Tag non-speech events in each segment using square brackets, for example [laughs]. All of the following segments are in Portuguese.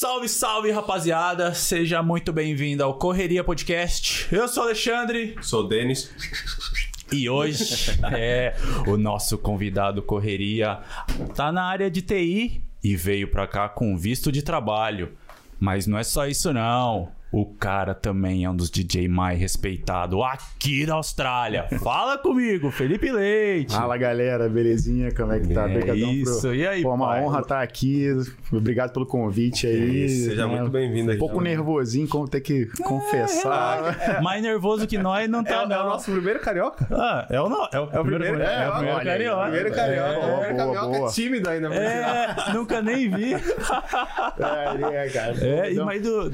Salve, salve, rapaziada! Seja muito bem-vindo ao Correria Podcast. Eu sou o Alexandre Sou o Denis. e hoje [laughs] é o nosso convidado Correria tá na área de TI e veio pra cá com visto de trabalho. Mas não é só isso não. O cara também é um dos DJ mais respeitados aqui da Austrália. Fala comigo, Felipe Leite. Fala galera, belezinha? Como é que tá? É Obrigadão isso. Pro... E aí, Pô, uma pai? honra estar aqui. Obrigado pelo convite aí. Isso, seja né? muito bem-vindo Um aqui. pouco nervosinho, como ter que confessar. Mais nervoso que nós não É, tá, é o não. nosso primeiro carioca. Ah, é o, no... é o, É o primeiro, é, é, o primeiro carioca. Primeiro carioca. É, o primeiro boa, carioca boa. é tímido ainda. É, nunca nem vi. É, é, cara. É, e, Então, mas do,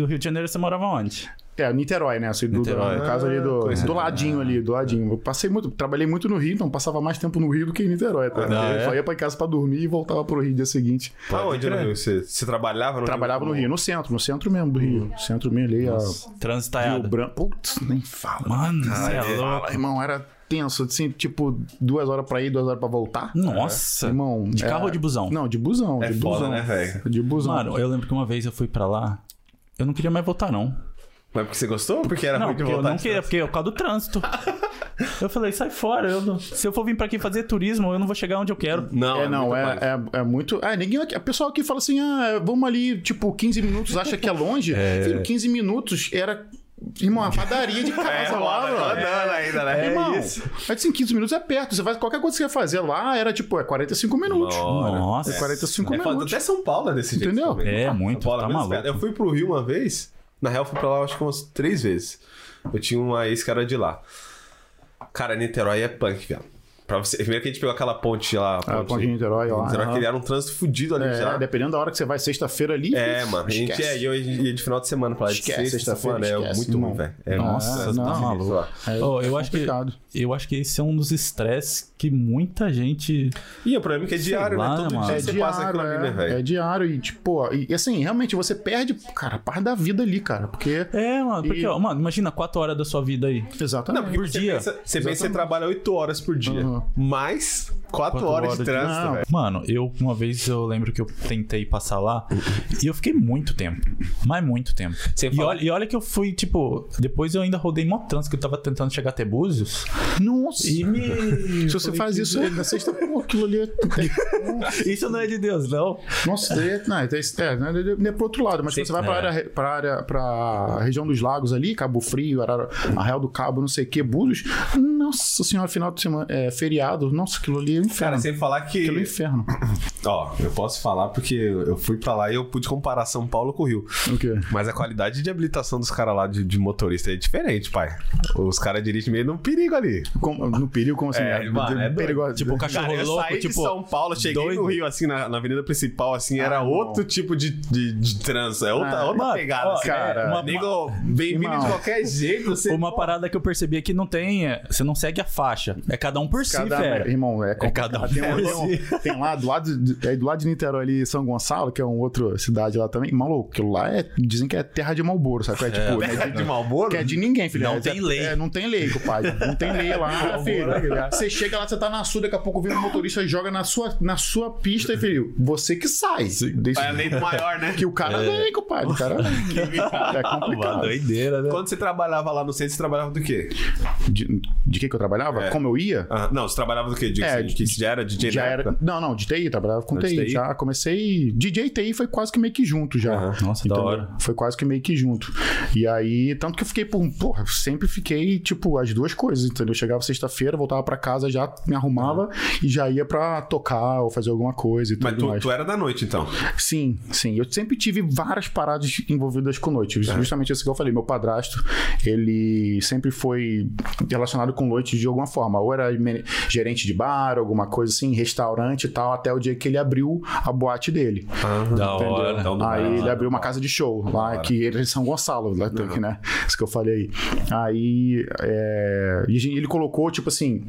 do, do Rio de Janeiro você morava onde? É, Niterói, né? Assim, do, Niterói. do- no caso ali do, Conheci. do ladinho ali, do ladinho. Eu passei muito, trabalhei muito no Rio, então passava mais tempo no Rio do que em Niterói, tá? Ah, eu é? só ia pra casa pra dormir e voltava pro Rio no dia seguinte. Aonde no Rio? Você, você trabalhava no Trabalhava no Rio, no centro, no centro mesmo do Rio. Centro mesmo ali, a Rio Transitaiada. Branco. Putz, nem fala. Mano, você é louco. Fala, irmão, era tenso, assim, tipo, duas horas pra ir, duas horas pra voltar. Nossa. Irmão. De carro é- ou de busão? Não, de busão. É de foda, busão. né, velho? De busão. Mano, eu lembro que uma vez eu fui pra lá, eu não queria mais voltar, não. Mas porque você gostou ou porque era Não, ruim de porque eu voltar? não queria, porque é por causa do trânsito. [laughs] Eu falei, sai fora. eu não- se eu for vir pra aqui fazer turismo, eu não vou chegar onde eu quero. Não, é, não, muito é, é, é muito. Ah, ninguém aqui. A pessoa aqui fala assim: ah, vamos ali, tipo, 15 minutos, acha que é longe. [laughs] Filho, 15 minutos era. Irmão, a padaria de [laughs] casa É, lá, roda, mano. rodando ainda, né? Irmão, É isso. aí assim, 15 minutos é perto. Você faz qualquer coisa que você quer fazer lá, era tipo, é 45 minutos. Nossa. É 45 É minutos. até São Paulo é desse jeito. Entendeu? também. É, muito, Paulo é tá maluco. perto. Eu fui pro Rio uma vez. Na real, fui pra lá acho que umas três vezes. Eu tinha uma ex que era de lá. Cara, Niterói é punk, velho. Pra você... Primeiro que a gente pegou aquela ponte lá. Ah, ponte de Niterói, lá. Niterói, que era um trânsito fudido ali já. É, dependendo da hora que você vai sexta-feira ali. É, mano. A gente é, e eu ia de final de semana pra lá. De Esquece, sexta, sexta-feira, mano, é muito ruim, velho. É Nossa, não, tá maluco. É, Oh, eu, acho que, eu acho que esse é um dos estresses que muita gente. E o problema é que é diário, lá, né? Todo mano. dia É você diário, passa aquilo ali, né, é, velho? é diário e, tipo, e, e assim, realmente você perde, cara, parte da vida ali, cara, porque... É, mano, porque, E- ó, mano, imagina quatro horas da sua vida aí. Exatamente. Não, porque por você dia. Pensa, você pensa que você trabalha 8 horas por dia. Uhum. Mais 4, Quatro horas, horas de de- trânsito, Não. velho. Mano, eu uma vez eu lembro que eu tentei passar lá e eu fiquei muito tempo. Mas muito tempo. Sem E falar- olha, e olha que eu fui, tipo, depois eu ainda rodei mó trânsito que eu tava tentando chegar até Búzios. Nossa! E me. Se você faz isso aí na sexta, pô, aquilo ali é... [laughs] Isso não é de Deus, não. Nossa, é, não, é, é, não é, não é pro outro lado, mas Sim, quando você vai pra, é. área, pra área, pra região dos lagos ali, Cabo Frio, Arara, Arraial do Cabo, não sei o que, Búzios, nossa senhora, final de semana, é, feriado, nossa, aquilo ali é um inferno. Cara, sem falar Aquilo é um que. inferno. Ó, eu posso falar porque eu fui pra lá e eu pude comparar São Paulo com o Rio. O quê? Mas a qualidade de habilitação dos caras lá de, de motorista é diferente, pai. Os caras dirigem meio num perigo ali. Como- no perigo, como assim? É, mano, é perigoso. Tipo, o cachorro Cara, eu louco, saí tipo. de São Paulo, cheguei doido. no Rio, assim, na, na avenida principal, assim, era Ah, outro tipo de, de, de trânsito. É outra, Ah, outra mano, pegada, ó, assim. cara, É, uma- Nego, bem-vindo de qualquer jeito. Você, Uma parada que eu percebi é que não tem. é, Você não segue a faixa. É cada um por si, Cada, velho. irmão, é, complicado. cada um tem, um- tem um- tem lá do lado de, aí do lado de Niterói ali, São Gonçalo, que é uma outra cidade lá também. Maluco, aquilo lá é, dizem que é terra de Malboro, sabe? É, tipo, né, de, de Malboro? que é de ninguém, filho. Não É- tem é- lei. é, não tem lei, compadre. Não tem lei lá, filho. Você chega lá, você tá na sua, daqui a pouco vem um motorista e joga na sua, na sua pista e, filho, você que sai. Deixa, Vai a lei do maior, né? que o cara vem, compadre. O cara é Uma complicado. doideira, né? Quando você trabalhava lá no centro, você trabalhava do quê? De, de que que eu trabalhava? É. Como eu ia? Ah, não, você trabalhava do quê? De, É, de, que já era DJ Já era. Não, não, de TI, trabalhava com Ah, de TI. TI? Já comecei. DJ TI foi quase que meio que junto já. Aham. Nossa, da hora. Foi quase que meio que junto. E aí, tanto que eu fiquei, por, porra, sempre fiquei, tipo, as duas coisas, entendeu? Eu chegava sexta-feira, voltava pra casa, já me arrumava e já ia pra tocar ou fazer alguma coisa e tudo Mas tu, mais. tu era da noite, então. Sim, sim. Eu sempre tive várias paradas envolvidas com noite. Justamente isso que eu falei. Meu padrasto, ele sempre foi relacionado com noite de alguma forma. Ou era gerente de bar, alguma coisa assim, restaurante e tal, até o dia que ele abriu a boate dele. Da hora. Então, Aí ele abriu uma casa de show lá, que ele é de São Gonçalo, lá, tem, né? Isso que eu falei. Aí é, e a gente- ele colocou, tipo assim,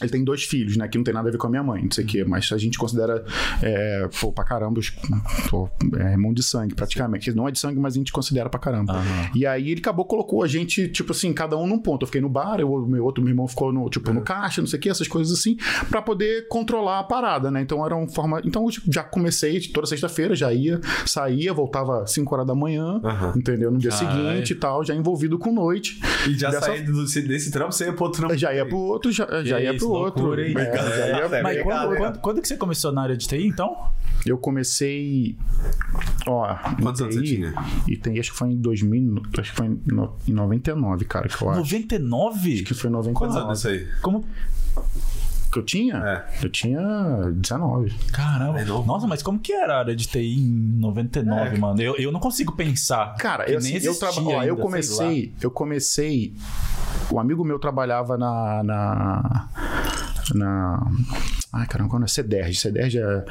ele tem dois filhos, né? Que não tem nada a ver com a minha mãe, não sei o quê, mas a gente considera, é, pô, pra caramba, os, pô, é irmão de sangue, praticamente. Não é de sangue, mas a gente considera pra caramba. Aham. E aí ele acabou, colocou a gente, tipo assim, cada um num ponto. Eu fiquei no bar, eu, o meu outro meu irmão ficou no, tipo, no caixa, não sei o que, essas coisas assim, pra poder controlar a parada, né? Então era uma forma. Então eu tipo, já comecei toda sexta-feira, já ia, saía, voltava 5 horas da manhã, Aham. entendeu? No dia Caralho. seguinte e tal, já envolvido com noite. E já Dessa- saindo desse trampo, você ia pro outro trampo. Já ia pro outro, já, já ia pro outro. É, já ia- É, Mas é, quando, galera. quando, quando que você começou na área de TI, então? Eu comecei. Ó. Quantos anos você TI, tinha? E tem, acho que foi em 2000. Acho que foi em, no- em 99, cara, que eu acho. 99? Que foi em 99. Quantos anos isso aí? Como? Que eu tinha? É. Eu tinha 19. Caramba. É. Nossa, mas como que era a área de TI em 99, É. mano? Eu, eu não consigo pensar. Cara, eu, nem assim, eu, existia traba... ó, eu comecei. Eu comecei. Um amigo meu trabalhava na. na... na... Ai, caramba, quando é CDERG? CDERG é.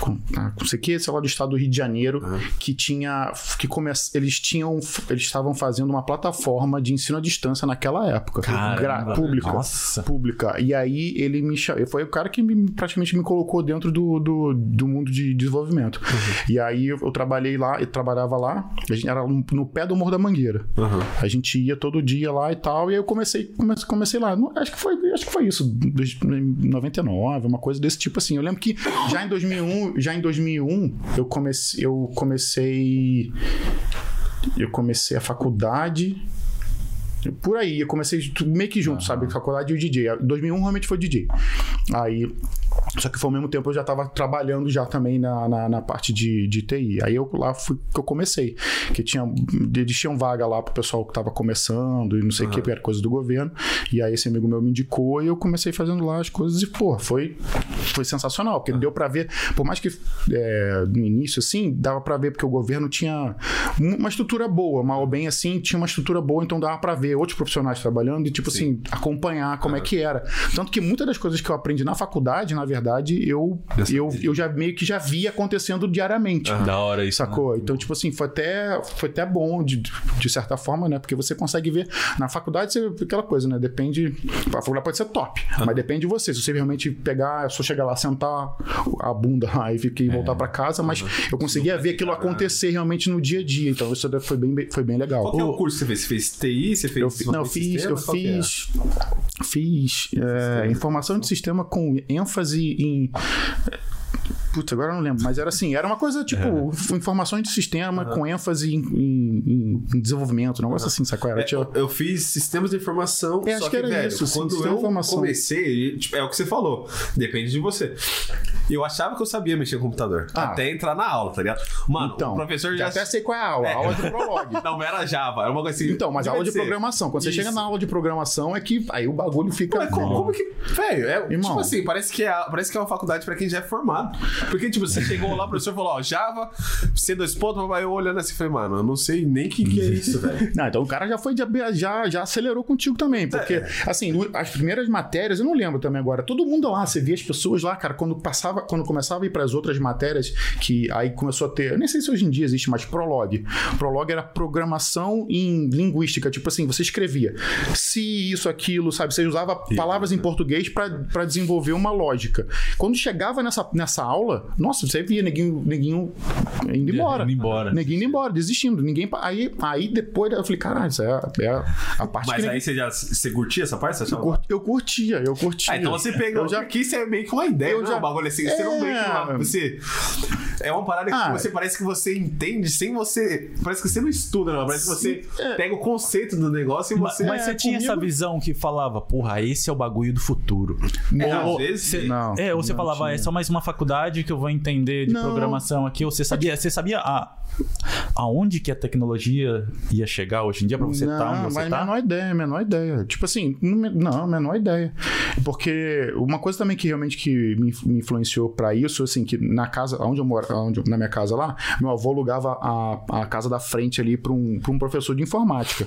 com- ah, Não sei o que, sei lá, do estado do Rio de Janeiro, que tinha. que come... Eles tinham. Eles estavam fazendo uma plataforma de ensino à distância naquela época. Caramba, pública. nossa. Pública. E aí ele me chamou. Foi o cara que me- praticamente me colocou dentro do, do, do mundo de desenvolvimento. E aí eu, trabalhei lá, eu trabalhava lá, a gente era no, pé do Morro da Mangueira. Aham. A gente ia todo dia lá e tal, e aí eu comecei, comecei, comecei lá. Acho que foi, acho que foi isso, dois- em 99, uma coisa desse tipo assim. Eu lembro que já em 2001, já em 2001, eu comecei, eu comecei eu comecei a faculdade por aí, eu comecei meio que junto, sabe? Faculdade e o DJ. Em 2001 realmente foi DJ. Aí só que foi ao mesmo tempo eu já estava trabalhando já também na, na, na parte de, de TI. Aí eu lá fui que eu comecei. Que tinha, eles tinham vaga lá pro pessoal que estava começando e não sei o que, era coisa do governo. E aí esse amigo meu me indicou e eu comecei fazendo lá as coisas e, pô, foi, foi sensacional. Porque deu para ver, por mais que é, no início, assim, dava para ver porque o governo tinha uma estrutura boa, mal ou bem assim, tinha uma estrutura boa, então dava para ver outros profissionais trabalhando e, tipo assim, acompanhar como é que era. Tanto que muitas das coisas que eu aprendi na faculdade, na verdade, eu, Já eu, sabia. eu já meio que já via acontecendo diariamente. Da hora isso. Sacou? Então, tipo assim, foi até, foi até bom, de, de certa forma, né? Porque você consegue ver. Na faculdade, você, aquela coisa, né? Depende. A faculdade pode ser top, mas depende de você. Se você realmente pegar, é só chegar lá, sentar a bunda lá e ficar- e voltar pra casa, mas eu conseguia ver aquilo acontecer realmente no dia a dia. Então, isso foi bem, foi bem legal. Qual que é o curso que você fez? Você fez TI? Você fez Eu, fi- não, eu fiz, eu? Qual que é? fiz, fiz é, informação de sistema com ênfase em Putz, agora eu não lembro, mas era assim, era uma coisa [laughs] tipo informações de sistema com ênfase em, em- em desenvolvimento, um negócio assim, sacou? Era, É, tinha- eu, eu fiz sistemas de informação, É, só acho que, era velho, isso, sim, quando sistema eu informação. comecei, tipo, é o que você falou, depende de você. Eu achava que eu sabia mexer no computador, Ah. até entrar na aula, tá ligado? Mano, então, o professor já... até sei qual é a aula, É. a aula de prologue. [laughs] Não, era Java, era uma coisa assim... Então, mas a aula de ser. programação, quando você Isso. chega na aula de programação é que aí o bagulho fica Mas como, como que. Velho, é, Irmão. tipo assim, parece que, é, parece que é uma faculdade pra quem já é formado. Porque, tipo, você chegou lá, o professor falou, ó, Java, C2 pontos, vai eu olhando assim, falei, mano, eu não sei nem o que, que é isso, velho. Não, então o cara já foi já, já, acelerou contigo também, porque É. assim, as primeiras matérias, eu não lembro também agora, todo mundo lá, você via as pessoas lá, cara, quando passava, quando começava a ir para as outras matérias, que aí começou a ter, eu nem sei se hoje em dia existe mais prologue. Prologue era programação em linguística, tipo assim, você escrevia se isso aquilo, sabe, você usava palavras em português para desenvolver uma lógica. Quando chegava nessa, nessa aula, nossa, você via neguinho, neguinho indo embora. Indo embora. Neguinho indo embora, desistindo. Ninguém. Aí, aí depois eu falei, caralho, isso é, a- é a- a parte Mas aí você já você curtia essa parte? Você eu, cur- eu curtia, eu curtia. Ah, então você pegou. Eu já- Porque isso é meio que uma ideia, Eu não já- é um bagulho assim. Você não É. meio que uma- Você. É uma parada que Ah. você parece que você entende sem você. Parece que você não estuda, não. Parece que você É. pega o conceito do negócio e Mas, você. mas você é, tinha comigo- essa visão que falava, porra, esse é o bagulho do futuro. É, às ou, vezes, você- não, é, ou você não falava, tinha. "Ah, é só mais uma faculdade que eu vou entender de Não. programação aqui. Ou você sabia, você sabia a, aonde que a tecnologia ia chegar hoje em dia pra você estar onde você mas tá? menor ideia, menor ideia. Tipo assim, não, menor ideia. Porque uma coisa também que realmente que me, me influenciou pra isso, assim, que na casa, onde eu moro, onde, na minha casa lá, meu avô alugava a, a casa da frente ali pra um, um professor de informática.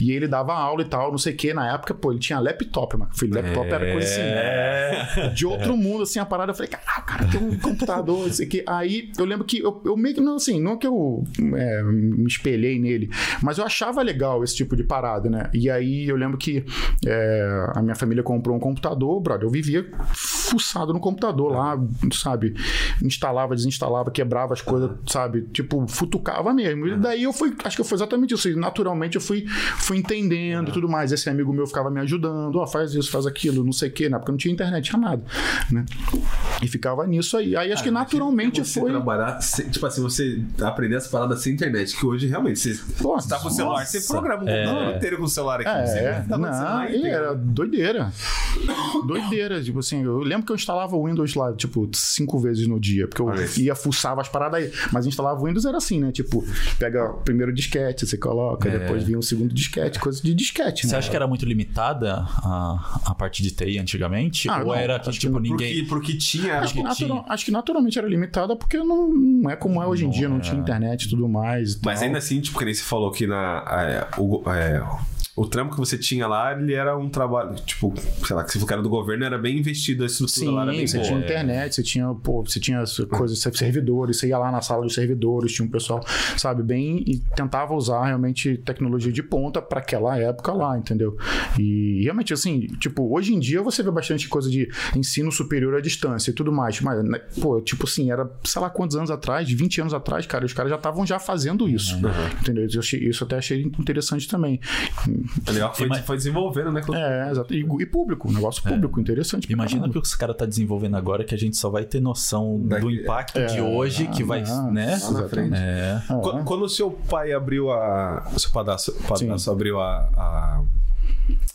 E ele dava aula e tal, não sei o que. Na época, pô, ele tinha laptop, mano. Filho, laptop era coisa assim. É. de outro mundo, assim, a parada. Eu falei, caralho, cara, tem um computador, isso aqui. Aí eu lembro que eu, eu meio que, não, assim, não que eu é, me espelhei nele, mas eu achava legal esse tipo de parada, né? E aí eu lembro que é, a minha família comprou um computador, brother. Eu vivia fuçado no computador lá, sabe? Instalava, desinstalava, quebrava as coisas, sabe? Tipo, futucava mesmo. E daí eu fui, acho que foi exatamente isso. E naturalmente eu fui, fui fui entendendo e tudo mais. Esse amigo meu ficava me ajudando, ó, faz isso, faz aquilo, não sei o quê, né? Porque não tinha internet, tinha nada, né? E ficava nisso aí. Aí acho que naturalmente você foi. trabalhar, tipo assim, você aprender essa parada sem internet, que hoje realmente você, Pô, você tá com o celular, você programa o computador inteiro com o celular aqui. você É, tá não, e era doideira. Doideira, tipo assim, eu lembro que eu instalava o Windows lá, tipo, cinco vezes no dia, porque eu ia fuçava as paradas aí. Mas instalava o Windows era assim, né? Tipo, pega o primeiro disquete, você coloca, depois vinha o segundo disquete, coisa de disquete, Você né? acha que era muito limitada a, a parte de TI antigamente? Ah, Ou não, era que, que tipo, Pro ninguém. que, pro que tinha, Acho que, que natural- tinha. acho que naturalmente era limitada porque não, não é como é hoje em Não dia, não é. tinha internet e tudo mais. Mas tal. ainda assim, tipo, que nem você falou que na, é, o, é, o trampo que você tinha lá, ele era um trabalho, tipo, sei lá, que se for cara do governo, era bem investido, a estrutura Sim, lá era bem você boa. tinha internet, você tinha, pô, você tinha as coisas, servidores, você ia lá na sala dos servidores, tinha um pessoal, sabe, bem, e tentava usar realmente tecnologia de ponta para aquela época lá, entendeu? E realmente, assim, tipo, hoje em dia você vê bastante coisa de ensino superior à distância e tudo mais, mas, né, pô, tipo assim, era, sei lá quantos anos atrás, 20 anos atrás, cara, os caras já estavam já fazendo isso, entendeu? Eu achei- isso eu até achei interessante também. É legal que foi, Ima- foi desenvolvendo, né? É, exato. E, e público, um negócio público, interessante. pra Imagina caramba. que os caras tá desenvolvendo agora que a gente só vai ter noção do impacto É, de hoje que vai, não, né? Lá na frente. É. Ah, Qu- Quando o seu pai abriu a. O seu padrasto, padrasto abriu a. a...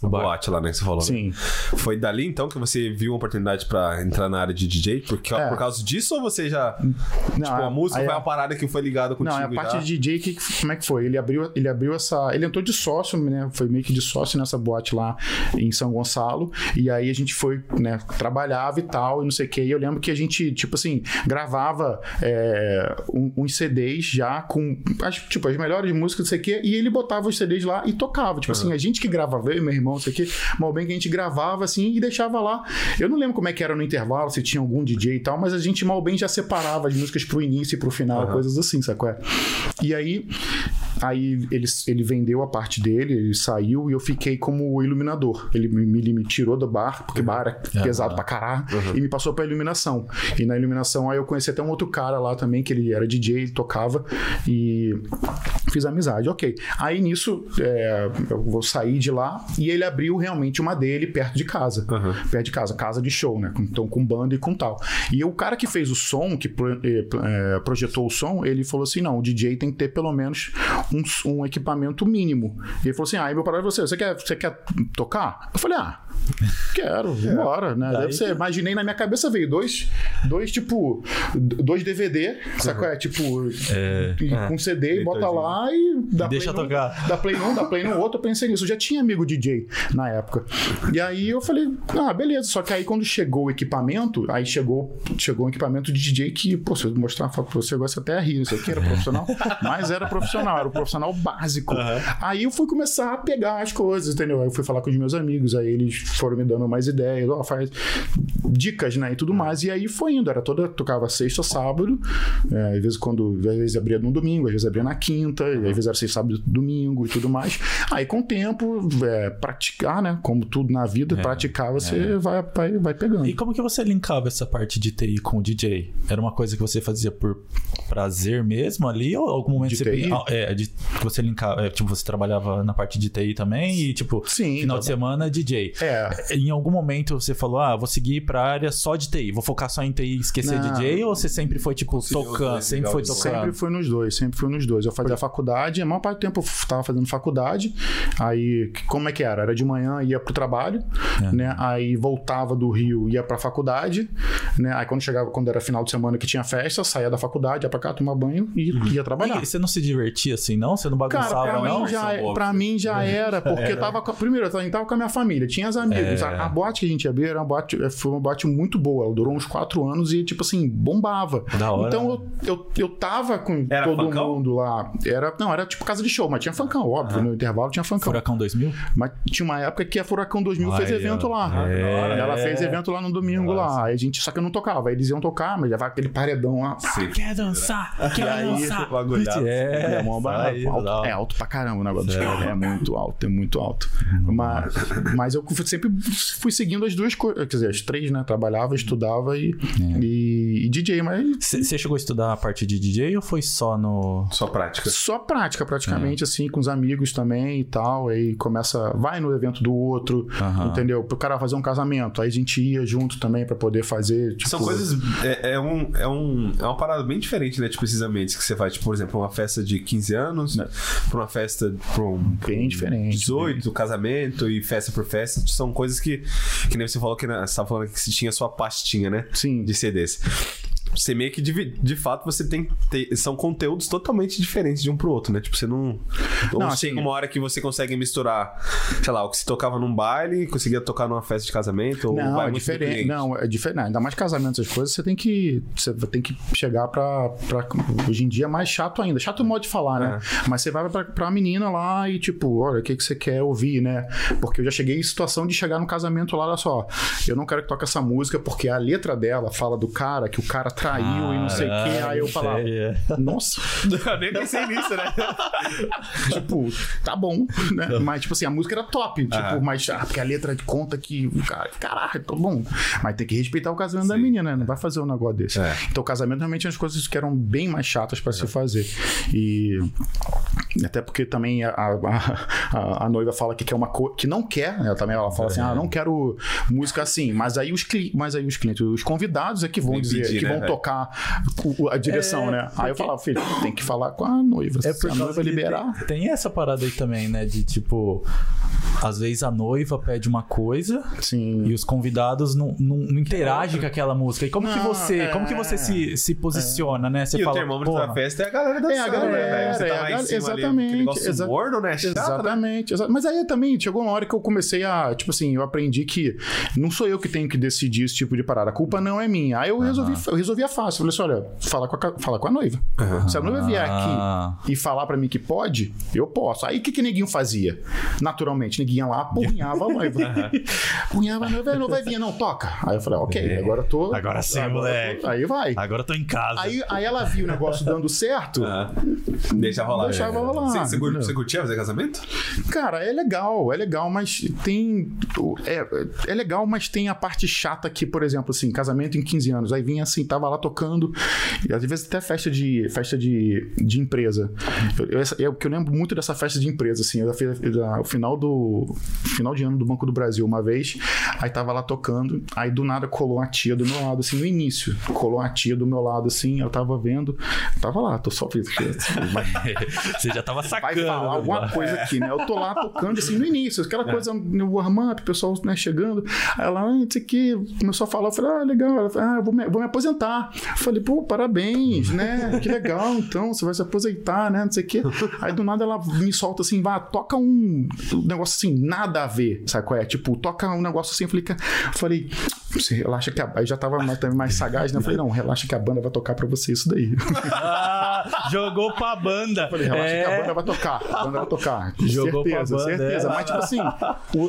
O bar. boate lá, né, que você falou. né? Sim. Foi dali então que você viu uma oportunidade pra entrar na área de DJ? Porque, É. Por causa disso ou você já. Não, tipo, a música aí foi a- uma parada que foi ligada contigo? Não, é a parte já? de DJ, que, que- como é que foi? Ele abriu, ele abriu essa. Ele entrou de sócio, né? Foi meio que de sócio nessa boate lá em São Gonçalo. E aí a gente foi, né? Trabalhava e tal, e não sei o quê. E eu lembro que a gente, tipo assim, gravava é, um- uns CDs já com as, tipo, as melhores músicas, não sei o quê. E ele botava os CDs lá e tocava. Tipo assim, a gente que gravava, eu e meu irmão, não sei o quê. Mal bem que a gente gravava assim e deixava lá. Eu não lembro como é que era no intervalo, se tinha algum DJ e tal, mas a gente mal bem já separava as músicas pro início e pro final, coisas assim, sacou? É? E aí, aí ele, ele vendeu a parte dele, ele saiu e eu fiquei como iluminador. Ele me, me- me tirou do bar, porque bar era pesado pra caralho, e me passou pra iluminação. E na iluminação aí eu conheci até um outro cara lá também, que ele era DJ, ele tocava, e fiz amizade, ok. Aí nisso, é, eu vou sair de lá e ele abriu realmente uma dele perto de casa. Perto de casa, casa de show, né? Então com banda e com tal. E o cara que fez o som, que pro- eh, projetou o som, ele falou assim: não, o DJ tem que ter pelo menos um, um equipamento mínimo. E ele falou assim: ah, e meu parado é você, você quer, você quer tocar? Eu falei, ah. Quero, vambora, né? Deve ser. Imaginei na minha cabeça veio dois, dois tipo, dois DVD, sacou? É tipo, e com CD, bota lá e dá Deixa play tocar. Dá play num, dá play no outro. Eu pensei nisso. Eu já tinha amigo DJ na época. E aí eu falei, ah, beleza. Só que aí quando chegou o equipamento, aí chegou, chegou um equipamento de DJ que, pô, se eu mostrar uma foto pra você, você até rir. Isso aqui era profissional, [laughs] mas era profissional, era o profissional básico. Aí eu fui começar a pegar as coisas, entendeu? Aí eu fui falar com os meus amigos, aí eles foram me dando mais ideias, ó, faz dicas, né, e tudo mais. E aí foi indo, era toda, tocava sexta, sábado, é, às vezes quando, às vezes abria no domingo, às vezes abria na quinta, às vezes era sexta, sábado, domingo e tudo mais. Aí com o tempo, é, praticar, né, como tudo na vida, praticar, você vai, vai, vai pegando. E como que você linkava essa parte de TI com o DJ? Era uma coisa que você fazia por prazer mesmo ali? Ou algum momento De você TI? Ah, é, de, você linkava, é, tipo, você trabalhava na parte de TI também e tipo, Sim, final de semana DJ. É. Em algum momento você falou, ah, vou seguir pra área só de TI, vou focar só em TI e esquecer Não. DJ? Ou você sempre foi, tipo, tocando, sempre legal foi tocando? Sempre fui nos dois, sempre fui nos dois. Eu fazia faculdade, a maior parte do tempo eu tava fazendo faculdade. Aí, como é que era? Era de manhã, ia pro trabalho, né? Aí voltava do Rio, ia pra faculdade, né? Aí quando chegava, quando era final de semana que tinha festa, saía da faculdade, ia pra cá tomar banho e ia trabalhar. E você não se divertia assim, não? Você não Cara, bagunçava, pra não? mim, já, São pra mim já era, porque tava com, primeiro, eu tava- com a minha família, tinha os amigos. É. A, a boate que a gente abriu era uma boate, eh, foi uma boate muito boa, ela durou uns quatro anos e, tipo assim, bombava. Da hora. Então eu, eu, eu tava com Era todo funkão? mundo lá. Era, não, era tipo casa de show, mas tinha funkão, óbvio, no intervalo tinha funkão. Furacão 2000? Mas tinha uma época que a Furacão 2000 fez Aí, evento lá. É. Ela fez evento lá no domingo lá. Aí a gente, só que eu não tocava. Aí eles iam tocar, mas levava aquele paredão lá. Sim. Quer dançar? [laughs] Quer aí, dançar? É, É, aí, alto, é alto pra caramba o negócio. É, muito alto, é muito alto. Mas, mas eu sempre fui seguindo as duas coisas. Quer dizer, as três, né? Trabalhava, estudava e, É. e, e DJ, mas Você chegou a estudar a parte de DJ ou foi só no. Só prática. só prática, praticamente, É. assim, com os amigos também e tal. Aí começa, vai no evento do outro, entendeu? Pro cara fazer um casamento. Aí a gente ia junto também pra poder fazer. Tipo, São coisas. É, é um, é, um, é uma parada bem diferente, né? Tipo, esses ambientes que você vai, tipo, por exemplo, uma festa de 15 anos, Né. pra uma festa pra um. Bem diferente. 18, casamento e festa por festa. São coisas que. Que nem você falou que na- você tava falando que você tinha sua pastinha, né? Sim. De CDs. Você meio que, de, de fato, você tem. tem- são conteúdos totalmente diferentes de um pro outro, né? Tipo, você não. Não, chega assim- uma hora que você consegue misturar, sei lá, o que se tocava num baile, conseguia tocar numa festa de casamento, ou Não, vai é diferente. Não, é diferente. Ainda mais casamento, essas coisas, você tem que. Você tem que chegar pra. pra hoje em dia é mais chato ainda. Chato o modo de falar, né? Mas você vai pra, pra menina lá e, tipo, olha, o que, que você quer ouvir, né? Porque eu já cheguei em situação de chegar no casamento lá, olha só. Eu não quero que toque essa música porque a letra dela fala do cara, que o cara traiu e não sei o quê. Aí eu falava, Sério? nossa, [laughs] Eu nem pensei nisso, né? [laughs] tipo, tá bom, né? Mas, tipo assim, a música era top. Tipo, Aham. mas, ah, porque a letra conta que o cara, caralho, tá bom. Mas tem que respeitar o casamento da Sim. menina, né? Não vai fazer um negócio desse. É. Então, o casamento realmente é as coisas que eram bem mais chatas pra se fazer. E. Até porque também a, a, a- a noiva fala que quer uma coisa. que não quer, né? Também ela fala assim: ah, não quero música assim. Mas aí os, cli mas aí os clientes, os convidados é que vão que dizer, pedir, que né, vão velho? Tocar o- o- a direção, É, né? Aí eu falava, filho, tem que falar com a noiva. É Se por a noiva que liberar. tem, tem essa parada aí também, né? De tipo, às vezes a noiva pede uma coisa Sim. e os convidados não, não, não interagem com aquela música. E como que Não, você, é. como que você se, se posiciona, né? Você e o fala, termômetro "Porra, da festa é a galera dançando, É a galera, né, velho? Você é tá a lá em galera- cima exatamente, ali, negócio exa- morno, né? Chato, né? Exatamente, exa- mas aí também chegou uma hora que eu comecei a, tipo assim, eu aprendi que não sou eu que tenho que decidir esse tipo de parada, a culpa não é minha. Aí eu resolvi, eu resolvi a fácil, falei assim, olha, fala com a, ca- fala com a noiva. Se a noiva vier Ah. aqui e falar pra mim que pode, eu posso. Aí o que que neguinho fazia? Naturalmente, neguinho ia lá, punhava a noiva. [laughs] punhava a noiva, a noiva vinha, não, toca. Aí eu falei, ok, agora eu tô... Agora sim, agora eu tô- moleque. Aí vai. Agora eu tô em casa. Aí, aí ela viu o negócio dando certo, Ah, Deixa rolar. Deixava né? rolar, Você, você, você curtia fazer casamento? Cara, é legal, é legal, mas tem. É, é legal, mas tem a parte chata que, por exemplo, assim, casamento em 15 anos. Aí vinha assim, tava lá tocando, e às vezes até festa de festa de, de empresa. Eu, eu, essa- eu, que eu lembro muito dessa festa de empresa, assim, eu fiz o final do final de ano do Banco do Brasil uma vez, aí tava lá tocando, aí do nada colou uma tia do meu lado, assim, no início. Colou uma tia do meu lado, assim, eu tava vendo, eu tava lá, tô só fiz. [laughs] Você já tava vai sacando. falar alguma né? coisa aqui, né? Eu tô lá tocando assim no início, aquela coisa no warm-up, o pessoal né, chegando. Aí ela, ah, não sei o que, começou a falar, eu falei, ah, legal. Ela ah, eu vou me, vou me aposentar. Eu falei, pô, parabéns, né? Que legal, então, você vai se aposentar, né? Não sei o que. Aí do nada ela me solta assim, vá, toca um negócio assim, nada a ver, sabe qual é? Tipo, toca um negócio assim, eu falei, eu falei, você relaxa que a... Aí já tava mais, também mais sagaz, né? Eu falei, não, relaxa que a banda vai tocar pra você isso daí. Ah, jogou pra banda. Falei, relaxa É. que a banda vai tocar. A banda vai tocar. [laughs] Jogou certeza, pra banda, certeza. é. Mas, tipo assim,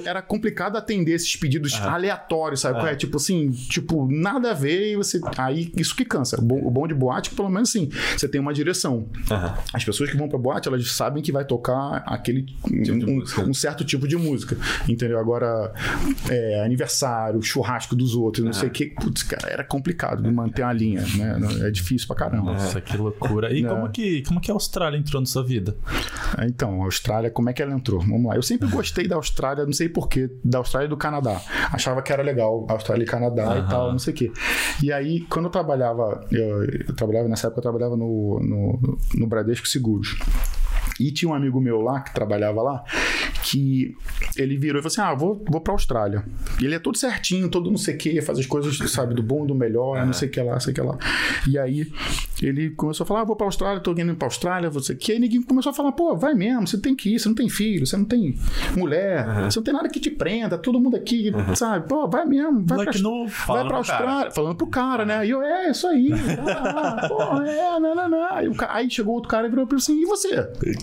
era complicado atender esses pedidos aleatórios, sabe? qual É. Tipo assim, tipo, nada a ver e você. Aí, isso que cansa. O bom, o bom de boate, pelo menos assim, você tem uma direção. As pessoas que vão pra boate, elas sabem que vai tocar aquele. de um, um certo tipo de música. Entendeu? Agora, é, aniversário, churrasco dos outros, não sei o que. Putz, cara, era complicado de manter uma linha, né? É difícil pra caramba. Nossa, que loucura. E É. como, que, como que a Austrália entrou na sua vida? Então, a Austrália, como é que ela entrou? Vamos lá. Eu sempre gostei da Austrália, não sei porquê, da Austrália e do Canadá. Achava que era legal, Austrália e Canadá e tal, não sei o quê. E aí, quando eu trabalhava, eu, eu trabalhava, nessa época eu trabalhava no, no, no Bradesco Seguros. E tinha um amigo meu lá, que trabalhava lá, que ele virou e falou assim: Ah, vou, vou pra Austrália. E ele é todo certinho, todo não sei o que, faz as coisas, sabe, do bom e do melhor, não sei o que lá, sei o que lá. E aí ele começou a falar: ah, vou pra Austrália, tô indo pra Austrália, você que. Aí ninguém começou a falar: pô, vai mesmo, você tem que ir, você não tem filho, você não tem mulher, você não tem nada que te prenda, todo mundo aqui, sabe? Pô, vai mesmo, vai Moleque pra, novo. vai pra pro cara. Austrália, falando pro cara, né? E eu, é, isso aí. Ah, pô, é, não, não, não. Aí, aí chegou outro cara e virou pra mim assim: e você?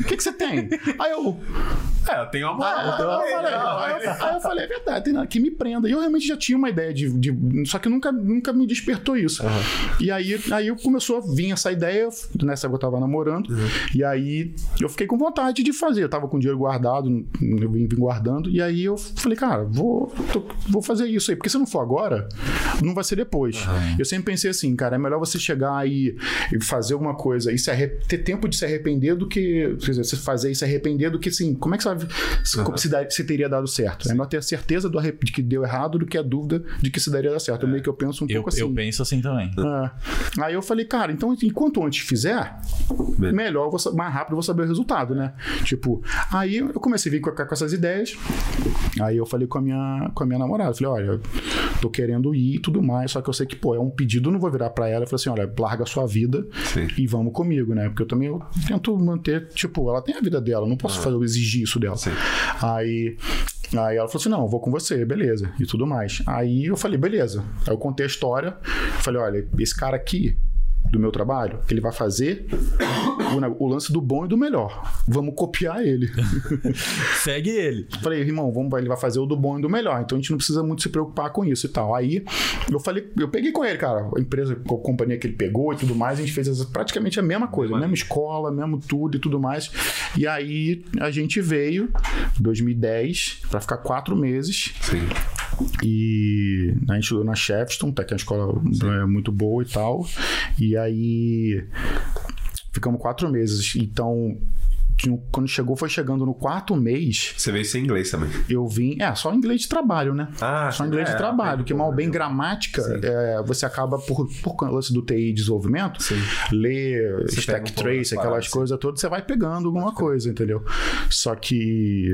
O que, que você tem? Aí eu. É, eu tenho uma Aí eu falei, aí eu- aí eu falei, é verdade, nada que me prenda. E eu realmente já tinha uma ideia de. de- só que nunca, nunca me despertou isso. E aí, aí começou a vir essa ideia, nessa época eu tava namorando, e aí eu fiquei com vontade de fazer. Eu tava com dinheiro guardado, eu vim, guardando, e aí eu falei, cara, vou, tô- vou fazer isso aí. Porque se não for agora, não vai ser depois. Eu sempre pensei assim, cara, é melhor você chegar e, e fazer alguma coisa e se ter tempo de se arrepender do que. Quer dizer, você fazer e se arrepender do que assim, como é que você, vai- se, se, se teria dado certo? É melhor ter a certeza do de que deu errado do que a dúvida de que se daria dar certo. Eu meio que eu penso um Eu, pouco assim. eu penso assim também. É. Aí eu falei, cara, então enquanto antes fizer, melhor, eu vou, mais rápido eu vou saber o resultado, né? Tipo, aí eu comecei a vir com, com essas ideias. Aí eu falei com a minha, com a minha namorada, falei, olha, eu tô querendo ir e tudo mais, só que eu sei que, pô, é um pedido, eu não vou virar pra ela e falar assim, olha, larga a sua vida Sim. e vamos comigo, né? Porque eu também eu tento manter, tipo, ela tem a vida dela, não posso fazer, eu exigir isso dela. Sim. Aí, aí ela falou assim: não, vou com você, beleza, e tudo mais. Aí eu falei, beleza. Aí eu contei a história, falei, olha, esse cara aqui do meu trabalho, ele vai fazer o, o lance do bom e do melhor. Vamos copiar ele. [laughs] Segue ele. Falei, irmão, vamos, ele vai fazer o do bom e do melhor. Então a gente não precisa muito se preocupar com isso e tal. Aí eu falei, eu peguei com ele, cara, a empresa, a companhia que ele pegou e tudo mais, a gente fez praticamente a mesma coisa, mesma escola, mesmo tudo e tudo mais. E aí a gente veio, 2010, pra ficar quatro meses. Sim. E a gente estudou na Shefton, tá, que é uma escola é, muito boa e tal. E aí ficamos quatro meses. Então, quando chegou, foi chegando no quarto mês, Você veio sem inglês também. eu vim. É, só inglês de trabalho, né? Ah, Só inglês é, de trabalho, aprende que mal pouco, bem né? gramática, é, você acaba, por, por lance do TI e desenvolvimento, Sim. ler Você stack um trace, aquelas coisas todas, você vai pegando alguma coisa, entendeu? Só que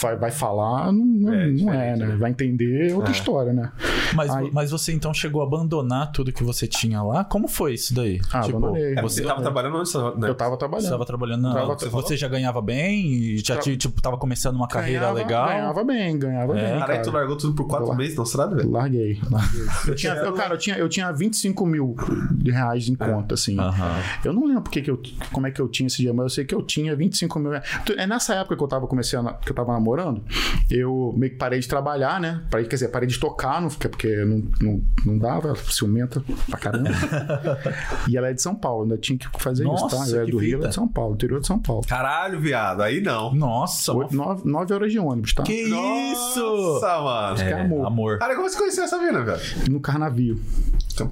vai, vai falar, não, não É, é, não é, né? né? Vai entender é outra história, né? Mas, Aí- mas você então chegou a abandonar tudo que você tinha lá? Como foi isso daí? Ah, abandonei. É, você tava trabalhando onde? né? Eu tava Você trabalhando. estava trabalhando na... Tava- Você já ganhava bem? E já Tra- tipo, tava começando uma carreira Ganhava- legal? Ganhava bem, ganhava É. bem. Caralho, tu Cara. largou tudo por quatro meses na estrada, velho? Larguei, larguei. [laughs] Eu tinha, eu, cara, eu tinha, eu tinha 25 mil de reais em conta, assim. Aham. Eu não lembro porque que eu, como é que eu tinha esse dia, mas eu sei que eu tinha 25 mil reais. É nessa época que eu tava começando, que eu tava namorando, eu meio que parei de trabalhar, né? Parei, quer dizer, parei de tocar, não, fica- porque não, não, não dava, ciumenta pra caramba. [laughs] e ela é de São Paulo, ainda tinha que fazer isso, Nossa, tá? Eu é que do Rio, vida. ela é de São Paulo, interior de São Paulo. Caralho, viado. Aí não. Nossa, Oito- Nove, nove horas de ônibus, tá? que isso? Nossa, mano. que é amor. amor. Cara, como você conheceu essa mina, velho? No Carnavio.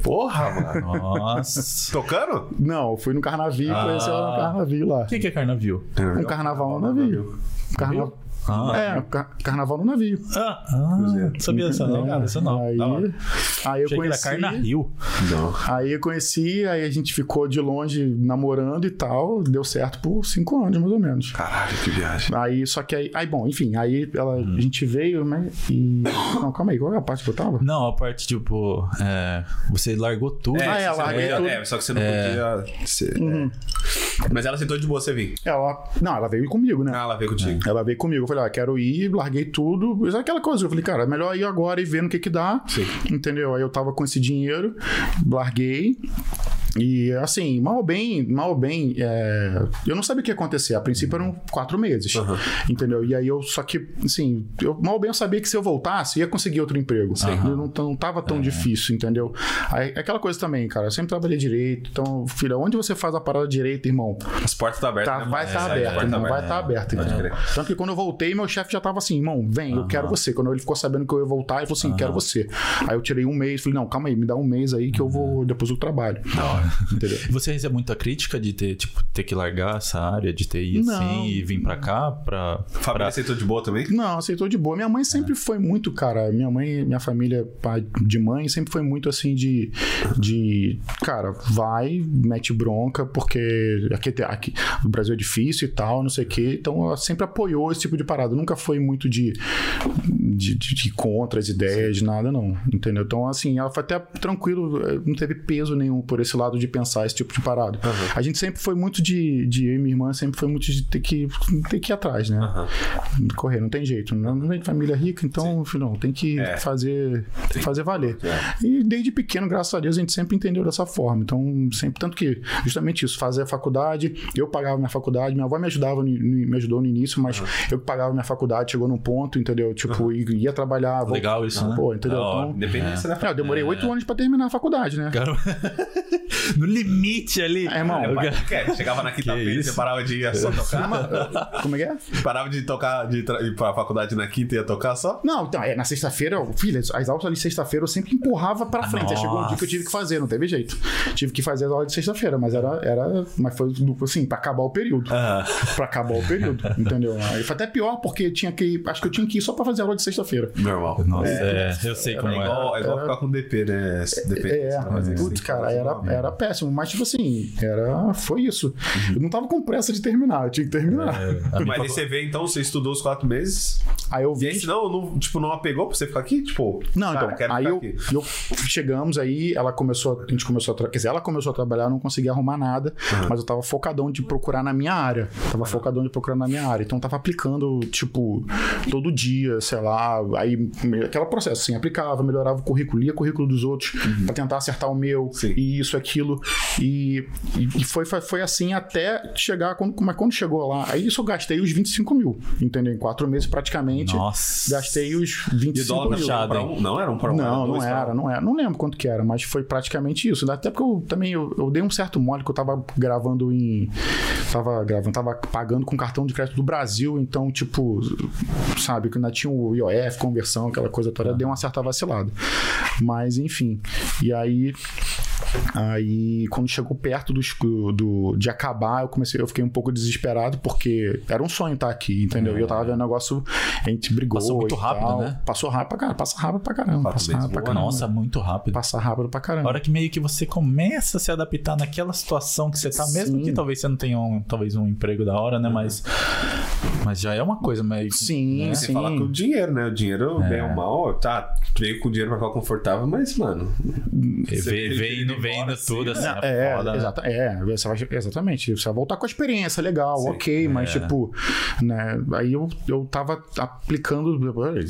Porra, mano. Nossa. Tocando? Não, eu fui no Carnavio, Ah. conheci ela no Carnavio lá. O que, que é carnavio? Um carnaval no navio. Carna... Ah, É, car- carnaval no navio. ah, ah, sabia dessa não, cara. Isso não. Aí, aí eu Achei que era conheci. Carnario. Não. Aí eu conheci, aí a gente ficou de longe namorando e tal. Deu certo por cinco anos, mais ou menos. Caralho, que viagem. Aí, só que aí, aí bom, enfim, aí ela, Hum. a gente veio, né? E. [coughs] Não, calma aí, qual é a parte que eu tava? Não, a parte, tipo, é, você largou tudo. Ah, é, não larguei podia- tudo. é, só que você não podia. ser- é. Mas ela aceitou de boa você vir. Ela. Não, ela veio comigo, né? Ah, ela veio contigo. Ela veio comigo. Eu falei, ah, quero ir, larguei tudo. Mas é aquela coisa. Eu falei, cara, é melhor ir agora e ver no que que dá. Sim. Entendeu? Aí eu tava com esse dinheiro, larguei. E assim, mal ou bem, mal ou bem, é, eu não sabia o que ia acontecer. A princípio eram quatro meses. Uhum. Entendeu? E aí eu, só que, assim, eu, mal ou bem eu sabia que se eu voltasse, ia conseguir outro emprego. Eu não, não tava tão difícil, entendeu? Aí, aquela coisa também, cara, eu sempre trabalhei direito. Então, filha, onde você faz a parada direita, irmão? As portas estão abertas. Tá, né, vai estar É, aberto, a porta irmão, tá vai aberta. estar Pode entendeu? crer. Tanto que quando eu voltei, meu chefe já tava assim, irmão, vem, eu quero você. Quando ele ficou sabendo que eu ia voltar, ele falou assim, quero você. Aí eu tirei um mês, falei, não, calma aí, me dá um mês aí que eu vou, depois eu trabalho. Entendeu? Você recebe muita crítica de ter, tipo, ter que largar essa área de TI Não. assim e vir pra cá pra. Família pra... aceitou de boa também? Não, aceitou de boa. Minha mãe sempre foi muito, cara. Minha mãe, minha família, pai de mãe, sempre foi muito assim de. de cara, vai, mete bronca, porque aqui, aqui no Brasil é difícil e tal, não sei o quê. Então ela sempre apoiou esse tipo de parada. Nunca foi muito de. de, de, de contra as ideias, nada, não. Entendeu? Então, assim, ela foi até tranquilo, eh, não teve peso nenhum por esse lado. De pensar esse tipo de parada. A gente sempre foi muito de, de. Eu e minha irmã sempre foi muito de ter que, ter que ir atrás, né? Correr, não tem jeito. Não, não vem de família rica, então, filho, tem que É. fazer, tem fazer valer. É. E desde pequeno, graças a Deus, a gente sempre entendeu dessa forma. Então, sempre, tanto que, justamente isso, fazer a faculdade, eu pagava minha faculdade, minha avó me ajudava, me ajudou no início, mas eu que pagava minha faculdade, chegou num ponto, entendeu? Tipo, ia trabalhar. Legal isso, né? Pô, entendeu? Hora. Então, Independência da é, eu demorei oito anos pra terminar a faculdade, né? Cara, [laughs] [laughs] no limite ali. É, irmão, Eu- É, chegava na quinta-feira, você parava de ir só tocar. Como é que é? [laughs] Parava de tocar, de tra- ir pra faculdade na quinta e ia tocar só? Não, então, é, na sexta-feira, eu- filha, as aulas ali de sexta-feira eu sempre empurrava pra frente. Aí chegou um dia que eu tive que fazer, não teve jeito. Tive que fazer as aulas de sexta-feira, mas era, era. Mas foi assim, pra acabar o período. Ah, Pra acabar o período, [laughs] entendeu? Aí foi até pior, porque tinha que. Acho que eu tinha que ir só pra fazer aula de sexta-feira. Normal. nossa, é, eu sei É como é. igual, é igual ficar com DP, né? Dependência, É, isso, putz, que cara, era, normal. Era péssimo. Mas, tipo assim, era, foi isso. Eu não tava com pressa de terminar, eu tinha que terminar. Minha [laughs] Mas aí você vê, então, você estudou os quatro meses. Aí eu E vi. aí, senão, não, tipo, não apegou pra você ficar aqui? Tipo, Não, cara, então, aí eu, aqui. eu chegamos aí, ela começou, a gente começou a, tra- quer dizer, ela começou a trabalhar, eu não conseguia arrumar nada, mas eu tava focadão de procurar na minha área, tava focadão de procurar na minha área, então eu tava aplicando, tipo, todo dia, sei lá, aí, aquele processo, assim, aplicava, melhorava o currículo, lia o currículo dos outros, pra tentar acertar o meu, Uhum. Sim. e isso, aquilo, e, e e foi, foi, foi assim até chegar, quando, mas quando chegou lá, aí isso eu gastei os 25 mil, entendeu, em quatro meses praticamente, Nossa. gastei os E 25 dólar mil. puxado, pra um, não era um pra um, Não, não pra era, não era. Não lembro quanto que era, mas foi praticamente isso. Até porque eu também eu, eu dei um certo mole que eu tava gravando em. Tava gravando, tava pagando com cartão de crédito do Brasil, então, tipo, sabe, que ainda tinha o IOF, conversão, aquela coisa toda, deu uma certa vacilada. Mas, enfim. E aí. Aí, quando chegou perto do, do- de acabar, eu comecei, eu fiquei um pouco desesperado, porque era um sonho estar aqui, entendeu? E eu tava vendo o negócio, a gente brigou. Passou muito e rápido, tal. né? Passou rápido pra caramba, passa rápido pra caramba. Passa mesmo, rápido pra caramba. Nossa, muito rápido. Passa rápido pra A caramba. hora que meio que você começa a se adaptar naquela situação que você tá, mesmo Sim. que talvez você não tenha um, talvez um emprego da hora, né? Mas, mas já é uma coisa meio. Sim, né? Você sim. fala com o dinheiro, né? O dinheiro, bem ou mal, tá, veio com o dinheiro pra ficar confortável, mas, mano. Vem, tem indo, que embora indo tudo assim. É, É, foda, né? exata- é, você vai- exatamente. Você vai voltar com a experiência, legal, Sim. ok, mas É. tipo, né? Aí eu, eu tava aplicando.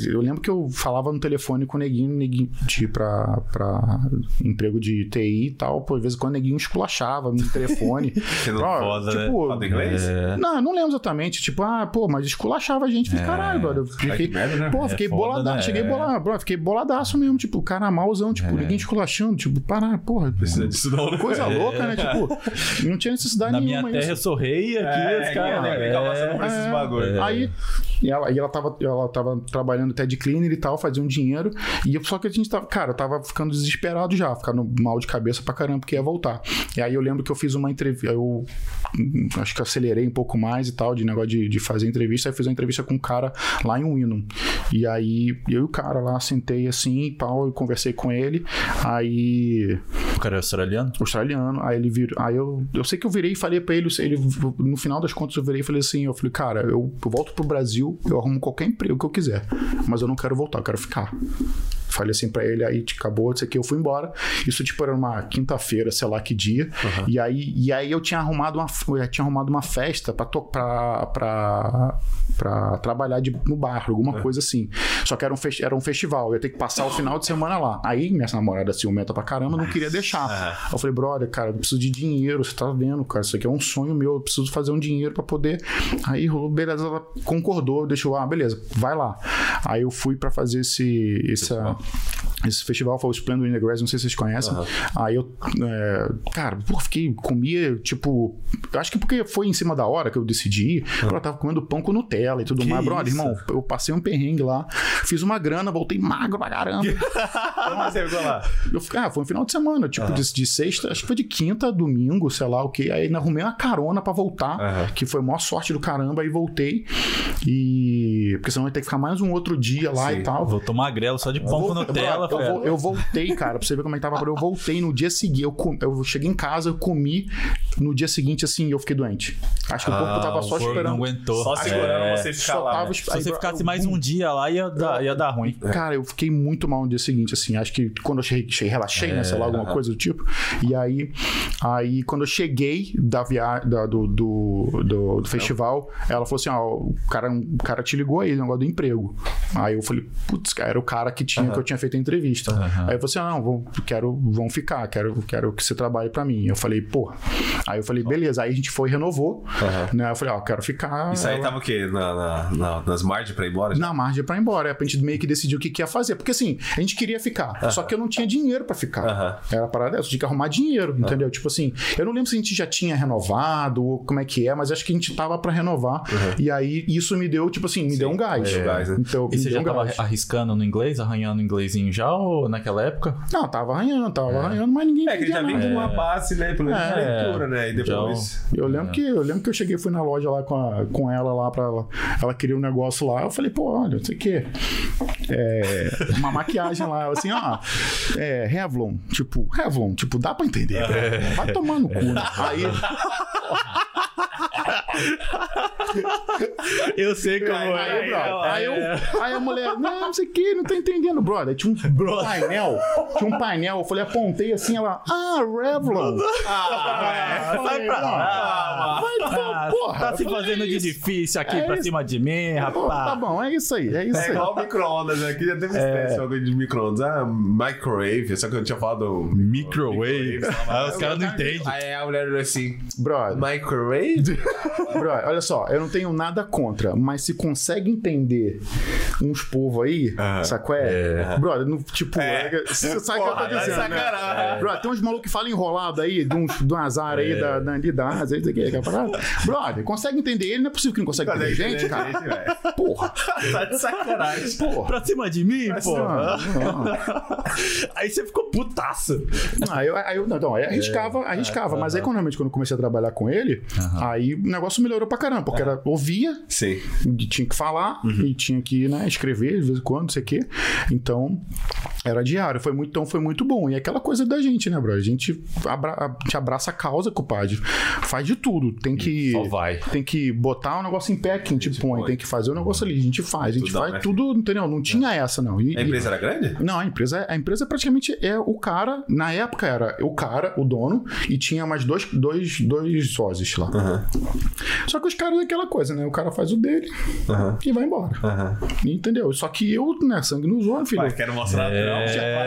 Eu lembro que eu falava no telefone com o neguinho, neguinho de, pra, pra emprego de TI e tal, pô, às vezes quando o neguinho esculachava no telefone. [laughs] Você não Ó, foda, né? tipo, fala inglês? É. Não, eu não lembro exatamente. Tipo, ah, pô, mas esculachava a gente. Fiquei, caralho, brother. Fiquei, que merda, né? pô, fiquei É boladaço. né? Cheguei É. bolado, bro, fiquei boladaço mesmo. Tipo, cara, malzão, tipo, ninguém esculachando. Tipo, parar, porra. Precisa disso não, né? Coisa louca, né? Tipo, não tinha necessidade Na minha nenhuma terra eu isso. sou rei aqui, É, os caras. né? Fica passando por esses É, bagulho. Aí, e ela, e ela, tava, ela tava trabalhando até de cleaner e tal, fazia um dinheiro. E eu- só que a gente tava, cara, eu tava ficando desesperado já, ficando mal de cabeça pra caramba, porque ia voltar. E aí eu lembro que eu fiz uma entrevista, eu acho que acelerei um pouco mais e tal, de negócio de, de fazer entrevista. Aí fiz uma entrevista com um cara lá em Winnon. E aí eu e o cara lá sentei assim e tal, eu conversei com ele. Aí cara é australiano? australiano. Aí ele virou. Aí eu, eu sei que eu virei e falei pra ele, ele. No final das contas, eu virei e falei assim: eu falei, cara, eu, eu volto pro Brasil, eu arrumo qualquer emprego que eu quiser. Mas eu não quero voltar, eu quero ficar. Falei assim pra ele, aí acabou, isso aqui, eu fui embora. Isso, tipo, era uma quinta-feira, sei lá que dia. E, aí, e aí eu tinha arrumado uma, eu tinha arrumado uma festa pra, pra, pra trabalhar de, no bar, alguma coisa assim. Só que era um, era um festival, eu ia ter que passar o final de semana lá. Aí minha namorada ciumenta pra caramba, não queria deixar. Eu falei, brother, cara, eu preciso de dinheiro, você tá vendo, cara, isso aqui é um sonho meu, eu preciso fazer um dinheiro pra poder. Aí, beleza, ela concordou, deixou, ah, beleza, vai lá. Aí eu fui pra fazer esse, essa, esse festival, foi o Splendor in the Grass, não sei se vocês conhecem. Aí eu, é, cara, pô, fiquei, comia, tipo, acho que porque foi em cima da hora que eu decidi ir, eu tava comendo pão com Nutella e tudo Que mais. Brother, isso? irmão, eu passei um perrengue lá, fiz uma grana, voltei magro pra caramba. [laughs] Como você ficou lá? Eu fiquei, ah, foi um final de semana, tipo, de, de sexta, acho que foi de quinta a domingo, sei lá o que. Aí ainda arrumei uma carona pra voltar, que foi a maior sorte do caramba, aí voltei. E. Porque senão ia ter que ficar mais um outro dia lá Sim. e tal. Voltou magrelo só de pão com Nutella. eu, vou- eu voltei, cara, pra você ver como é que tava. Eu voltei no dia seguinte. Eu, com- eu cheguei em casa, eu comi. No dia seguinte, assim, eu fiquei doente. Acho que o corpo tava Ah, só o corpo esperando. Não aguentou. Só segurando É. você ficar Só lá. tava né? Se aí, você ficasse eu- mais um dia lá, ia dar, ia dar ruim. Cara, eu fiquei muito mal no dia seguinte, assim. Acho que quando eu cheguei, cheguei relaxei, né? Sei lá, alguma coisa do tipo. E aí, aí quando eu cheguei da viagem do, do, do, do festival, ela falou assim: ó, o cara, o cara te ligou aí, o negócio do emprego. Aí eu falei, putz, cara, era o cara que tinha, que eu tinha feito a entrevista. Aí eu falei assim: ah, não, vão, quero, vão ficar, quero, quero que você trabalhe pra mim. Eu falei, pô. Aí eu falei, beleza. Aí a gente foi e renovou. Né? Eu falei, ó, quero ficar. Isso aí Ela- tava o quê? Na, na- na- nas margens pra ir embora? na margem pra ir embora. Aí a gente meio que decidiu o que, que ia fazer. Porque assim, a gente queria ficar. Só que eu não tinha dinheiro pra ficar. Era a parada dessa, eu tinha que arrumar dinheiro, entendeu? Tipo assim, eu não lembro se a gente já tinha renovado ou como é que é, mas acho que a gente tava pra renovar. E aí isso me deu, tipo assim, me deu um gás. né? Então, E você já um tava gás. arriscando no inglês, arranhando o inglesinho já ou naquela época? Não, tava arranhando, tava arranhando, mas ninguém É que ele já vem com uma base, né? Pelo menos É. leitura, né? E depois. Eu lembro, que, eu lembro que eu cheguei, fui na loja lá com, a- com ela lá pra ela. Ela queria um negócio lá. Eu falei, pô, olha, não sei o quê. É, uma maquiagem lá. Ela assim, ó. É, Revlon. Tipo, Revlon. Tipo, dá pra entender. Vai tomar no cu. Né? [laughs] Aí. [laughs] Eu sei como Aí, brother, aí, eu, aí a mulher, não, não sei o que, não tô entendendo, brother. Tinha um painel, tinha um painel, eu falei, apontei assim, ela, ah, Revlon. Ah, Falei, sai pra lá. Vai, Ah, porra. tá se fazendo é de isso. difícil aqui É pra isso. cima de mim, tá rapaz. bom, é isso aí, é isso É aí. igual micro-ondas, né? Aqui já teve esse bagulho de micro-ondas. Ah, microwave. Só que eu tinha falado. Microwave. Ah, os caras não entendem. Aí a mulher olhou assim: Brother, Microwave? [laughs] brother, olha só, eu não tenho nada contra, mas se consegue entender uns povos aí, Aham. sabe qual é? Brother, no, tipo, É. é, você sabe o que eu tô Porra, tá dizendo, né? sacanagem. Brother, tem uns malucos que falam enrolado aí, de um, de um azar aí, da, da, de da asa, isso aqui, aquela parada. Brother, consegue entender ele? Não é possível que não consegue entender gente, cara. Porra, [laughs] Tá de sacanagem. porra. Pra cima de mim. Não, não. [laughs] Aí você ficou putaço. Aí eu, aí eu, não, não, aí arriscava, arriscava. Mas aí, quando, realmente, quando eu comecei a trabalhar com ele, aí o negócio melhorou pra caramba, porque era, ouvia, Sim. e tinha que falar e tinha que né, escrever de vez em quando, não sei o quê. Então, era diário. Foi muito, então foi muito bom. E aquela coisa da gente, né, bro? A gente, abra, a gente abraça a causa, compadre. Faz de tudo. Tem que. Só vai. Tem que botar o negócio em pé que a gente põe. põe. Tem que fazer o negócio ali. A gente faz. A gente Tudão, faz né, tudo, entendeu? Não tinha essa, não. E- A e- empresa era grande? não, a empresa, a empresa praticamente é o cara. Na época era o cara, o dono, e tinha mais dois, dois, dois sócios lá. Aham. Só que os caras é aquela coisa, né? O cara faz o dele Aham. e vai embora. Aham. Entendeu? Só que eu, né, sangue nos olhos, filho. Pai, quero mostrar É.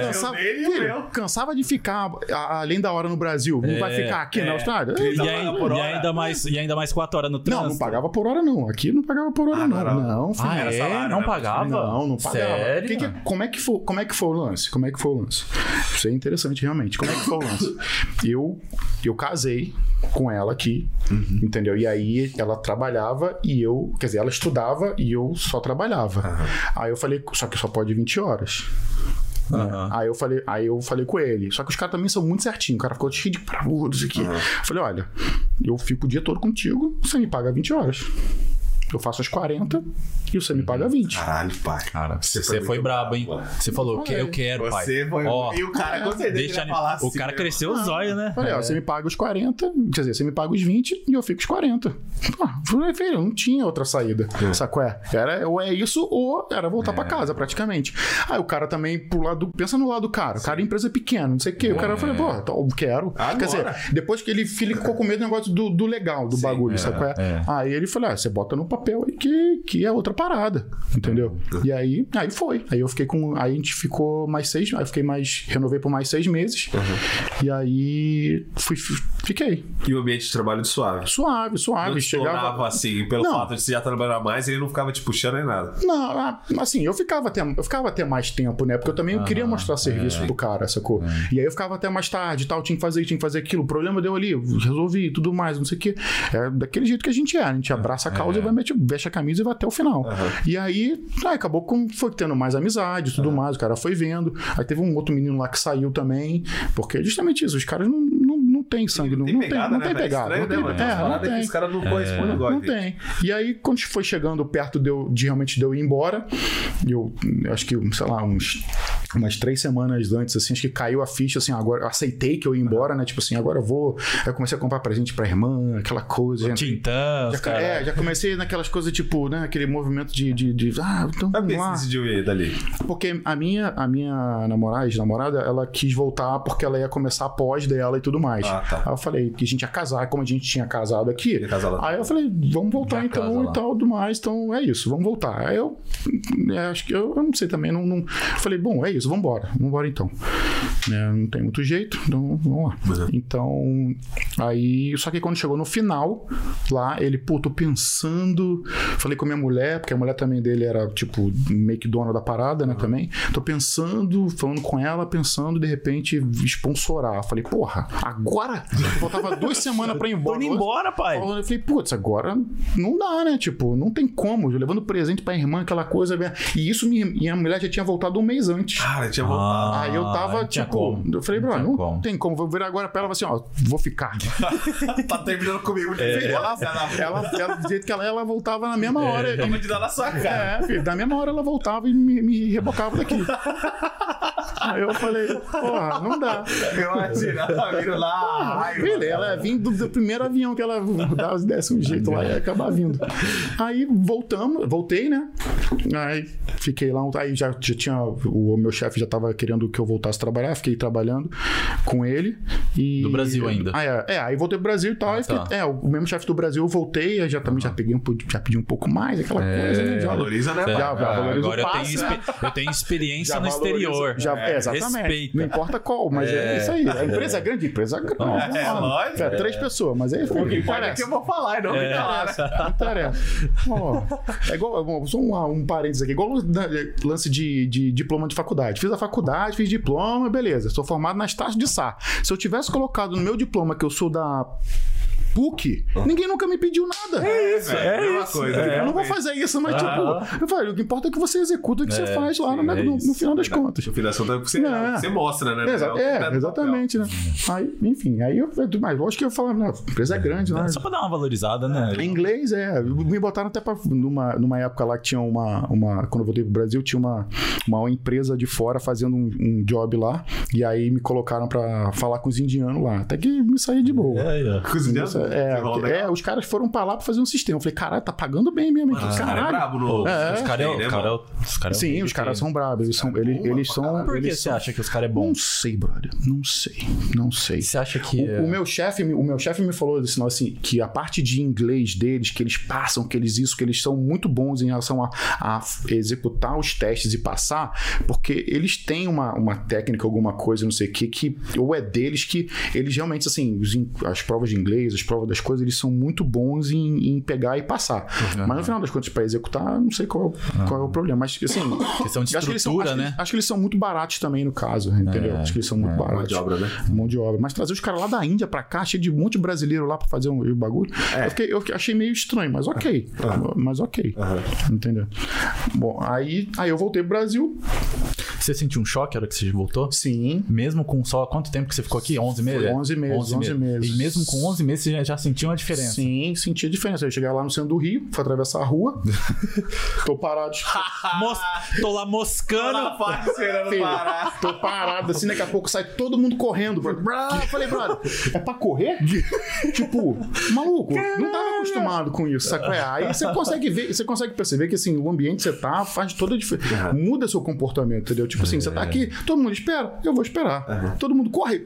não. Cansava, dele e filho, cansava de ficar além da hora no Brasil. Não vai ficar aqui na Austrália? E, Não, aí- e ainda mais, e ainda mais quatro horas no Não, trânsito. não pagava por hora, não. Aqui não pagava por hora, Ah, não. não, Não, filho. Ah, Era é? salário, não né? pagava? Não, não pagava. Sério? Que que- como, é que foi, como é que foi o lance? Como é que foi o lance? Isso é interessante, realmente. Como é que foi o lance? Eu, eu casei com ela aqui, Uhum. Entendeu? E aí ela trabalhava e eu... Quer dizer, ela estudava e eu só trabalhava. Aí eu falei, só que só pode 20 horas. Aham. Aí eu falei, aí eu falei com ele. Só que os caras também são muito certinhos. O cara ficou cheio de isso aqui. Eu falei, olha, eu fico o dia todo contigo, você me paga 20 horas. Eu faço as 40 e você me paga 20. Caralho, pai. Cara, você foi foi, muito brabo, hein? Você falou, que eu quero, pai. Você foi. Ó, e o cara, com certeza, deixa falar O assim, cara né? cresceu os olhos, né? Falei, ó, você me paga os 40, quer dizer, você me paga os 20 e eu fico os 40. Pô, falei, filho, não tinha outra saída. Sacou? É? Era, ou é isso ou era voltar pra casa, praticamente. Aí o cara também, pro lado, pensa no lado do cara. O cara é empresa pequena, não sei o quê. O cara falou, pô, então, eu quero. Agora. Quer dizer, depois que ele, ele ficou com medo do negócio do, do legal, do bagulho, sacou? É? é. Aí ele falou, ah, você bota no papel aí que, que é outra parada, entendeu? E aí, aí foi. Aí eu fiquei com. Aí a gente ficou mais seis. Aí fiquei mais. Renovei por mais seis meses. E aí fui, fiquei. E o ambiente de trabalho de suave. Suave, suave. Não chegava. assim, pelo Não. fato de você já trabalhar mais, ele não ficava te puxando nem nada. Não, assim, eu ficava até, eu ficava até mais tempo, né? Porque eu também queria mostrar serviço pro cara, sacou? E aí eu ficava até mais tarde tal, tinha que fazer, tinha que fazer aquilo. O problema deu ali, resolvi tudo mais, não sei o quê. É daquele jeito que a gente é, a gente abraça a causa e vai mete, veste a camisa e vai até o final. E aí, ah, acabou com, foi tendo mais amizade e tudo mais, o cara foi vendo. Aí teve um outro menino lá que saiu também, porque é justamente isso, os caras não tem sangue, não, Tem não pegada, tem, não né, tem velho? pegada. Estranho, Não tem, né, mano? Essa é, não tem. os caras não correspondem igual. Não tem. E aí, quando foi chegando perto de, eu, de realmente de eu ir embora, eu acho que, sei lá, uns, umas três semanas antes, assim, acho que caiu a ficha, assim, agora eu aceitei que eu ia embora, né? Tipo assim, agora eu vou. Aí eu comecei a comprar presente pra irmã, aquela coisa. já- Tintã, já, cara. é, já comecei naquelas coisas, tipo, né? Aquele movimento de. de, de ah, então por vamos que lá. você decidiu ir dali? Porque a minha, a minha namorada, ex-namorada, ela quis voltar porque ela ia começar a pós dela e tudo mais. Ah, tá. Aí eu falei que a gente ia casar, como a gente tinha casado aqui. Lá. Aí eu falei, vamos voltar então e tal, do mais, então é isso, vamos voltar. Aí eu é, acho que eu, eu não sei também, não, não- falei, bom, é isso, vamos embora, vamos embora então. Né, não tem muito jeito, então vamos lá. Uhum. Então, aí, só que quando chegou no final, lá, ele, pô, tô pensando, falei com a minha mulher, porque a mulher também dele era, tipo, meio que dona da parada, né, também. Tô pensando, falando com ela, pensando, de repente, sponsorar. Falei, porra, agora? Faltava duas semanas pra ir embora. Tô indo embora, pai. Eu falei, putz, agora não dá, né? Tipo, não tem como. Eu levando presente pra irmã, aquela coisa. E isso, minha, minha mulher já tinha voltado um mês antes. Cara, tinha voltado. Aí eu tava, não tipo, como. eu falei, Não bro, não como. tem como. Vou virar agora pra ela e falar assim, ó, vou ficar. [laughs] tá terminando comigo. Filho, ela, ela, ela, ela, do jeito que ela, ela voltava na mesma hora. Eu vou te dar na sua cara. É, filho, da mesma hora ela voltava e me, me rebocava daqui. [laughs] Aí eu falei, porra, não dá. Imagina, ela vindo lá. Filho, ela ia vir do, do primeiro avião que ela dava, desse um jeito lá e ia acabar vindo. Aí voltamos, voltei, né? Aí fiquei lá, aí já, já tinha. O meu chefe já tava querendo que eu voltasse a trabalhar, fiquei trabalhando com ele. E, Do Brasil ainda. Ah, é, é, aí voltei pro Brasil e tal. aí tá. fiquei- é, o mesmo chefe do Brasil eu voltei, aí já também já peguei um já pedi um pouco mais, aquela coisa, né? Já, Valoriza, né? É, já, já valoriza agora o eu tenho, expe- eu tenho experiência já no valoriza- exterior. Já, é, exatamente. Respeita. Não importa qual, mas é, isso aí. A empresa é grande, a empresa é grande. É, lógico. É, três pessoas, mas aí O que importa é interessa. que eu vou falar e não me falar, né? Não interessa. Ó, é igual, bom, só um, um parênteses aqui, igual né, lance de, de diploma de faculdade. Fiz a faculdade, fiz diploma, beleza. Sou formado nas taxas de SAR. Se eu tivesse colocado no meu diploma que eu sou da PUC, ninguém nunca me pediu nada. É isso, é, a mesma isso, coisa. é. Eu não vou fazer isso, mas tipo, eu falei, o que importa é que você executa o que você faz lá no, é no- no isso. final das contas. No fim das contas, você, É. você mostra, né? Exa- tá é, no papel. exatamente, né? Aí, enfim, aí eu. Mas lógico que eu falava, a empresa é grande, né? Só pra dar uma valorizada, né? Em inglês, é. Me botaram até pra. Numa, numa época lá que tinha uma, uma. Quando eu voltei pro Brasil, tinha uma, uma empresa de fora fazendo um, um job lá. E aí me colocaram pra falar com os indianos lá. Até que me saí de boa. É, é. Cozinhando? É, Desenrola é, legal. os caras foram pra lá pra fazer um sistema. Eu falei, caralho, tá pagando bem mesmo. Os caras é caralho. brabo no. Os caras é, né, os cara é, mano? os cara é Sim, os caras que- são bravos. Eles são. Eles, boa eles são. caralho. Por que eles você são- acha que os caras é bom? Não sei, brother. Não sei. Não sei. Você acha que. O, é- o meu chefe, o meu chefe me falou desse negócio assim, que a parte de inglês deles, que eles passam, que eles isso, que eles são muito bons em relação a, a executar os testes e passar, porque eles têm uma, uma técnica, alguma coisa, não sei o que, que ou é deles que eles realmente, assim, as provas de inglês, as provas das coisas, eles são muito bons em, em pegar e passar. Mas no final das contas, para executar, não sei qual, é o- qual é o problema. Mas, assim, Questão de acho que eles são- estrutura, acho que- né? Acho que eles são muito baratos também, no caso, entendeu? acho que eles são muito baratos. Mão de obra, né? Mão de obra. Mas trazer os caras lá da Índia pra cá, cheio de um monte de brasileiro lá pra fazer um, o bagulho. Eu, fiquei- eu achei meio estranho, mas ok. Mas ok. Entendeu? Bom, aí, aí eu voltei pro Brasil. Você sentiu um choque na hora que você voltou? Sim. Mesmo com só. Quanto tempo que você ficou aqui? 11 meses? 11 meses, 11 meses. E mesmo com 11 meses você já, já sentiu uma diferença? Sim, senti a diferença. Eu cheguei lá no centro do Rio, fui atravessar a rua. [laughs] tô parado. [laughs] Mos... Tô lá moscando. Tá fácil esperando Filho, parar. tô parado, assim, daqui a pouco sai todo mundo correndo. Bro. Eu falei, brother, é pra correr? tipo, maluco, não tava acostumado com isso, qual é? Aí você consegue ver, você consegue perceber que assim, o ambiente que você tá faz toda a diferença. Muda seu comportamento, entendeu? Tipo assim, você tá aqui, todo mundo espera, eu vou esperar. Todo mundo corre.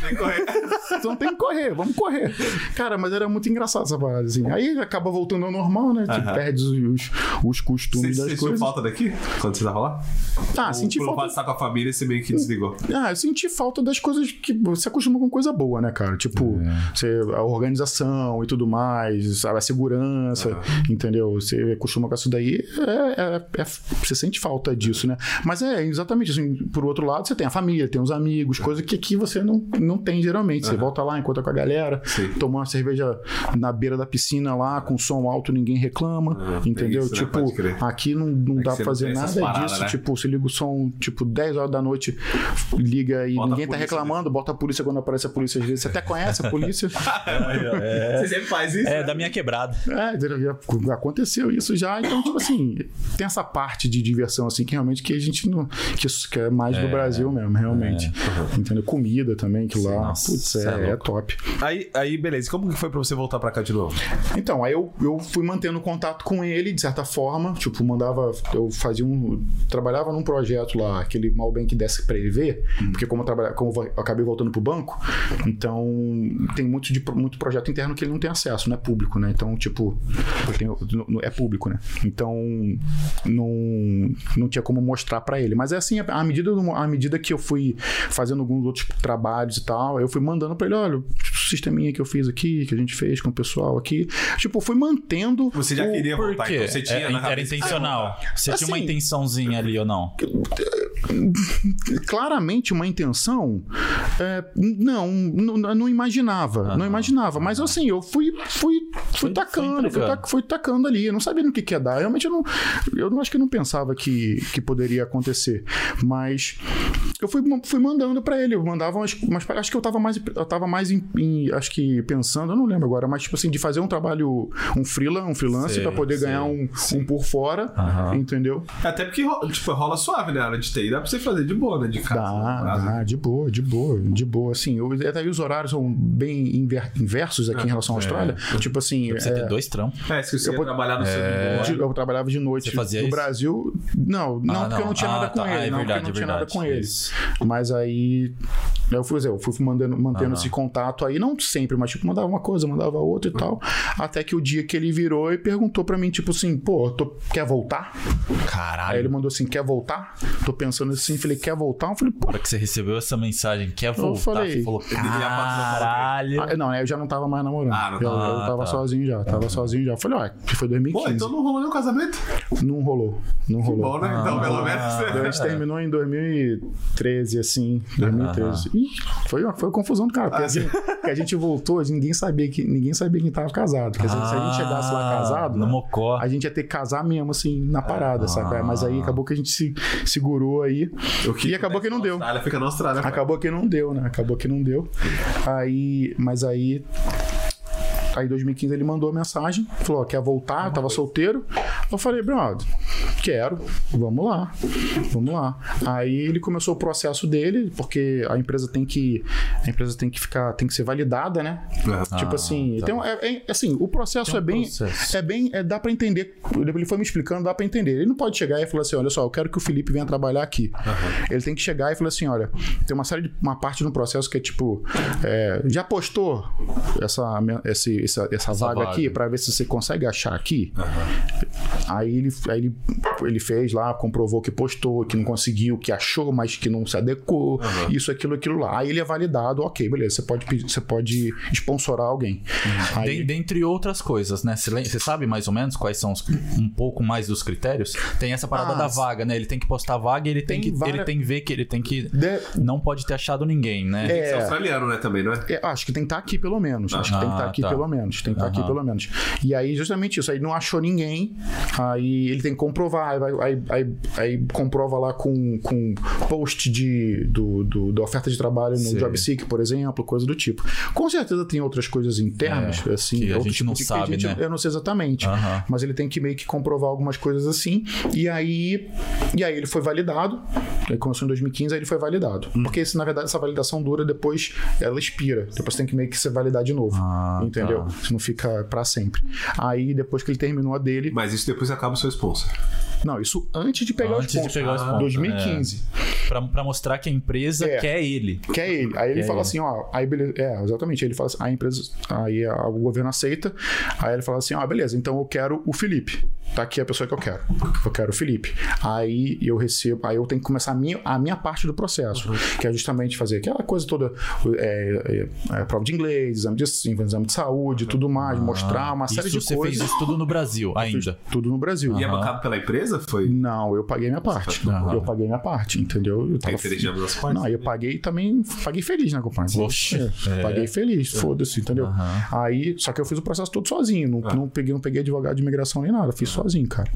Tem que correr. Você [laughs] não tem que correr, vamos correr. Cara, mas era muito engraçado essa parada, assim. Aí acaba voltando ao normal, né? Tipo, perde os, os, os Você costumes você das sentiu coisas. falta daqui? Quando você tava lá? Ah, senti Por falta. de estar com a família, você meio que desligou. Ah, eu senti falta das coisas que você acostuma com coisa boa, né, cara? Tipo, você, a organização e tudo mais, sabe? A segurança, entendeu? Você acostuma com isso daí, é, é- é- você sente falta disso, né? Mas é, exatamente assim. Por outro lado, você tem a família, tem os amigos, coisa que aqui você não, não tem geralmente. Você volta lá, encontra com a galera, Sim. toma uma cerveja na beira da piscina lá, com som alto, ninguém reclama. Tem entendeu? isso, né? tipo, crer. aqui não, não É dá pra fazer nada paradas, disso. né? Tipo, você liga o som, tipo, 10 horas da noite, liga e Bota ninguém tá polícia, reclamando, bota a polícia quando aparece a polícia às vezes. Você até conhece a polícia. [laughs] [laughs] Você sempre faz isso? É, né? da minha quebrada. É, aconteceu isso já. Então, tipo assim, tem essa parte de diversão, assim, que realmente que a gente não. Que, que é mais do Brasil mesmo, realmente. Entendeu? Comida também, que lá. Nossa, putz, é é, é top. Aí, aí, beleza. Como que foi pra você voltar pra cá de novo? Então, aí eu, eu fui mantendo contato com ele, de certa forma. Tipo, mandava. Eu fazia um. Trabalhava num projeto lá, aquele Malbank Desk pra ele ver. Porque como eu, trabalha, como eu acabei voltando pro banco, então tem muito, de, muito projeto interno que ele não tem acesso, não é público, né? Então, tipo, é público, né? Então, não, não tinha como mostrar pra ele. Mas é assim, à medida, do- à medida que eu fui fazendo alguns outros trabalhos e tal, eu fui mandando pra ele, olha, o sisteminha que eu fiz aqui, que a gente fez com o pessoal aqui. Tipo, eu fui mantendo. Você já o- queria Por voltar, quê? então você tinha É, na era intencional. voltar. Você tinha uma Assim- intençãozinha ali ou não? Claramente uma intenção. é, não, não, não imaginava. Não imaginava. Mas assim, eu fui, fui, fui Foi- tacando, foi fui, entregando. ta- fui tacando ali. Eu não sabia no que, que ia dar. Realmente eu não. Eu não acho que eu não pensava que, que poderia acontecer. Mas eu fui, fui mandando pra ele. Eu mandava umas, umas- Acho que eu tava mais. Eu tava mais em, em- Acho que pensando, eu não lembro agora, mas tipo assim, de fazer um trabalho, um freela, um freelance, pra poder sei, ganhar um, um por fora. Aham. Entendeu? Até porque tipo, rola suave, né? A área de TI dá pra você fazer de boa, né? De casa. Dá, no caso. dá, de boa, de boa, de boa. Assim, eu, até aí os horários são bem inver- inversos aqui em relação à Austrália. Tipo assim, Você é, tem dois trampos. É, se você Eu ia trabalhar no seu de- eu trabalhava de noite Você fazia no isso? Brasil. Não, não, Ah, porque eu não tinha Ah, nada com tá. ele. Ah, é não, verdade, porque eu não é tinha nada com ele. Isso. Mas aí. Eu fui, eu fui mantendo, mantendo Aham. esse contato aí, não sempre, mas tipo, mandava uma coisa, mandava outra e tal. Até que o dia que ele virou e perguntou pra mim, tipo assim, pô, tô- quer voltar? Caralho. Aí ele mandou assim, quer voltar? Tô pensando assim, falei, quer voltar? Eu falei, pô, Na hora que você recebeu essa mensagem, quer voltar? falei, você falou, devia passar pra caralho. Ah, não, né? Eu já não tava mais namorando. Ah, não eu, tava. eu tava Ah, tá. sozinho já. Tava sozinho já. Falei, ó, que foi 2015. Pô, então não rolou nenhum casamento? Não rolou. Não rolou. Bom, né? Então, pelo menos. A gente terminou em 2013, assim. 2013. Ih, foi, uma- foi uma confusão do cara. Porque assim, [laughs] que a gente voltou, ninguém sabia que ninguém sabia quem tava casado. Quer dizer, se a gente chegasse lá casado, No Mocó. a gente ia ter que casar mesmo, assim, na parada, sabe? Mas aí acabou que a gente se segurou aí. Que E acabou que não deu. Austrália fica na Austrália. Acabou que não deu, né? Acabou que não deu. Aí, mas aí. Aí, em 2015, ele mandou a mensagem, falou: ó, quer voltar? Eu tava solteiro. Eu falei, brother, quero, vamos lá, vamos lá. Aí ele começou o processo dele, porque a empresa tem que. A empresa tem que ficar, tem que ser validada, né? É. tipo assim, tá. tem um- é, é- assim, o processo Tem um é bem. processo. É bem. É, dá pra entender. Ele foi me explicando, dá pra entender. Ele não pode chegar e falar assim: olha só, eu quero que o Felipe venha trabalhar aqui. Ele tem que chegar e falar assim: olha, tem uma série de. uma parte no processo que é tipo. é, já postou essa, esse, essa, essa, vaga, vaga. aqui pra ver se você consegue achar aqui? Aí, ele, aí ele, ele fez lá, comprovou que postou, que não conseguiu, que achou, mas que não se adequou, isso, aquilo, aquilo lá. Aí ele é validado, ok, beleza, você pode, pedir- você pode sponsorar alguém. Aí, Den- dentre outras coisas, né? Você sabe mais ou menos quais são os- um pouco mais dos critérios? Tem essa parada Ah, da vaga, né? Ele tem que postar vaga e ele tem, Tem que várias- ele tem que ver que ele tem que de- não pode ter achado ninguém, né? É. É australiano, né? Também, não é? É, acho que tem que estar aqui pelo menos. Acho que tem que estar Ah, aqui tá. pelo menos. Tem que estar aqui Aham. pelo menos. E aí, justamente isso. Aí não achou ninguém. Aí ele tem que comprovar. Aí, aí, aí- aí comprova lá com, com post de, do, do- da oferta de trabalho no. JobSeek, por exemplo, coisa do tipo. Com certeza tem outras coisas internas, É, assim. que a outro gente não de que sabe, né? Eu não sei exatamente. Aham. Mas ele tem que meio que comprovar algumas coisas assim. E aí, e aí ele foi validado. Aí começou em 2015, aí ele foi validado. Hum. Porque, esse, na verdade, essa validação dura depois, ela expira. Depois tem que meio que se validar de novo. Ah, entendeu? tá. Isso não fica pra sempre. Aí, depois que ele terminou a dele. Mas isso depois acaba o seu sponsor. Não, isso antes de pegar Antes os de pontos. pegar os pontos, 2015. Pra, pra mostrar que a empresa É. quer ele. Que é ele. Aí ele Que é fala ele. assim, ó, aí beleza. É, exatamente. Aí ele fala assim, a empresa. Aí a- o governo aceita. Aí ele fala assim, ó, beleza, então eu quero o Felipe. Tá aqui a pessoa que eu quero. Eu quero o Felipe. Aí eu recebo, aí eu tenho que começar a minha, a minha parte do processo, que é justamente fazer aquela coisa toda, é, é, é, prova de inglês, exame de, exame de saúde, tudo mais, mostrar uma série de você coisas. fez isso tudo no Brasil ainda. Tudo no Brasil. E é bancado pela empresa? Foi? Não, eu paguei minha parte. Aham. Eu paguei minha parte, entendeu? Eu É tava... de ambas as partes? Não, eu paguei também, paguei feliz na companhia. Oxe, É, é. Paguei feliz, foda-se, entendeu? Aham. Aí, só que eu fiz o processo todo sozinho, não, Ah. não, peguei, não peguei advogado de imigração nem nada, fiz sozinho, cara,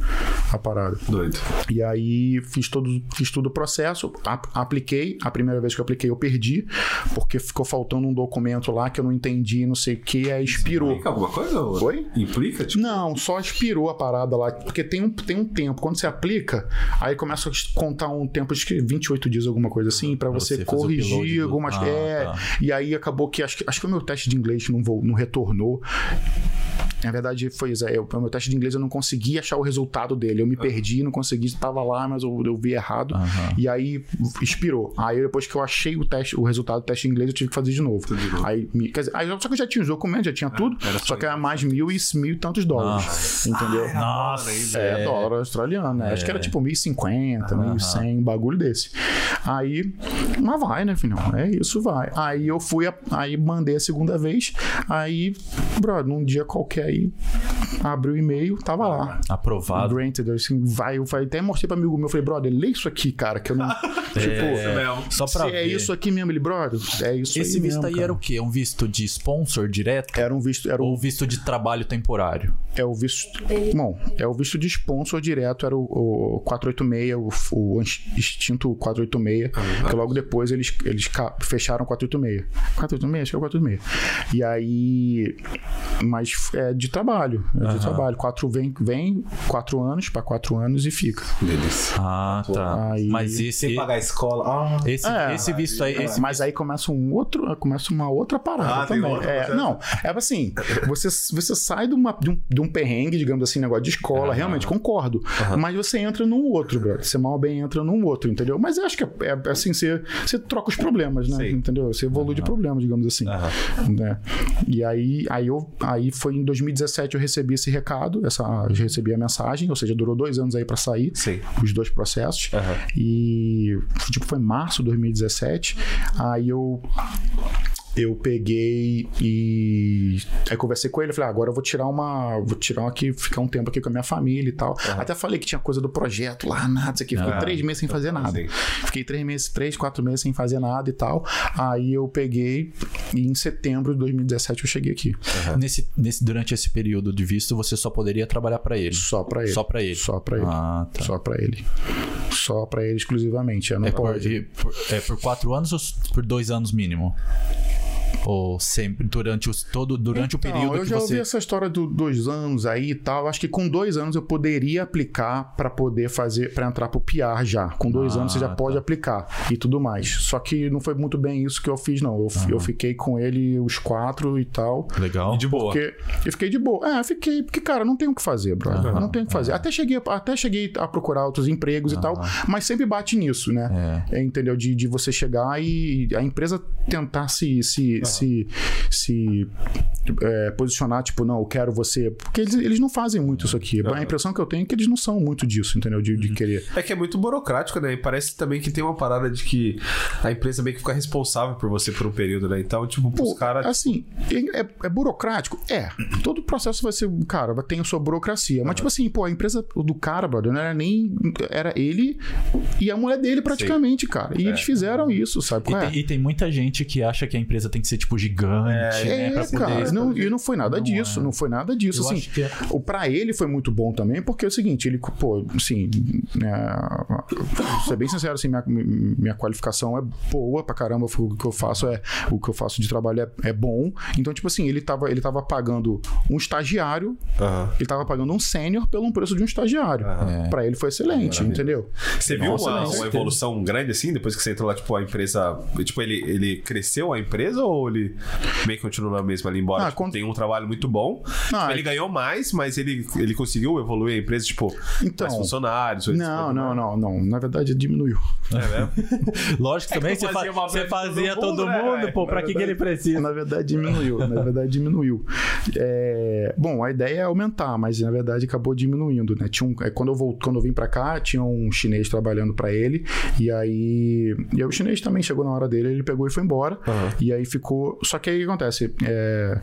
a parada. Doido. E aí fiz todo, fiz todo o processo, ap- apliquei. A primeira vez que eu apliquei, eu perdi, porque ficou faltando um documento lá que eu não entendi, não sei o que, aí expirou. Implica alguma coisa? ou- Oi? Implica? Tipo, Não, só expirou a parada lá, porque tem um, tem um tempo. Quando você aplica, aí começa a contar um tempo, acho que 28 dias, alguma coisa assim, pra você, você corrigir algumas. Ah, é, tá. e aí acabou que acho, que acho que o meu teste de inglês não, vol- não retornou. Na verdade, foi isso. é, O meu teste de inglês eu não consegui achar o resultado dele. Eu me perdi, não consegui, estava lá, mas eu, eu vi errado. Aham. E aí expirou. Aí depois que eu achei o teste, o resultado do teste de inglês, eu tive que fazer de novo. Tudo. Aí, quer dizer, aí, só que eu já tinha os documentos, já tinha tudo, era só que era mais mil e mil e tantos dólares. Nossa. Entendeu? Nossa, É, dólar australiano, né? Acho que era tipo 1.050, 1.100, bagulho desse. Aí, mas vai, né, filhão? É isso, vai. Aí eu fui, aí mandei a segunda vez, aí, brother, num dia qualquer aí, abri o e-mail, tava lá. Aprovado. Granted, assim, vai, eu falei, até mostrei pra amigo meu, eu falei, brother, lê isso aqui, cara, que eu não. [laughs] tipo, mesmo. Só pra se é ver. isso aqui mesmo, ele, brother, é isso Esse aí. visto mesmo, aí cara. era o quê? Um visto de sponsor direto? Era um visto, era um Ou visto de trabalho temporário? É o visto. Bom, é o visto de sponsor direto, era o, o 486, o, o extinto 486, que logo depois eles, eles fecharam o 486. 486, acho que é o 486. E aí. Mas é de trabalho. É de trabalho. Quatro vem, vem quatro anos para quatro anos e fica. Delícia. Ah, tá. Aí- Mas esse, Sem pagar a escola. Ah, esse, É. esse visto aí. Esse mas aí começa um outro, começa uma outra parada Ah, também. outra É, não, é assim, você, você sai de, uma, de, um, de um perrengue, digamos assim, negócio de escola, realmente, concordo. Mas você entra num outro, brother. Você mal bem entra num outro, entendeu? Mas eu acho que é, é assim, você, você troca os problemas, né? Sim. Entendeu? Você evolui de problemas, digamos assim. Né? E aí, aí, eu, aí foi em 2017 eu recebi esse recado, essa, eu recebi a mensagem, ou seja, durou dois anos aí pra sair Sim. os dois processos. Aham. E tipo, foi março de 2017. Aí eu eu peguei e aí conversei com ele, falei, ah, agora eu vou tirar uma, vou tirar aqui, ficar um tempo aqui com a minha família e tal. Até falei que tinha coisa do projeto lá, nada, isso aqui. Fiquei Ah, três meses sem fazer nada. sim. Fiquei três meses, três, quatro meses sem fazer nada e tal. Aí eu peguei e em setembro de 2017 eu cheguei aqui. Nesse, nesse, durante esse período de visto, você só poderia trabalhar pra ele. Só pra ele. Só pra ele. Só pra ele. Ah, tá. Só pra ele. Só pra ele exclusivamente. Eu não É por, pode. por- é por quatro anos ou por dois anos mínimo? Ou sempre, durante, os, todo, durante Então, o período eu que já ouvi você. essa história dos dois anos aí e tal. Acho que com dois anos eu poderia aplicar para poder fazer, para entrar pro PR já. Com dois Ah, anos você já tá. pode aplicar e tudo mais. Só que não foi muito bem isso que eu fiz, não. Eu, f- eu fiquei com ele os quatro e tal. Legal. E de boa. Porque eu fiquei de boa. É, fiquei, porque, cara, não tem o que fazer, brother. Aham, não tem o que fazer. Até, cheguei, até cheguei a procurar outros empregos e tal, mas sempre bate nisso, né? É. É, entendeu? De, de você chegar e a empresa tentar se, se, se, se é, posicionar, tipo, não, eu quero você. Porque eles, eles não fazem muito isso aqui. A impressão que eu tenho é que eles não são muito disso, entendeu? De, de querer. É que é muito burocrático, né? E parece também que tem uma parada de que a empresa meio que fica responsável por você por um período, né? Então, tipo, Pô, os caras. Assim, é, é- é burocrático? É. Todo processo vai ser, cara, vai ter a sua burocracia. Mas, tipo assim, pô, a empresa do cara, brother, não era nem. Era ele e a mulher dele, praticamente, cara. E eles fizeram isso, sabe? E é? tem, e tem muita gente que acha que a empresa tem que ser, tipo, gigante, né? É, Pra poder... cara, não, e não foi nada Não disso, é. não foi nada disso. Eu assim, é- o pra ele foi muito bom também, porque é o seguinte, ele, pô, assim, é, ser bem sincero, assim, minha, minha qualificação é boa pra caramba, o que eu faço é, o que eu faço de trabalho é, é bom. Então, tipo assim, ele tava, ele tava pagando um estagiário, ele tava pagando um sênior pelo preço de um estagiário. É. Pra ele foi excelente, entendeu? Você viu Nossa, uma, uma evolução grande assim, depois que você entrou lá, tipo, a empresa. Tipo, ele, ele cresceu a empresa ou ele meio que continua na mesma ali, embora Ah, tipo, tem um trabalho muito bom. Ah, Tipo, ele ganhou mais, mas ele, ele conseguiu evoluir a empresa, tipo, Então, mais funcionários. Não, não, não, não. Na verdade, diminuiu. É mesmo? [laughs] Lógico que também que você, fazia fa- você vez todo fazia mundo, todo né, mundo, pô, pra que, que ele precisa? Na verdade, diminuiu. Na verdade, diminuiu. É, bom, a ideia é aumentar, mas na verdade acabou diminuindo, né? Tinha um, é, quando, eu volt, quando eu vim pra cá, tinha um chinês trabalhando pra ele, e aí, e aí o chinês também chegou na hora dele, ele pegou e foi embora, e aí ficou. Só que aí o que acontece? É,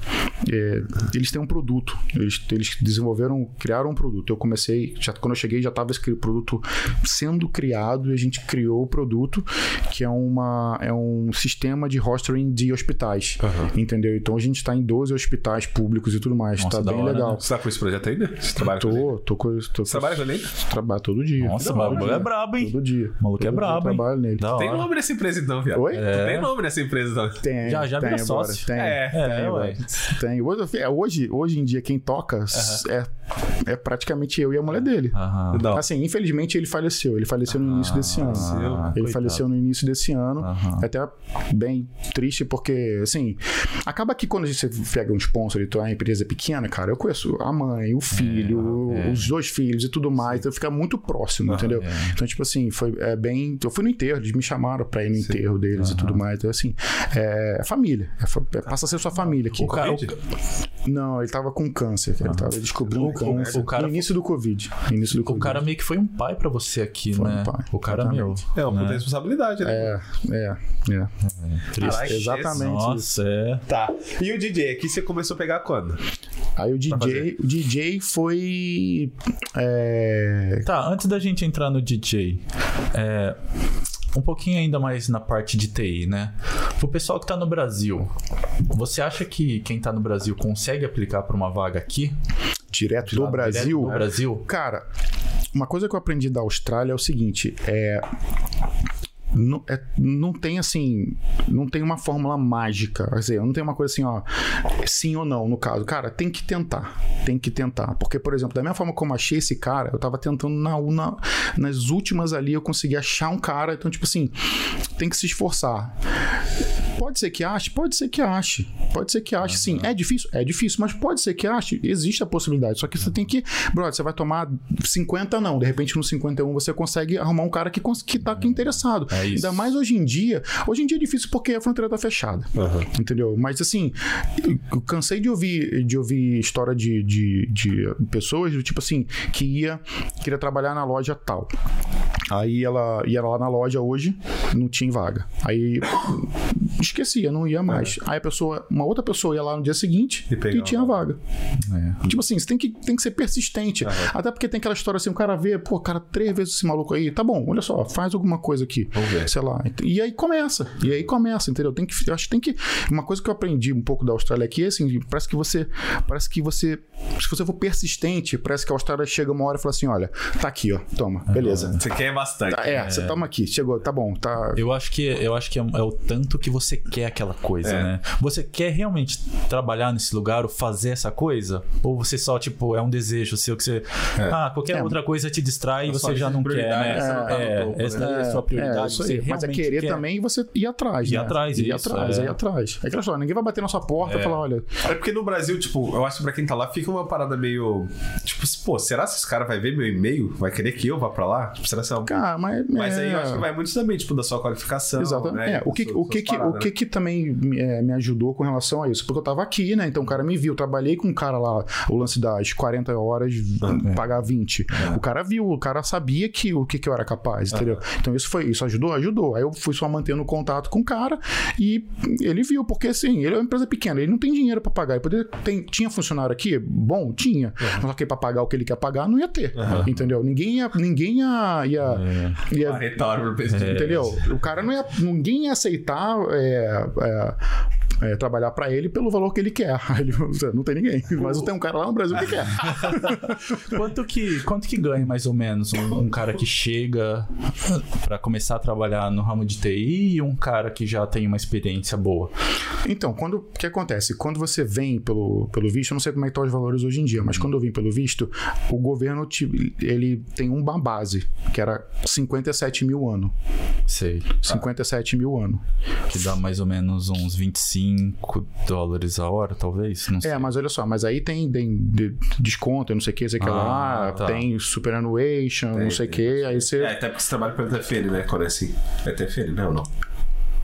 é, eles têm um produto, eles, eles desenvolveram, criaram um produto. Eu comecei, já, quando eu cheguei, já estava esse produto sendo criado e a gente criou o produto, que é, uma, é um sistema de rostering de hospitais. Entendeu? Então a gente está em 12 hospitais públicos e tudo mais. Nossa, tá bem hora, legal. Você tá com esse projeto ainda? Você trabalha com ele? Tô, tô com tô, Você trabalha com ele? Trabalho todo dia. Nossa, o dia, é brabo, hein? Todo dia. O maluco é eu brabo, hein? trabalho nele. Da Tem hora. nome nessa empresa então, viado. Oi? Tu tem nome nessa empresa então. Tem, Já- já tem vira agora. sócio. Tem, É, tem, é, ué. [laughs] tem. Hoje, é, hoje, hoje em dia, quem toca é, é praticamente eu e a mulher dele. Assim, infelizmente ele faleceu. Ele faleceu no início desse ano. Ah, Ele coitado. faleceu no início desse ano. É até bem triste, porque, assim, acaba que quando você pega um sponsor e tu é uma empresa pequena, cara, eu conheço a mãe, o filho, é. os dois filhos e tudo mais. Então fica muito próximo, entendeu? é. Então, tipo assim, foi é, bem. Eu fui no enterro, eles me chamaram pra ir no enterro deles e tudo mais. Então, assim, é, é família. É é- passa a ser sua família aqui. O cara- Covid? Não, ele tava com câncer, cara. Ele tava descobrindo O- câncer. o cara- no início do Covid. No início do O Covid. cara meio que foi um pai pra você aqui, Foi um né? pai, o cara, meu. É uma puta responsabilidade, né? É, é, é. Triste. Caralho, Exatamente. Nossa, é. Tá. E o DJ aqui você começou a pegar quando? Aí o DJ, o DJ foi. É, Tá, antes da gente entrar no DJ, é, um pouquinho ainda mais na parte de TI, né? Pro pessoal que tá no Brasil, você acha que quem tá no Brasil consegue aplicar pra uma vaga aqui? direto do Direto Brasil. Do Brasil? Cara, uma coisa que eu aprendi da Austrália é o seguinte: é. Não, é- não tem assim, não tem uma fórmula mágica. Quer dizer, não tem uma coisa assim, ó, sim ou não, no caso. Cara, tem que tentar. Tem que tentar. Porque, por exemplo, da mesma forma como achei esse cara, eu tava tentando na, na- nas últimas ali, eu consegui achar um cara. Então, tipo assim, tem que se esforçar. Pode ser que ache, pode ser que ache. Pode ser que ache, sim. É difícil? É difícil, mas pode ser que ache. Existe a possibilidade. Só que você tem que. Brother, você vai tomar 50 não. De repente, no 51 você consegue arrumar um cara que, que tá aqui interessado. É isso. Ainda mais hoje em dia. Hoje em dia é difícil porque a fronteira tá fechada. Entendeu? Mas assim, eu- cansei de ouvir, de ouvir história de, de, de pessoas do tipo assim, que ia, queria trabalhar na loja tal. Aí ela ia lá na loja hoje, não tinha vaga. Aí esquecia, não ia mais. Aí a pessoa, uma outra pessoa ia lá no dia seguinte E e, tinha vaga. É. Tipo assim, você tem que, tem que ser persistente. Até porque tem aquela história assim, o cara vê, pô, cara, três vezes esse maluco aí, tá bom, olha só, faz alguma coisa aqui. Vamos ver. Sei lá. E aí começa. E aí começa, entendeu? Tem que, acho que tem que. Uma coisa que eu aprendi um pouco da Austrália aqui é assim, parece que você. Parece que você. Se você for persistente, parece que a Austrália chega uma hora e fala assim: olha, tá aqui, ó, toma, beleza. Você quer bastante. Tá, É, você toma aqui, chegou, tá bom, tá. Eu acho que, eu acho que é, é o tanto que você quer aquela coisa, É. né? Você quer realmente trabalhar nesse lugar ou fazer essa coisa? Ou você só, tipo, é um desejo seu que você. Ah, qualquer É. outra coisa te distrai e você já não quer, né? essa não tá no é, topo, essa né? daí é a sua prioridade. Isso aí. Mas é querer quer. também você ir atrás. Ir né? atrás, ir isso, atrás, é. ir atrás. É aquela história, ninguém vai bater na sua porta e falar, olha. É porque no Brasil, tipo, eu acho que pra quem tá lá fica uma parada meio. Tipo, pô, será que esse cara vai ver meu e-mail? Vai querer que eu vá pra lá? Tipo, será que é um... Cara, mas. Mas é... aí eu acho que vai muito também, tipo, da sua qualificação. Exato. Né? É, o que, Suas- o, que, que, o que que também é, me ajudou com relação a isso? Porque eu tava aqui, né? Então o cara me viu. Eu trabalhei com um cara lá, o lance das 40 horas, pagar 20. O cara viu, o cara sabia que o que, que eu era capaz, entendeu? Então isso foi, isso ajudou? Ajudou. Aí eu fui só mantendo contato com o cara e ele viu, porque assim, ele é uma empresa pequena, ele não tem dinheiro pra pagar. Ele poderia, tinha funcionário aqui? Bom, tinha. Mas só que pra pagar o que ele quer pagar, não ia ter. Entendeu? Ninguém ia. Ninguém ia. ia, ia A retórica pro presidente. Entendeu? O cara não ia. Ninguém ia aceitar é, é, é, trabalhar pra ele pelo valor que ele quer. [laughs] Ele, não tem ninguém. Mas tem um cara lá no Brasil que quer. [laughs] Quanto que, quanto que ganha mais ou menos um, um cara que chega pra começar a trabalhar no ramo de TI e um cara que já tem uma experiência boa? Então, quando, o que acontece? Quando você vem pelo, pelo visto, eu não sei como é que estão os valores hoje em dia, mas quando eu vim pelo visto, o governo te- ele tem uma base, que era 57 mil ano. Sei. 57 mil ano. Que dá mais ou menos uns 25 5 dólares a hora, talvez. Não sei. É, mas olha só, mas aí tem, tem de- desconto, não sei o que, sei que Ah, lá, tá. tem superannuation, não sei o que, aí você. É, até porque você trabalha pelo TFN, né? Quando é assim. É TFN, não, não.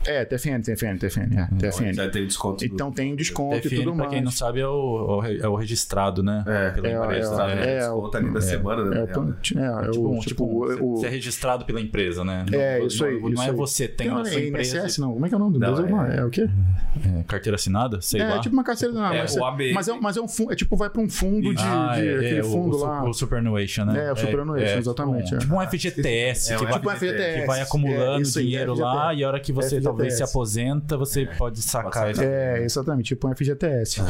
É, TFN, TFN, TFN, é, TFN. Já tem desconto. Então tem desconto e TFN, tudo pra mais. quem não sabe, é o, é o é o registrado, né? É, Pela é, empresa. é, É, é, desconto ali da semana, né? É, então, né? é, é Tipo, o, tipo, tipo, o, você é registrado pela empresa, né? É, Não- isso aí. Não, isso não é aí. você, tem a não, sua é empresa. INSS, não. Como é que é o nome do Não, Brasil? é- É, o quê? É, carteira assinada? Sei É, lá. tipo uma carteira. É, mas, o é, mas, é, mas é um fundo. É tipo, vai pra um fundo de. Ah, é, aquele é, fundo lá. O Superannuation, né? É, o Superannuation, exatamente, Tipo, é. tipo um FGTS, É, que, vai, Tipo um FGTS. que vai acumulando é, dinheiro lá e a hora que você FGTS. Talvez se aposenta, você pode sacar. esse- É, exatamente, tipo um FGTS.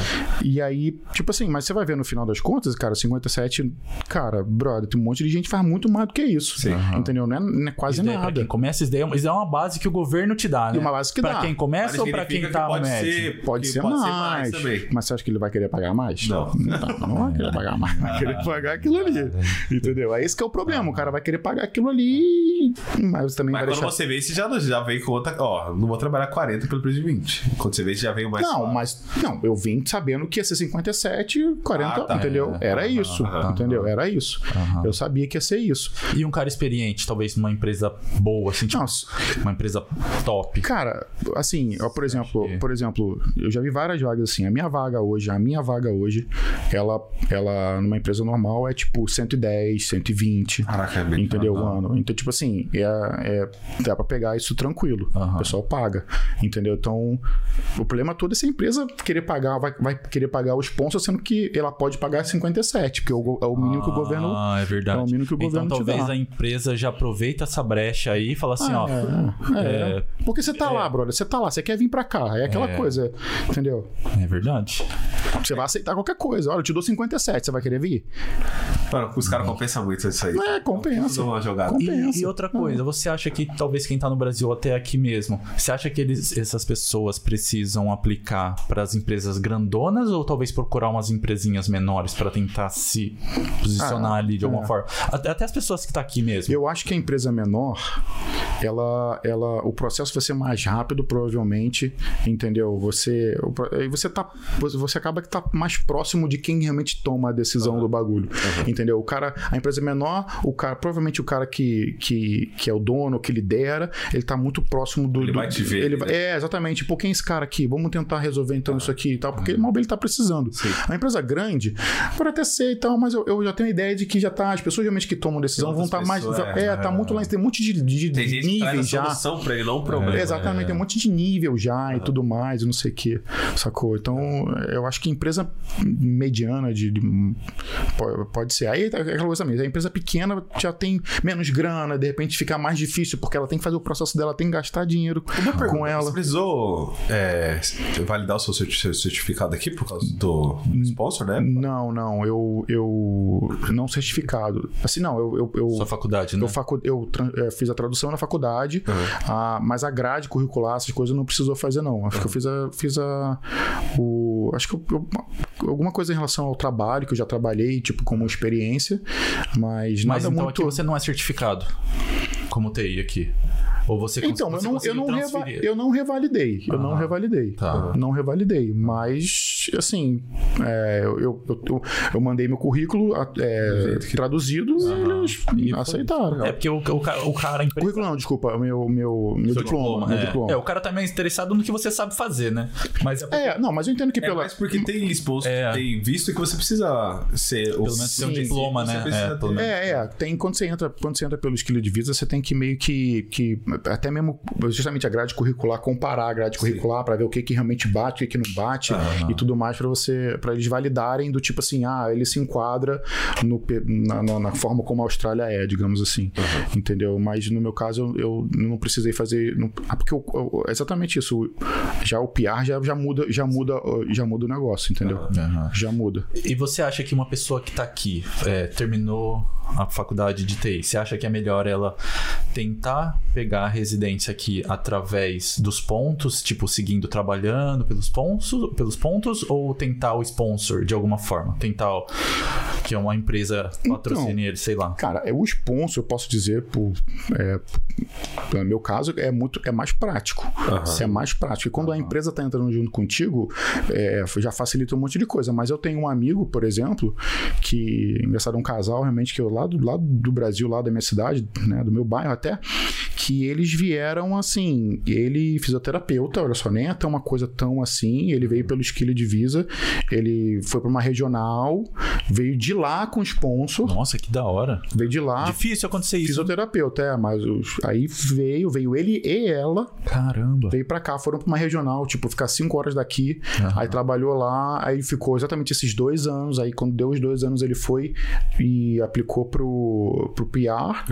E aí, tipo assim, mas você vai ver no final das contas, cara, 57, cara, brother, tem um monte de gente que faz muito mais do que isso. Sim. Entendeu? Não é, não é quase Isso daí, pra nada. quem começa, isso daí é uma- isso é uma base que o governo te dá, né? E uma base que pra dá. quem começa Mas ou pra quem tá que no pode médio? ser- Pode ser, pode mais. ser mais. Mas você acha que ele vai querer pagar mais? Não. Não, não vai querer pagar mais. Vai querer pagar aquilo ali. Entendeu? É esse que é o problema. O cara vai querer pagar aquilo ali, mas também Mas vai quando deixar. você vê, você já, já vem com outra. Ó, não vou trabalhar 40 pelo preço de 20. Quando você vê, você já vem mais. Não, mas não, eu vim sabendo que ia ser 57, 40, Ah, tá. entendeu? É. Era Aham, isso, aham, entendeu? Era isso. Eu sabia que ia ser isso. E um cara experiente, talvez numa empresa boa, assim, tipo, Nossa, uma empresa top. cara, assim, ó, por exemplo, que- por exemplo, eu já vi várias vagas assim. A minha vaga hoje, a minha vaga hoje, ela, ela numa empresa normal é tipo 110, 120. Caraca, é bem. Entendeu? O ano. Então, tipo assim, é, é- dá pra pegar isso tranquilo. Aham. O pessoal paga. Entendeu? Então, o problema todo é se a empresa querer pagar, vai, vai querer pagar o sponsor, sendo que ela pode pagar 57, porque é o, é mínimo que o governo. Ah, é verdade. é o mínimo que o então governo te talvez dá. a empresa já aproveita essa brecha aí e fala assim, ó. É, é. Porque você tá lá, brother. Você tá lá, você quer vir pra cá. É aquela É. coisa, entendeu? É verdade. Você vai aceitar qualquer coisa. Olha, eu te dou 57, você vai querer vir? Mano, os caras compensam muito isso aí. É, compensa. Uma jogada. Com- E, Compensa. e outra coisa, você acha que talvez quem tá no Brasil até aqui mesmo, você acha que eles, essas pessoas precisam aplicar para as empresas grandonas ou talvez procurar umas empresinhas menores para tentar se posicionar Ah, ali de alguma é. forma? Até, até as pessoas que tá aqui mesmo. Eu acho que a empresa menor, ela, ela, o processo vai ser mais rápido, provavelmente, entendeu? Você, você tá, você acaba que tá mais próximo de quem realmente toma a decisão do bagulho, entendeu? O cara, a empresa menor, o cara, provavelmente o cara que, que, que é o dono, que lidera, ele tá muito próximo do, do- vai te ver, ele né? é exatamente, pô, quem é esse cara aqui? Vamos tentar resolver então isso aqui e tal, porque mal ele tá precisando. Sim. A empresa grande pode até ser e tal, mas eu, eu já tenho a ideia de que já tá, as pessoas realmente que tomam decisão vão estar outras mais. é, é, tá muito lá, tem um monte de, de Tem gente que traz a níveis já. solução pra ele, não o problema. É, Exatamente, tem um monte de nível já e tudo mais, não sei o que, sacou? Então, eu acho que empresa mediana de, de- pode, pode ser. Aí é aquela coisa mesmo, a empresa pequena já tem menos grana, de repente fica mais difícil, porque ela tem que fazer o processo dela, tem que gastar dinheiro com Você ela. precisou é, validar o seu certi- seu certificado aqui por causa do sponsor, né? Não, não, eu, eu não certificado. Assim, não, eu, eu, eu, Sua faculdade, né? Eu, facu... eu eh, fiz a tradução na faculdade, ah, mas a grade curricular, essas coisas não precisou fazer, não. Acho que eu fiz a. Fiz a o... Acho que eu, eu- alguma coisa em relação ao trabalho, que eu já trabalhei, tipo, como experiência, mas, Mas nada então muito. aqui você não é certificado como TI aqui. Ou você cons- Então, eu você não, eu, conseguiu não reva- eu não revalidei. Eu não Ah, revalidei. tá. Não revalidei. Mas, assim, é, eu, eu, eu, eu mandei meu currículo é, traduzido e eles aceitaram. É porque o, o, cara- o cara, empresa. Currículo não, desculpa, o meu, meu, meu diploma. meu é. diploma. É, o cara também é interessado no que você sabe fazer, né? Mas é porque É, não, mas eu entendo que É pela. mais porque tem sponsor, É. tem visto que você precisa ser pelo menos ter um diploma, né? É. É, é, tem quando você entra, quando você entra pelo skill de visa, você tem que meio que, que até mesmo justamente a grade curricular, comparar a grade curricular para ver o que que realmente bate, o que que não bate Aham. e tudo mais para você, para eles validarem do tipo assim, ah, ele se enquadra no, na, na- na forma como a Austrália é, digamos assim, entendeu? Mas no meu caso eu, eu não precisei fazer, não, ah, porque eu- eu- exatamente isso, já o PR já, já muda, já muda, já muda o negócio, entendeu? Aham. Já muda. E você acha que uma pessoa que tá aqui, é, terminou a faculdade de TI, você acha que é melhor ela tentar pegar a residência aqui através dos pontos, tipo, seguindo trabalhando pelos pontos, pelos pontos ou tentar o sponsor de alguma forma? Tentar o- que é uma empresa patrocine ele, sei lá. Cara, é o sponsor, eu posso dizer, por, é, No meu caso, é muito é mais prático. É mais prático. E quando a empresa está entrando junto contigo, é, já facilita um monte de coisa. Mas eu tenho um amigo, por exemplo, que, engraçado, um casal realmente que eu lá do, lá do Brasil, lá da minha cidade, né, do meu bairro até, que eles vieram assim, ele fisioterapeuta, olha só, nem é tão uma coisa tão assim, ele veio pelo Esquilo Divisa, ele foi para uma regional, veio de lá com sponsor, Nossa, que da hora. veio de lá, Difícil acontecer isso. fisioterapeuta, é, mas os- aí veio, veio ele e ela, Caramba. veio pra cá, foram pra uma regional, tipo, ficar cinco horas daqui, aí trabalhou lá, aí ficou exatamente esses dois anos, aí quando deu os dois anos ele foi e aplicou pro, pro PR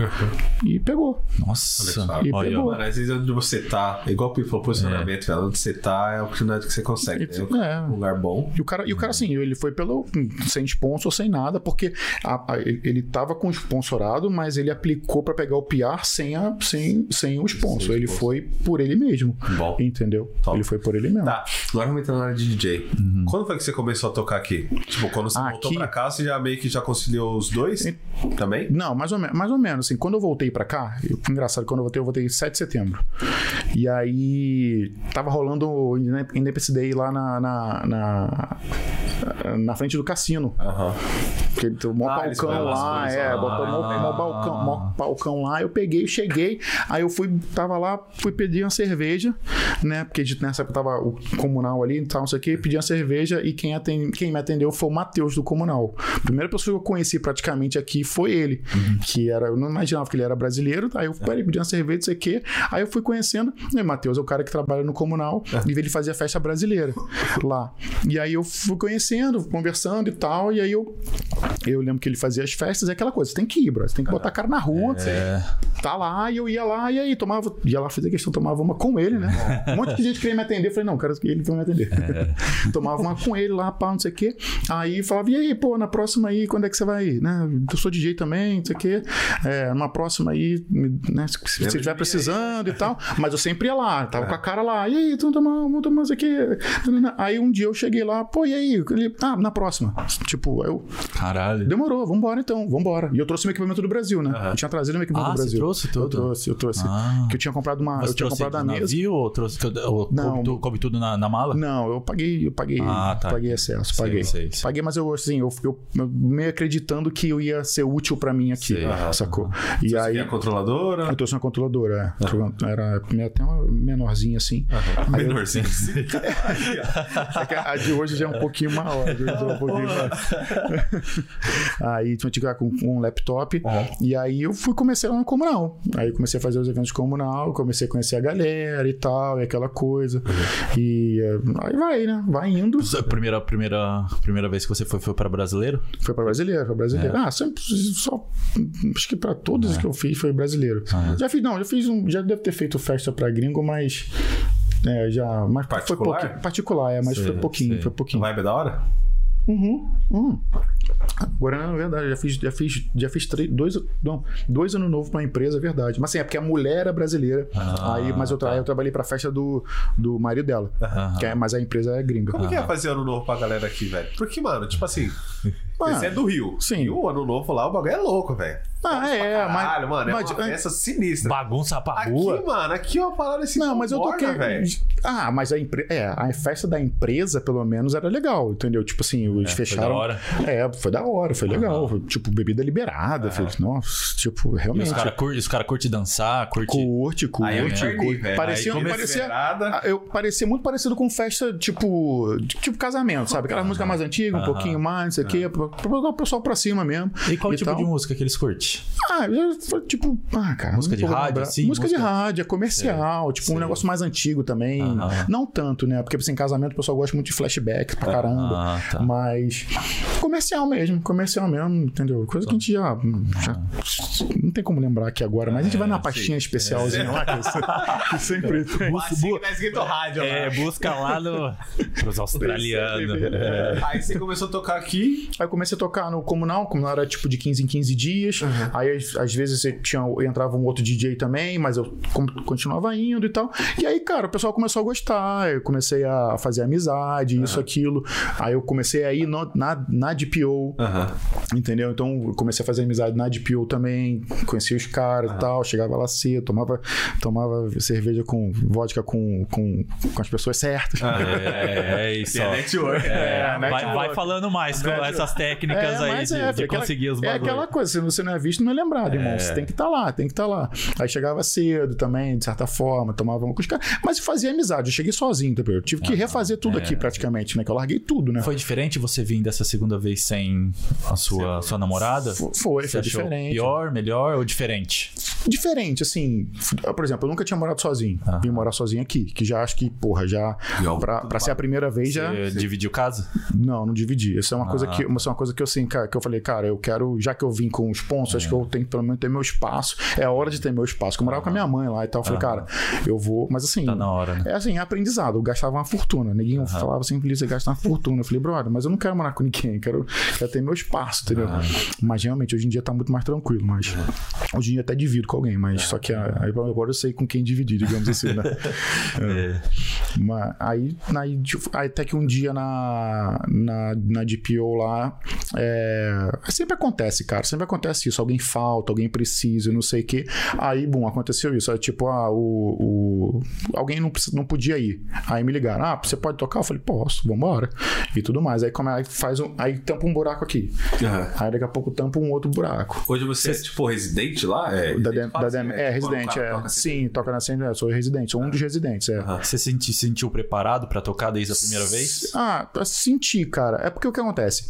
e pegou. Nossa. Só. E Olha, pegou. Mano, às vezes onde você tá, é igual o Pipo falou, posicionamento, velho. Onde você tá é a oportunidade que você consegue. né? É. Um lugar bom. E o cara, e o cara assim, ele foi pelo sem sponsor, sem nada, porque a- a- ele tava com sponsorado, mas ele aplicou pra pegar o PR sem, a, sem, sem o sponsor. Sem ele foi por ele mesmo. Bom. Entendeu? Top. Ele foi por ele mesmo. Tá, agora vamos entrar na área de DJ. Quando foi que você começou a tocar aqui? Tipo, quando você Ah, voltou aqui? pra cá, você já meio que já conciliou os dois? Também? Não, mais ou, menos, mais ou menos. Assim, quando eu voltei pra cá, eu, engraçado, quando eu voltei, eu voltei em 7 de setembro. E aí, tava rolando o Indep- Independence Day lá na, na, na, na frente do cassino. Aham. Porque tem um mó Ah, balcão lá, coisas é, lá. botou mó, mó balcão, mó balcão lá, eu peguei, cheguei, aí eu fui, tava lá, fui pedir uma cerveja, né, porque nessa época tava o comunal ali e tal, não sei o que, pedi uma cerveja e quem, aten- quem me atendeu foi o Matheus do comunal. A primeira pessoa que eu conheci praticamente aqui foi ele, que era, eu não imaginava que ele era brasileiro, aí eu parei, pedi uma cerveja, não sei o que, aí eu fui conhecendo, o Matheus é o cara que trabalha no comunal, e ele fazia festa brasileira [laughs] lá. E aí eu fui conhecendo, conversando e tal, e aí eu eu lembro que ele fazia as festas, é aquela coisa, você tem que ir, bro. Você tem que botar a cara na rua. É. Tá lá, e eu ia lá, e aí tomava. Ia lá fazer questão, tomava uma com ele, né? Um monte de gente queria me atender. Eu falei, não, cara, ele vai me atender. [laughs] tomava uma com ele lá, pá, não sei o quê. Aí falava, e aí, pô, na próxima aí, quando é que você vai ir? Né? Eu sou DJ também, não sei o quê. É, numa próxima aí, né? Se você estiver precisando e tal. [laughs] Mas eu sempre ia lá, tava com a cara lá. E aí, então tomar, vamos tomar isso aqui. Aí um dia eu cheguei lá, pô, e aí? Ele, ah, na próxima. Tipo, eu. Caralho. Demorou, vambora então, vambora. E eu trouxe meu equipamento do Brasil, né? Eu tinha trazido meu equipamento Ah, do você Brasil. trouxe Eu tudo? trouxe, eu trouxe. Ah. Que eu tinha comprado uma. Você eu tinha trouxe comprado a mesa. navio ou trouxe tudo, ou Não. coube, tu- coube tudo na, na mala? Não, eu paguei, eu paguei, Ah, tá. paguei excesso, Sei, paguei. sei, sei. Paguei, mas eu assim, eu, eu, eu meio acreditando que eu ia ser útil pra mim aqui, Sei. Sacou? E Você aí a controladora? eu trouxe uma controladora, é. Era até uma menorzinha assim. Aí eu- Menorzinho. [laughs] É a de hoje já é um pouquinho maior. é um pouquinho [laughs] aí tinha que ficar com, um laptop. E aí eu fui comecei lá no comunal. Aí comecei a fazer os eventos comunal, comecei a conhecer a galera e tal, e aquela coisa. E eh, aí vai, né? Vai indo. A Primeira, primeira, primeira vez que você foi, foi para brasileiro? Foi pra brasileiro, foi brasileiro. Ah, sempre só. Acho que pra todas que eu fiz foi brasileiro. Já fiz, não, já fiz um. Já deve ter feito festa pra gringo, mas. É, já. Mas foi Particular? pouquinho. Particular, é, mas Sei, foi pouquinho, sei. foi pouquinho. Vibe é da hora? Uhum, uhum. Agora, na verdade, já fiz, já fiz, já fiz três, dois, não, dois anos novo pra empresa, é verdade. Mas assim, é porque a mulher era brasileira. Ah, aí, mas eu, tra tá. eu trabalhei pra festa do, do marido dela. Aham. Que é, mas a empresa é gringa. Como que é fazer ano novo pra galera aqui, velho? Porque, mano, tipo assim, Ah, você é do Rio. sim. E o ano novo lá, o bagulho é louco, velho. Ah, é, mas. Caralho, mano, é mas- uma festa sinistra. Bagunça pra Aqui, rua. mano, aqui é uma parada assim. Não, mas eu toquei. velho. Ah, mas a, empre... é, a festa da empresa, pelo menos, era legal, entendeu? Tipo assim, eles foi fecharam. da hora. É, foi da hora, foi legal. Foi, Tipo, bebida liberada. foi- Nossa, tipo, E realmente. os caras curtem cara curte dançar, curte. Curte, curte. Aí eu me perdi, curte. velho. Parecia, Aí parecia, liberada. ah, eu parecia muito parecido com festa, tipo, tipo casamento, sabe? Aquela música mais antiga, um pouquinho mais, não sei o quê, pra, pra botar o pessoal pra cima mesmo. E qual tipo tal. de música que eles curtem? Ah, tipo, ah, cara. Música de rádio, lembrar. assim? Música, de Música- rádio, é comercial, tipo um negócio mais antigo também. Não tanto, né? Porque assim, em casamento o pessoal gosta muito de flashback pra caramba. Ah, tá. Mas comercial mesmo, comercial mesmo, entendeu? Coisa que a gente já, já- Não tem como lembrar aqui agora, mas a gente vai na pastinha especialzinha lá, que, [laughs] que sempre tem. Assim que tá escrito rádio É, lá. busca lá no. Pros australianos. É. Aí você começou a tocar aqui. Aí eu comecei a tocar no comunal, comunal era tipo de 15 em 15 dias. Aí às, vezes você tinha, entrava um outro DJ também, mas eu continuava indo e tal. E aí, cara, o pessoal começou a gostar, eu comecei a fazer amizade, isso, aquilo. Aí eu comecei a ir no- na, na DPO, Aham. Entendeu? Então eu comecei a fazer amizade na DPO também, conhecia os caras e tal, chegava lá cedo, tomava, tomava cerveja com vodka com, com, com as pessoas certas. É, é isso. [laughs] ó. network. É, [laughs] vai, network. vai falando mais com essas técnicas aí mas de, é, de aquela- conseguir os É bagulhos. aquela coisa, se você não é visto, não é lembrado, irmão. Você tem que estar lá, tem que estar lá. Aí chegava cedo também, de certa forma, tomava uma com os caras. Mas fazia amizade, eu cheguei sozinho também. Eu tive que refazer tudo aqui praticamente, né? Que eu larguei tudo, né? Foi diferente você vir dessa segunda vez sem a sua, sua namorada? Fo- Foi, foi achou diferente. pior, melhor ou diferente? Diferente, assim. Por exemplo, eu nunca tinha morado sozinho. Vim morar sozinho aqui, que já acho que, porra, já. Pra, pra ser a primeira vez já. Você dividiu casa? Não, não dividi. Isso é uma coisa Ah. que, isso é uma coisa que eu assim, cara, que eu falei, cara, eu quero, já que eu vim com os pontos, acho que eu tenho que pelo menos ter meu espaço. É hora de ter meu espaço. Eu morava com a minha mãe lá e tal. Eu falei, cara, eu vou. Mas assim. Tá na hora, né? É assim, é aprendizado. Eu gastava uma fortuna. Ninguém falava assim, você gasta uma fortuna. Eu falei, brother, mas eu não quero morar com ninguém. Quero, quero ter meu espaço, entendeu? Mas realmente, hoje em dia tá muito mais tranquilo. Mas hoje em dia até divido com alguém. Mas só que aí agora eu sei com quem dividir, digamos assim, né? [laughs] É. Mas aí, aí até que um dia na, na, na DPO lá, é, sempre acontece, cara, sempre acontece isso. Alguém falta, alguém precisa, não sei o quê. Aí, bom, aconteceu isso. Aí, tipo, ah, o, o- alguém não, não podia ir. Aí me ligaram, ah, você pode tocar? Eu falei, posso, vambora. E tudo mais. Aí, como é, aí faz um, aí tampa um buraco aqui. Aham. Aí daqui a pouco tampa um outro buraco. Hoje você é, tipo, residente lá? É, Da, residente, da assim, né? é, Tipo, o residente, cara é. toca assim. Sim, toca na cena, sou residente, sou um dos residentes, é. Aham. Você se sentiu preparado pra tocar desde a primeira vez? Ah, pra sentir, cara. É porque o que acontece?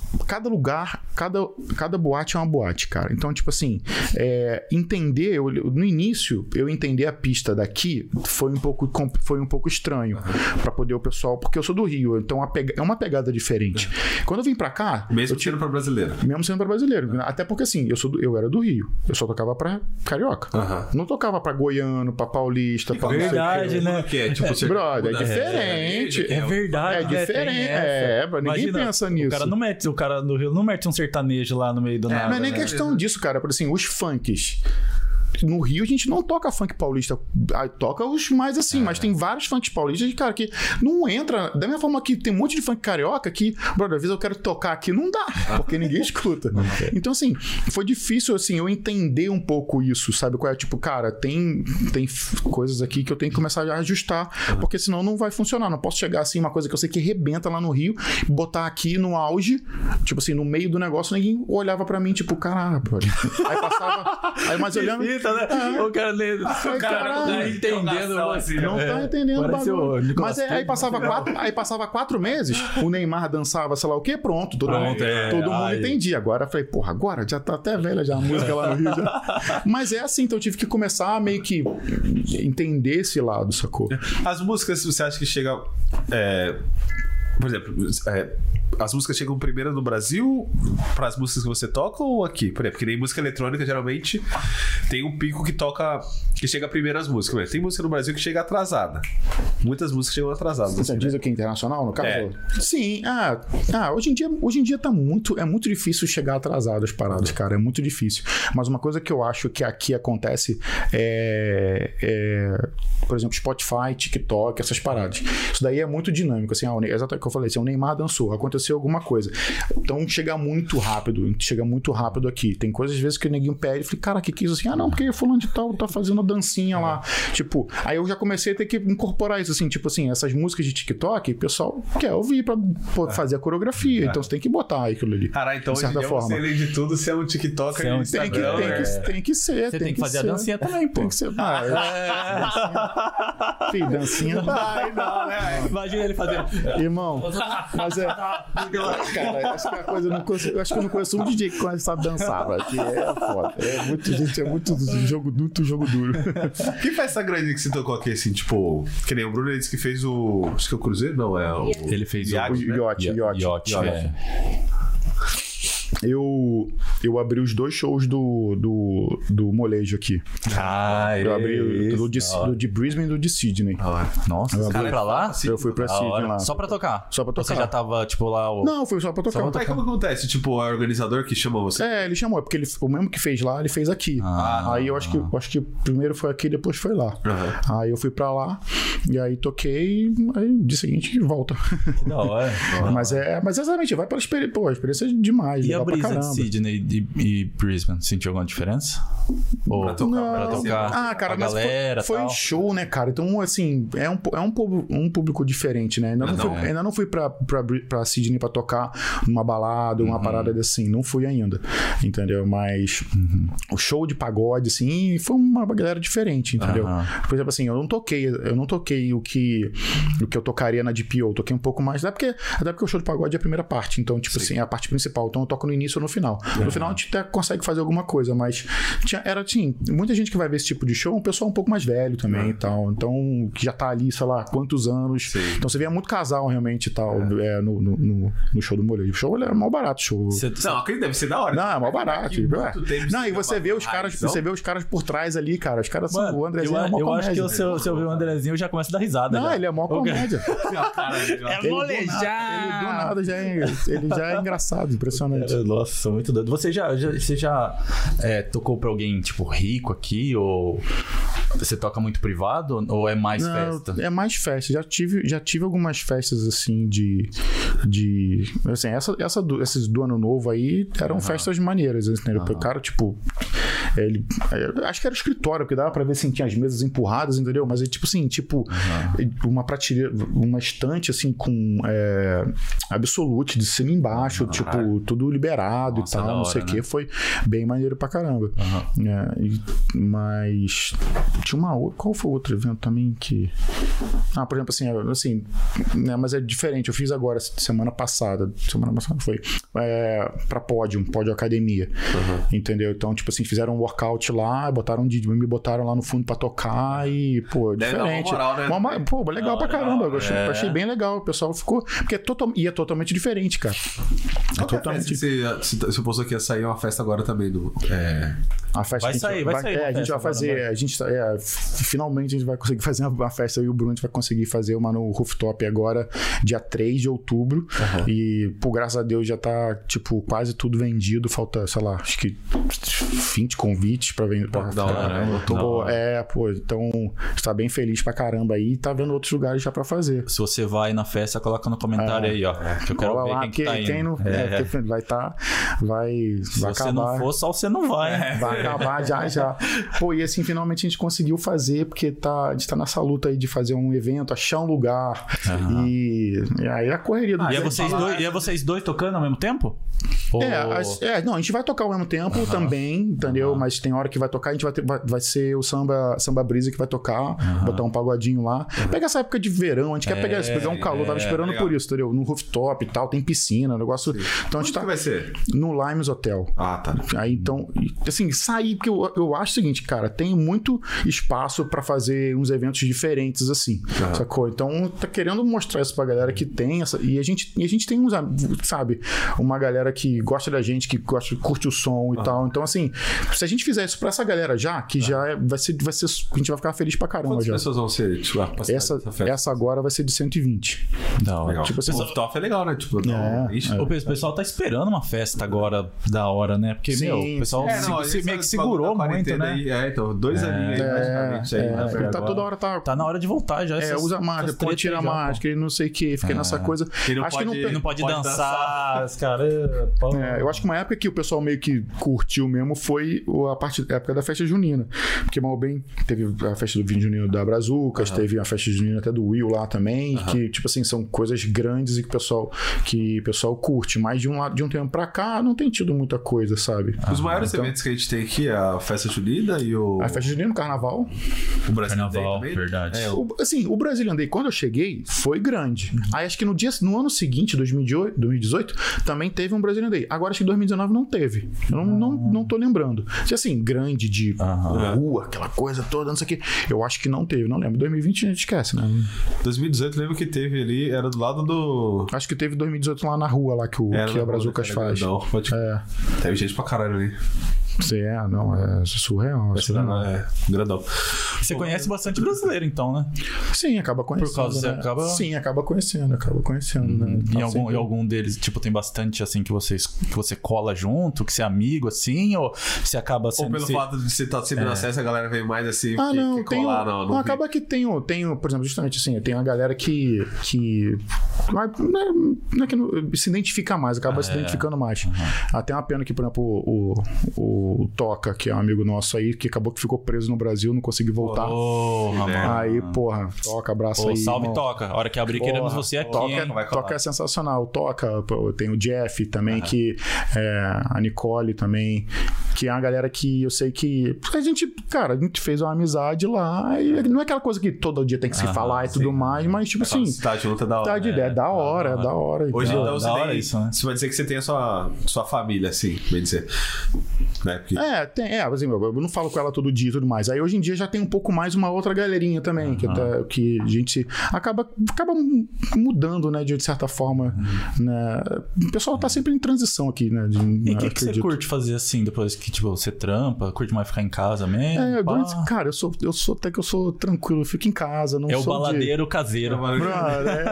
Cada lugar, cada, cada boate é uma boate, cara. Então, tipo assim, é, entender, eu- no início, eu entender a pista daqui foi um pouco, foi um pouco estranho pra poder o pessoal, porque eu sou do Rio, então a pega- é uma pegada diferente. Quando eu vim pra cá, Mesmo sendo pra brasileiro. mesmo sendo pra brasileiro, até porque assim, eu, sou do- eu era do Rio, eu só tocava pra carioca. Não tocava pra goiano, pra paulista, pra. Verdade, né? Que é, tipo, você- Brother, é diferente. É verdade, É né? Diferente. É, ninguém Imagina, pensa nisso. O cara não mete, o cara do Rio não mete um sertanejo lá no meio do nada. Não é nem né? questão disso, cara. Por assim, os funks. No Rio a gente não toca funk paulista, ah, toca os mais assim, mas tem vários funks paulistas, cara, que não entra. Da mesma forma que tem um monte de funk carioca que, brother, às vezes eu quero tocar aqui, não dá, [laughs] porque ninguém escuta. Então, assim, foi difícil, assim, eu entender um pouco isso, sabe? Qual é, tipo, cara, tem, tem coisas aqui que eu tenho que começar a ajustar, porque senão não vai funcionar. Não posso chegar assim, uma coisa que eu sei que rebenta lá no Rio, botar aqui no auge, tipo assim, no meio do negócio, ninguém olhava pra mim, tipo, caralho, brother. Aí passava, aí mais [laughs] olhando. Fita, né? O cara nem, o cara não tá entendendo. assim, você. Não tá entendendo o Parece bagulho. o Mas é, aí, passava né? quatro, aí passava quatro meses, o Neymar dançava, sei lá o quê, pronto. Todo, Pronto, mundo, é, todo mundo entendia. Agora eu falei, porra, agora já tá até velha já a música lá no Rio. Já. [laughs] Mas é assim, então eu tive que começar a meio que entender esse lado, sacou? As músicas, você acha que chega. é, por exemplo, é, as músicas chegam primeiro no Brasil para as músicas que você toca ou aqui? Por exemplo, porque nem música eletrônica geralmente tem um pico que toca. que chega primeiro as músicas. Exemplo, Tem música no Brasil que chega atrasada. Muitas músicas chegam atrasadas. Você diz né? aqui internacional, no caso? É. Sim, ah, ah, hoje em dia, hoje em dia tá muito, é muito difícil chegar atrasado as paradas, cara, é muito difícil. Mas uma coisa que eu acho que aqui acontece é, é, por exemplo, Spotify, TikTok, essas paradas. Isso daí é muito dinâmico, assim, ah, o exatamente o que eu falei, assim, o Neymar dançou, aconteceu alguma coisa. Então chega muito rápido, chega muito rápido aqui. Tem coisas às vezes que o neguinho pede, eu falei, cara, que que é isso assim? Ah, não, porque fulano de tal tá fazendo a dancinha lá. Tipo, aí eu já comecei a ter que incorporar isso, assim, tipo assim, essas músicas de TikTok, o pessoal quer ouvir pra pô, fazer a coreografia. Então você tem que botar aquilo ali. Caralho, então de certa forma. você, além de tudo, você é um TikToker é um e Tem que, tem, é. que, tem que ser. Você tem que fazer a ser. dancinha também, pô. Tem que ser. Ah, é. Fih, dancinha. Ai, não, né? Imagina ele fazendo. Irmão, mas é. [laughs] Cara, acho que a coisa eu não consigo, eu acho que eu não conheço um DJ que conhece, sabe dançar, velho. Que é foda. É muito, gente, é muito jogo, muito jogo duro. Que festa grande que você tocou aqui, assim, tipo. Que nem o Bruno ele disse que fez o. Acho que é o Cruzeiro? Não, é o. Ele fez Iago, O né? yacht, yacht. Yacht, Yacht. é. Eu, eu abri os dois shows do, do, do molejo aqui. Ah, Eu abri o do, de, do de Brisbane e do de Sydney. Nossa, Eu você abri- foi pra lá? Eu fui pra Sydney hora. lá. Só pra tocar? Só pra Você tocar. já tava, tipo, lá... O... Não, foi só pra tocar. Só pra Aí como acontece? Tipo, é o organizador que chama você? É, ele chamou, é porque ele, o mesmo que fez lá, ele fez aqui. Ah. aí eu acho que, eu acho que primeiro foi aqui, depois foi lá. Aham. Aí eu fui pra lá, e aí toquei, aí no dia seguinte volta. Que da hora. [laughs] mas é, mas exatamente, vai pela experiência. Pô, a experiência é demais. E a legal pra brisa de caramba. Sydney e, e Brisbane, sentiu alguma diferença? Ou Pra tocar, pra tocar Ah, cara, a mas foi- galera foi, tal? show, né, cara? Então, assim, é um, é um, público, um público diferente, né? Ainda não, Não, fui, é. ainda não fui pra, pra, pra Sydney pra tocar numa balada, Uhum. uma parada assim. Não fui ainda, entendeu? Mas Uhum. o show de pagode, assim, foi uma galera diferente, entendeu? Aham. Por exemplo, assim, eu não toquei, eu não toquei o que, o que eu tocaria na DPO, eu toquei um pouco mais, até porque, até porque o show de pagode é a primeira parte, então, tipo assim, é a parte principal. Então eu toco no início ou no final. No final a gente até consegue fazer alguma coisa, mas tinha, era assim, muita gente que vai ver esse tipo de show é um pessoal um pouco mais velho também e tal. Então, que já tá ali, sei lá, quantos anos. Sim. Então você vê muito casal realmente e tal, é, no, no, no, no show do molejo. O show ele é mal barato, o show. Você- Não, aquele deve ser da hora. Não, é mal barato. É. tempo Não, e você vê os caras, você vê os caras por trás ali, cara. Os caras são Mano, o eu, Andrezinho é uma eu acho que comédia. eu, se, eu, se eu ver o Andrezinho, eu já começo a dar risada. Não, já. ele é mó O comédia. [laughs] É Ele do nada- Ele do nada já é, ele já é engraçado, impressionante. Nossa, muito doido. Você já, já- você já é, tocou pra alguém, tipo, rico aqui? Ou você toca muito privado? Ou é mais Não, festa? é mais festa. Já tive, já tive algumas festas assim de. de assim, essa, essa do, esses do ano novo aí eram festas maneiras, entendeu? O cara, tipo. Ele, eu acho que era escritório, porque dava pra ver assim, tinha as mesas empurradas, entendeu? Mas é tipo assim, tipo, uma prateleira, uma estante assim com é, absolute de cima embaixo, tipo, tudo liberado Nossa, e tal, da não hora, sei o né? que. Foi bem maneiro pra caramba. É, e- mas tinha uma outra. Qual foi o outro evento também que. Ah, por exemplo, assim, é, assim, né, mas é diferente. Eu fiz agora, semana passada. Semana passada foi. É, pra pódio, pódio academia. Entendeu? Então, tipo assim, fizeram um workout lá, botaram um me botaram lá no fundo pra tocar e, pô, uma diferente. moral, né? Uma- pô, legal pra legal, caramba. Eu achei, é. achei bem legal. O pessoal ficou. Porque é total, e é totalmente diferente, cara. É é totalmente que você, você, você postou que ia sair uma festa agora também do. É, A festa Vai que a gente sair, vai sair É, a gente vai agora, fazer. né? A gente, tá- é, finalmente a gente vai conseguir [laughs] fazer uma, festa. Eu e o Bruno a gente vai conseguir fazer uma no rooftop agora, dia 3 de outubro. E, pô, graças a Deus já tá, tipo, quase tudo vendido. Falta, sei lá, acho que 20 convites pra vender. Pra, da hora, né? Hora. é, pô, então está bem feliz pra caramba aí. e Tá vendo outros lugares já pra fazer. Se você vai na festa, coloca no comentário aí, ó. Que eu quero ver lá, quem que que tá indo. quem não. É. É, porque vai Vai, Se vai você acabar. não for, só você não vai. Vai [laughs] acabar já, já. Pô, e assim, finalmente a gente conseguiu fazer, porque tá, a gente tá nessa luta aí de fazer um evento, achar um lugar. E, e aí a correria do E é, vocês dois, e é vocês dois tocando ao mesmo tempo? Ou- É, é, não, a gente vai tocar ao mesmo tempo também, entendeu? Mas tem hora que vai tocar, a gente vai, ter- vai, vai ser o samba, samba brisa que vai tocar, botar um pagodinho lá. Pega essa época de verão, a gente quer É, pegar, pegar um calor, tava esperando legal. por isso, entendeu? No rooftop e tal, tem piscina, negócio. Então a gente que tá vai ser? No Limes Hotel. Ah, tá. Aí então, assim, sair, porque eu, eu acho o seguinte, cara, tem muito espaço pra fazer uns eventos diferentes assim, Aham. sacou? Então, tá querendo mostrar isso pra galera que tem essa. E a gente, e a gente tem uns, sabe, uma galera que gosta da gente, que gosta, curte o som e tal. Então, assim, se a gente fizer isso pra essa galera já, que já é, vai ser, vai ser. A gente vai ficar feliz pra caramba Quantas já. pessoas vão ser? Tipo, Essa, essa agora vai ser de 120. Da hora. Legal. tipo assim, o rooftop é legal, né? Tipo, não, É, O pe- pessoal tá esperando uma festa agora da hora, né? Porque, Sim, meu, o pessoal É, se- não, se- meio que bagulho segurou muito, né? Aí, é, então, dois aninhos aí, praticamente. aí, É, velho? tá agora- toda hora tá. Tá na hora de voltar já. É, essas- usa essas máscara, treta pode tirar aí já, pô. máscara e não sei o que, fica nessa coisa. E não acho que pode- não, Não pode, Pode dançar, caras. pô. É, eu acho que uma época que o pessoal meio que curtiu mesmo foi a, parte, a época da festa junina. Porque mal bem teve a festa do vinho junino da Brazucas, teve a festa junina até do Will lá também, que, tipo assim, são coisas grandes e que o pessoal, que o pessoal curte. Mas de um, lado, de um tempo pra cá não tem tido muita coisa, sabe? Os maiores então- eventos que a gente tem aqui é a festa junina e o. A festa junina, o carnaval carnaval. O Brasil Carnaval, também? verdade. É, O- assim, o Brazilian Day, quando eu cheguei, foi grande. Aí acho que no dia, no ano seguinte, 2018, 2018, também teve um Brazilian Day. Agora acho que em 2019 não teve. Eu não, não, não tô lembrando. Se assim, grande de Aham. rua, aquela coisa toda, não sei o quê. Eu acho que não teve, não lembro. 2020 a gente esquece, né? 2018, lembro que teve ali, era do lado do. Acho que teve 2018 lá na rua, lá que o, Era que a Brazucas rua, faz. Não, pode... É, Teve gente pra caralho ali. É, não, é surreal. Esse surreal. era, é, grandão. Você conhece bastante brasileiro, então, né? Sim, acaba conhecendo. causa- você né? acaba- Sim, acaba conhecendo, acaba conhecendo. Né? Em Tá algum, sempre- em algum deles, tipo, tem bastante assim que você, que você cola junto, que você é amigo, assim, ou você acaba Ou sendo. pelo se- fato de você estar sempre no acesso, a galera vem mais assim. Ah, que, não, que tem. colar, não, não, não acaba que tem, o- tem, o- por exemplo, justamente assim, tem uma galera que. que não, é, não é- é que não- se identifica mais, acaba se identificando mais. Até uma pena que, por exemplo, o, o, o Toca, que é um amigo nosso aí, que acabou que ficou preso no Brasil, não conseguiu voltar. Porra, mano. Aí, porra, toca, abraço aí. salve, irmão. toca. A hora que abrir, Porra, queremos você aqui. Toca, hein? vai colar. toca é sensacional. Toca, tem o Jeff também, que é, a Nicole também, que é uma galera que eu sei que. A gente, cara, a gente fez uma amizade lá. E não é aquela coisa que todo dia tem que se Aham, falar e tudo sim. mais, mas tipo Aquela assim. cidade junta da hora. Tá de ideia, é da hora, é da hora. Hoje então. então Da você hora tem. isso, né? Você vai dizer que você tem a sua, sua família, assim, bem dizer. Né? Porque É, tem, é, assim, eu eu não falo com ela todo dia e tudo mais. Aí hoje em dia já tem um pouco mais uma outra galerinha também, que, até- que a gente acaba, acaba mudando, né, de certa forma. Né? O pessoal tá sempre em transição aqui, né? de- E o que, que você curte fazer assim, depois que tipo, você trampa? Curte mais ficar em casa mesmo? É, durante- cara, eu sou, eu sou até que eu sou tranquilo, eu fico em casa, não É o sou baladeiro caseiro. de. Brother,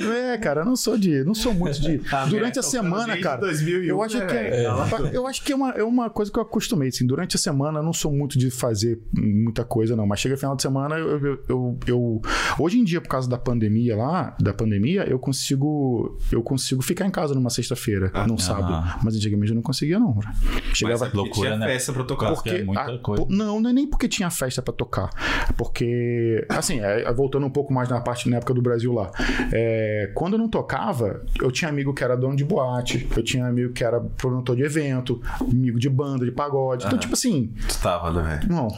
é, [laughs] é, cara, eu não sou de, não sou muito de. [laughs] Ah, durante é, a semana, cara, 2001, eu acho né, que é, eu acho que é uma, é uma coisa que eu acostumei, assim, durante a semana eu não sou muito de fazer muita coisa não, mas chega final de semana eu, eu, eu, eu- hoje em dia por causa da pandemia lá, da pandemia, eu consigo eu consigo ficar em casa numa sexta-feira, num sábado, mas antigamente eu não conseguia não. Chegava Mas é porque loucura, tinha né? festa pra tocar. Porque é muita a- coisa. não, não é nem porque tinha festa pra tocar. Porque, assim, é, voltando um pouco mais na parte na época do Brasil lá. é, quando eu não tocava, eu tinha amigo que era dono de boate, eu tinha amigo que era produtor de evento, amigo de banda, de pagode. Então, tipo assim, Tu tava, né, velho? não,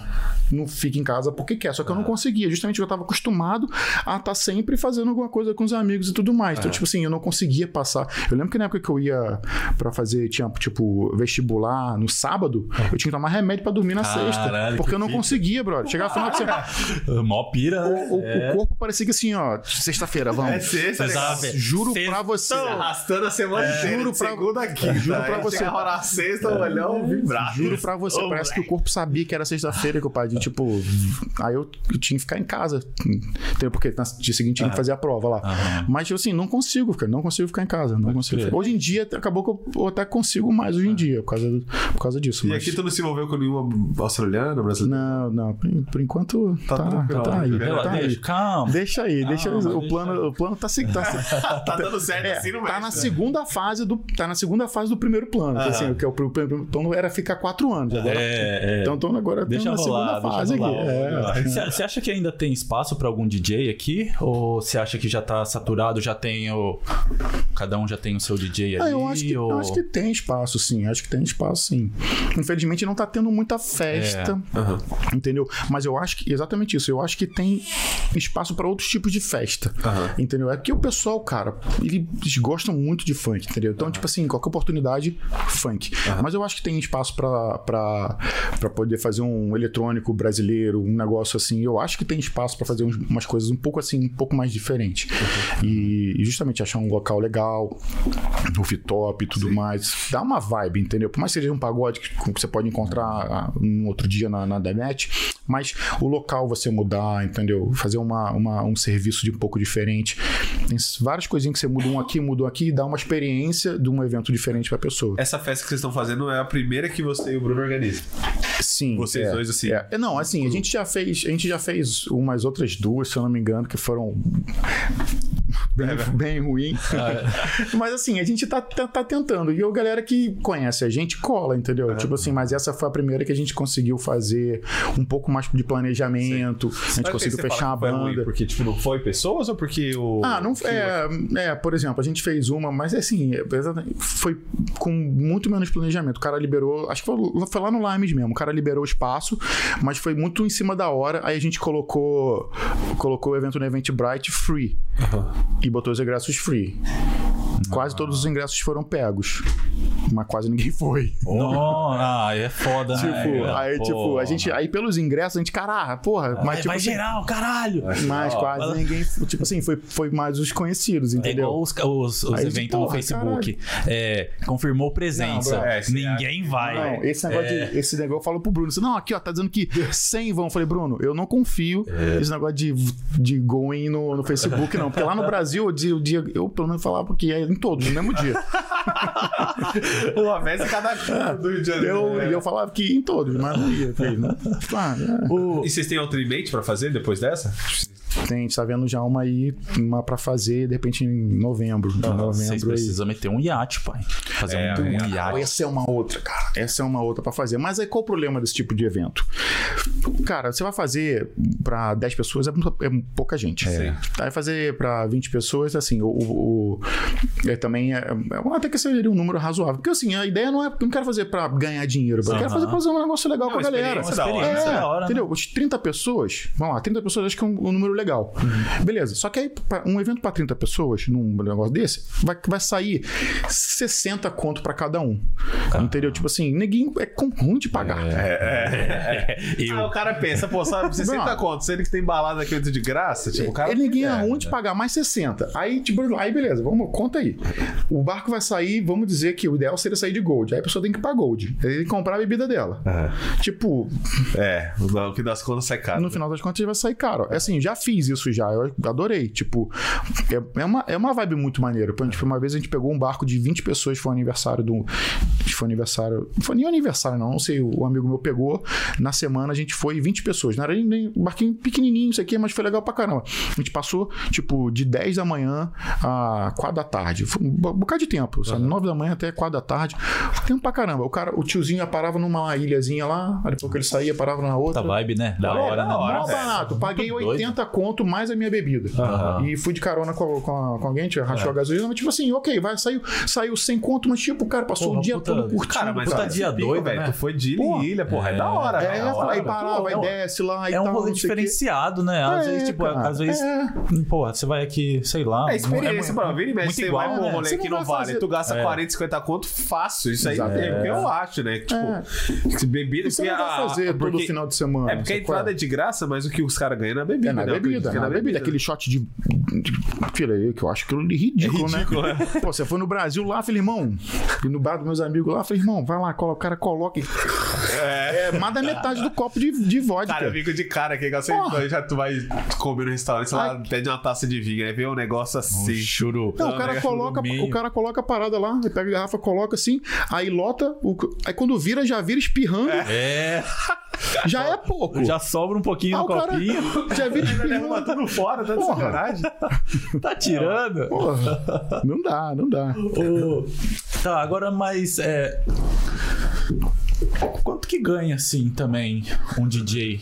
não fica em casa porque quer. Só que eu não conseguia. Justamente eu tava acostumado a estar sempre fazendo alguma coisa com os amigos e tudo mais. Então, tipo assim, eu não conseguia passar. Eu lembro que na época que eu ia pra fazer, tinha, tipo, vestibular no sábado, eu tinha que tomar remédio pra dormir na Caralho, sexta. que Porque eu não fita. conseguia, brother. Chegava no final de semana. [laughs] Mó pira, né? O, o- o corpo parecia que assim, ó, sexta-feira, vamos. É sexta, Exato. né? Juro Sexta. pra você. Arrastando a semana inteira. Juro de pra- segunda a quinta. Juro pra você. hora sexta, olhão, vibrar. Juro pra você, parece que o corpo sabia que era sexta-feira, que o pai de tipo. Aí eu, eu tinha que ficar em casa. Entendeu? Porque no dia seguinte tinha que fazer a prova lá. Aham. Mas, tipo assim, não consigo, cara. Não consigo ficar em casa. Não consigo. crer. Hoje em dia, acabou que eu, eu até consigo mais hoje em dia, por causa, por causa disso. E mas- aqui tu não se envolveu com nenhuma australiana, brasileira? Não, não. Por, por enquanto, tá, Tá tá, tranquilo, aí. Ela Tá aí. deixa, calma. Deixa aí, deixa aí. Calma, O deixa plano, aí. o plano tá, se- tá, se- [laughs] Tá dando certo É, assim, não tá na né? segunda fase do tá na segunda fase do primeiro plano, que, assim, que é o pr- então era ficar quatro anos agora. É, é. Então, então agora Deixa estamos na rolar, segunda fase rolar. aqui. É. Você acha que ainda tem espaço pra algum DJ aqui? Ou você acha que já tá saturado, já tem o. Cada um já tem o seu DJ ali? Ah, eu, acho que, eu ou... acho que tem espaço, sim. Acho que tem espaço, sim. Infelizmente não tá tendo muita festa, Aham. entendeu? Mas eu acho que exatamente isso. Eu acho que tem espaço para outros tipos de festa, Aham. entendeu? É que o pessoal, cara, eles gostam muito de funk, entendeu? Então, tipo assim, qualquer oportunidade, funk. Mas eu acho que tem espaço pra pra poder fazer um eletrônico brasileiro, um negócio assim. Eu acho que tem espaço pra fazer umas coisas um pouco assim, um pouco mais diferentes. E, e justamente achar um local legal, rooftop e tudo mais. Dá uma vibe, entendeu? Por mais que seja um pagode que que você pode encontrar ah, um outro dia na, na Demet, mas o local você mudar, entendeu? Fazer uma, uma- um serviço de um pouco diferente. Tem várias coisinhas que você muda um aqui, muda um aqui e dá uma experiência de um evento diferente pra pessoa. Essa festa que vocês estão fazendo é a primeira que você e o Bruno organizam. Sim. Vocês é, dois, assim. é. É, Não, assim, a gente já fez, a gente já fez umas outras duas, se eu não me engano, que foram [laughs] bem, bem ruim. [laughs] [laughs] mas assim, a gente tá, tá, tá tentando. E a galera que conhece a gente cola, entendeu? Tipo assim, mas essa foi a primeira que a gente conseguiu fazer um pouco mais de planejamento. A gente Mas conseguiu fechar a foi banda. Porque, tipo, não foi pessoas ou porque o. Ah, não é, é, por exemplo, a gente fez uma, mas assim, é, foi com muito menos planejamento. O cara liberou, acho que foi, foi lá no Limes mesmo. O cara liberou o espaço, mas foi muito em cima da hora. Aí a gente colocou colocou o evento no Eventbrite free e botou os ingressos free. Quase todos os ingressos foram pegos, mas quase ninguém foi. Não, ah, é foda, Tipo, né? aí, Pô. tipo, a gente, aí pelos ingressos, a gente, caraca, porra, mas Vai, tipo vai assim, geral, caralho! mas quase fala- ninguém, tipo assim, foi, foi mais os conhecidos, É entendeu? igual os, os, os Aí, eventos no porra, Facebook. É, confirmou presença. Não, bro, é, Ninguém vai. Não, esse negócio, É. de, esse negócio eu falo pro Bruno. assim, Não, aqui, ó, tá dizendo que 100 vão. Eu falei, Bruno, eu não confio É. nesse negócio de, de going no, no Facebook, não. Porque lá no Brasil, o dia, o dia- eu pelo menos falava que é em todos, no mesmo dia. [laughs] Uma vez em cada do Rio de Janeiro. Eu, né? e eu falava que ia em todos, mas não ia. Falei, não. [laughs] Ah, é. E vocês têm outro em-mente pra fazer depois dessa? Tem, a gente tá vendo já uma aí, uma pra fazer, de repente, em novembro. Em Vocês novembro aí. precisam meter um iate, pai. Fazer É, um, um é. iate. Essa é uma outra, cara. Essa é uma outra pra fazer. Mas aí qual o problema desse tipo de evento? Cara, você vai fazer pra 10 pessoas é, é pouca gente. Sim. Vai fazer pra 20 pessoas, assim, o. o- o- é, também é, é- Até que seria um número razoável. Porque assim, a ideia não é. Eu não quero fazer pra ganhar dinheiro. Eu quero fazer pra fazer um negócio legal É com a galera. experiência da hora. experiência É, da hora, né? entendeu? Os 30 pessoas, vamos lá, 30 pessoas acho que é um, um número legal. Beleza. Só que aí, um evento pra 30 pessoas, num negócio desse, vai, vai sair 60 conto pra cada um. Entendeu? Tipo assim, neguinho é ruim de pagar. É. [laughs] Eu, Ah, o cara pensa, pô, sabe, [laughs] 60 Não. conto, sendo que tem balada aqui dentro de graça, tipo, o cara. Ele ninguém é é, ruim de pagar mais 60. Aí, tipo, aí beleza, vamos, conta aí. O barco vai sair, vamos dizer que o ideal seria sair de Gold. Aí a pessoa tem que ir pra Gold. Aí tem que comprar a bebida dela. Tipo, É, no que das contas sai caro. no final das contas vai sair caro. É Assim, já fiz isso já, eu adorei. Tipo, é, é, uma, é uma vibe muito maneira. Por exemplo, uma vez a gente pegou um barco de 20 pessoas, foi um aniversário do. Foi aniversário. Não foi nem aniversário, não. Não sei, o amigo meu pegou. Na semana a gente foi 20 pessoas. Não era nem, um barquinho pequenininho, isso aqui, mas foi legal pra caramba. A gente passou, tipo, de 10 da manhã a 4 da tarde. Foi um bo- bocado de tempo, sabe? 9 da manhã até 4 da tarde. Tempo pra caramba. O cara, o tiozinho parava numa ilhazinha lá, depois que ele saía, parava na outra. Puta vibe, né? Da É, hora, da hora, velho. barato. Paguei Muito 80 conto mais a minha bebida. Aham. E fui de carona com, com, com alguém, tinha rachou a gasolina, mas tipo assim, ok, vai, saiu, saiu 100 conto, mas tipo, o cara passou Porra, o dia puta- todo curtindo. Cara, mas Puta tá dia doido, velho. né? Tu foi de em ilha, porra. É da hora. É, da hora. aí parava, aí É desce lá e É um tal. rolê diferenciado, né? Às É, vezes, tipo, às vezes. é. Porra, você vai aqui, sei lá. É experiência, é, mano. Vira e mexe, muito você igual, vai pro né? rolê aqui não no Vale, tu gasta É. 40, 50 conto fácil. Isso aí é o que eu acho, né? Tipo, bebida... Você não vai fazer todo final de semana. É porque a entrada é de graça, mas o que os caras ganham é na bebida. É né? Bebida, que na bebida. Aquele shot de. filha aí, que eu acho aquilo ridículo, É ridículo, né? Pô, você foi no Brasil lá, falei, irmão, e no bar dos meus amigos lá, falei, irmão, vai lá, o cara coloca. e- É, mais da metade do copo de, de vodka. Cara, eu fico de cara aqui, que você Porra. já tu vai comer no restaurante, sei lá, Ai. pede uma taça de vinho, aí vê um negócio assim. Churu. Não, o cara, né? coloca, o cara coloca a parada lá, ele pega a garrafa, coloca assim, aí lota, o- aí quando vira, já vira espirrando, É, [laughs] já é pouco. já sobra um pouquinho Ah, no cara copinho. [laughs] já Ele arruma espirrando. tudo fora, tá de sacanagem. [laughs] Tá tirando. Porra, não dá, não dá. Tá, agora mais. É... Quanto que ganha, assim, também, um DJ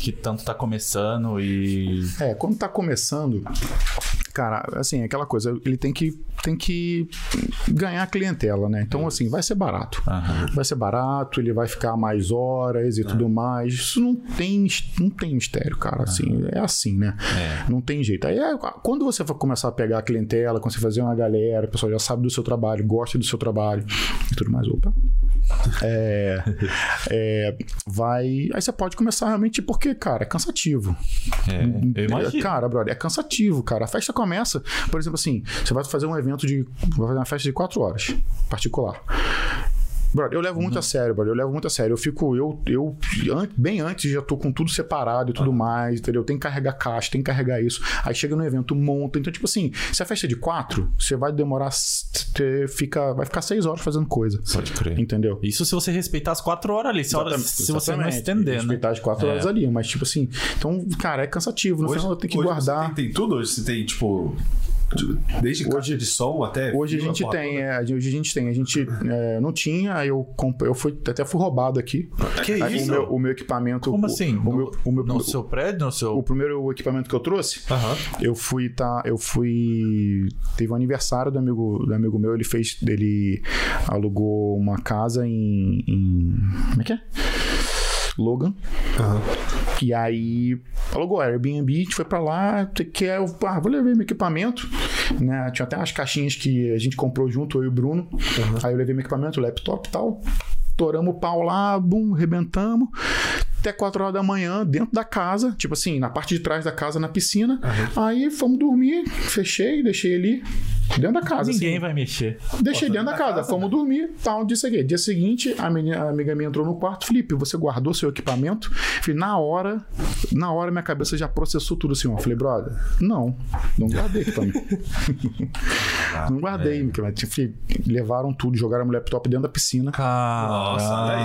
que tanto tá começando e. É, quando tá começando, cara, assim, aquela coisa, ele tem que, tem que ganhar a clientela, né? Então, assim, vai ser barato. Aham. Vai ser barato, ele vai ficar mais horas e tudo mais. Isso não tem, não tem mistério, cara. Assim, é assim, né? É. Não tem jeito. Aí, é, quando você for começar a pegar a clientela, quando você fazer uma galera, o pessoal já sabe do seu trabalho, gosta do seu trabalho e tudo mais. Opa. É, é, vai. Aí você pode começar realmente, porque, cara, é cansativo. É, eu imagino. Cara, brother, é cansativo, cara. A festa começa, por exemplo, assim, você vai fazer um evento de. Vai fazer uma festa de quatro horas, particular. Brother, eu levo muito a sério, brother. Eu levo muito a sério. Eu fico, eu, eu an- bem antes já tô com tudo separado e tudo mais, entendeu? Tem que carregar caixa, tem que carregar isso. Aí chega no evento, monta. Então, tipo assim, se a festa é de quatro, você vai demorar, você fica, vai ficar seis horas fazendo coisa. Pode crer. Entendeu? Isso se você respeitar as quatro horas ali. Se, hora- Exatamente, se você não estender, né? Respeitar as quatro É. horas ali, mas tipo assim, então, cara, é cansativo. No final eu tenho que hoje guardar. Você tem, tem tudo? Hoje você tem, tipo. Desde caixa de som até. Hoje a gente tem, toda. é, hoje a gente tem. A gente é, não tinha, eu comprei, eu fui, até fui roubado aqui. Que Aí isso? O meu, o meu equipamento. Como o- assim? O, meu, o, meu, No seu prédio, no seu. o primeiro equipamento que eu trouxe, eu fui, tá, eu fui, teve um aniversário do amigo, do amigo meu, ele fez, ele alugou uma casa em, em como é que é? Logan. Aham. E aí alugou Airbnb, a gente foi pra lá, que é, eu, ah, vou levar meu equipamento, né? Tinha até umas caixinhas que a gente comprou junto, eu e o Bruno. Aí eu levei meu equipamento, laptop e tal. Toramos o pau lá, bum, rebentamos. Até 4 horas da manhã, dentro da casa, tipo assim, na parte de trás da casa, na piscina. Aí fomos dormir, fechei, deixei ali dentro da casa. Ninguém assim. vai mexer. Deixei dentro da casa, fomos dormir, tal, disse aqui. Dia seguinte, a, menina- a amiga minha entrou no quarto, Felipe, você guardou seu equipamento? Falei, na hora, na hora minha cabeça já processou tudo assim, ó. Falei, brother, não, não guardei equipamento. [laughs] não guardei. Falei, levaram tudo, jogaram meu laptop dentro da piscina.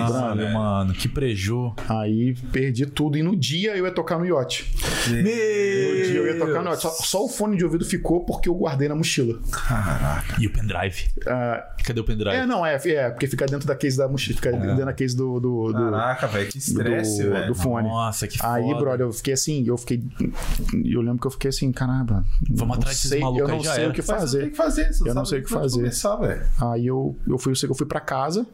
Nossa, velho. mano. Que preju. Aí perdi tudo e no dia eu ia tocar no iate. No dia eu ia tocar no iate. Só, só o fone de ouvido ficou porque eu guardei na mochila. E o pendrive? Ah, Cadê o pendrive? é, não, é, é, porque fica dentro da case da mochila, fica dentro da case do- do- do, Caraca, velho, que estresse, do, velho. do fone. Nossa, que Aí, foda. brother, eu fiquei assim, eu fiquei. Eu lembro que eu fiquei assim, caramba. Vamos não atrás desses sei, malucos Eu aí, não já sei era. o que Mas fazer. tem que fazer, Eu não sei o que onde fazer. Começar. Aí eu, eu fui, eu sei que eu fui pra casa.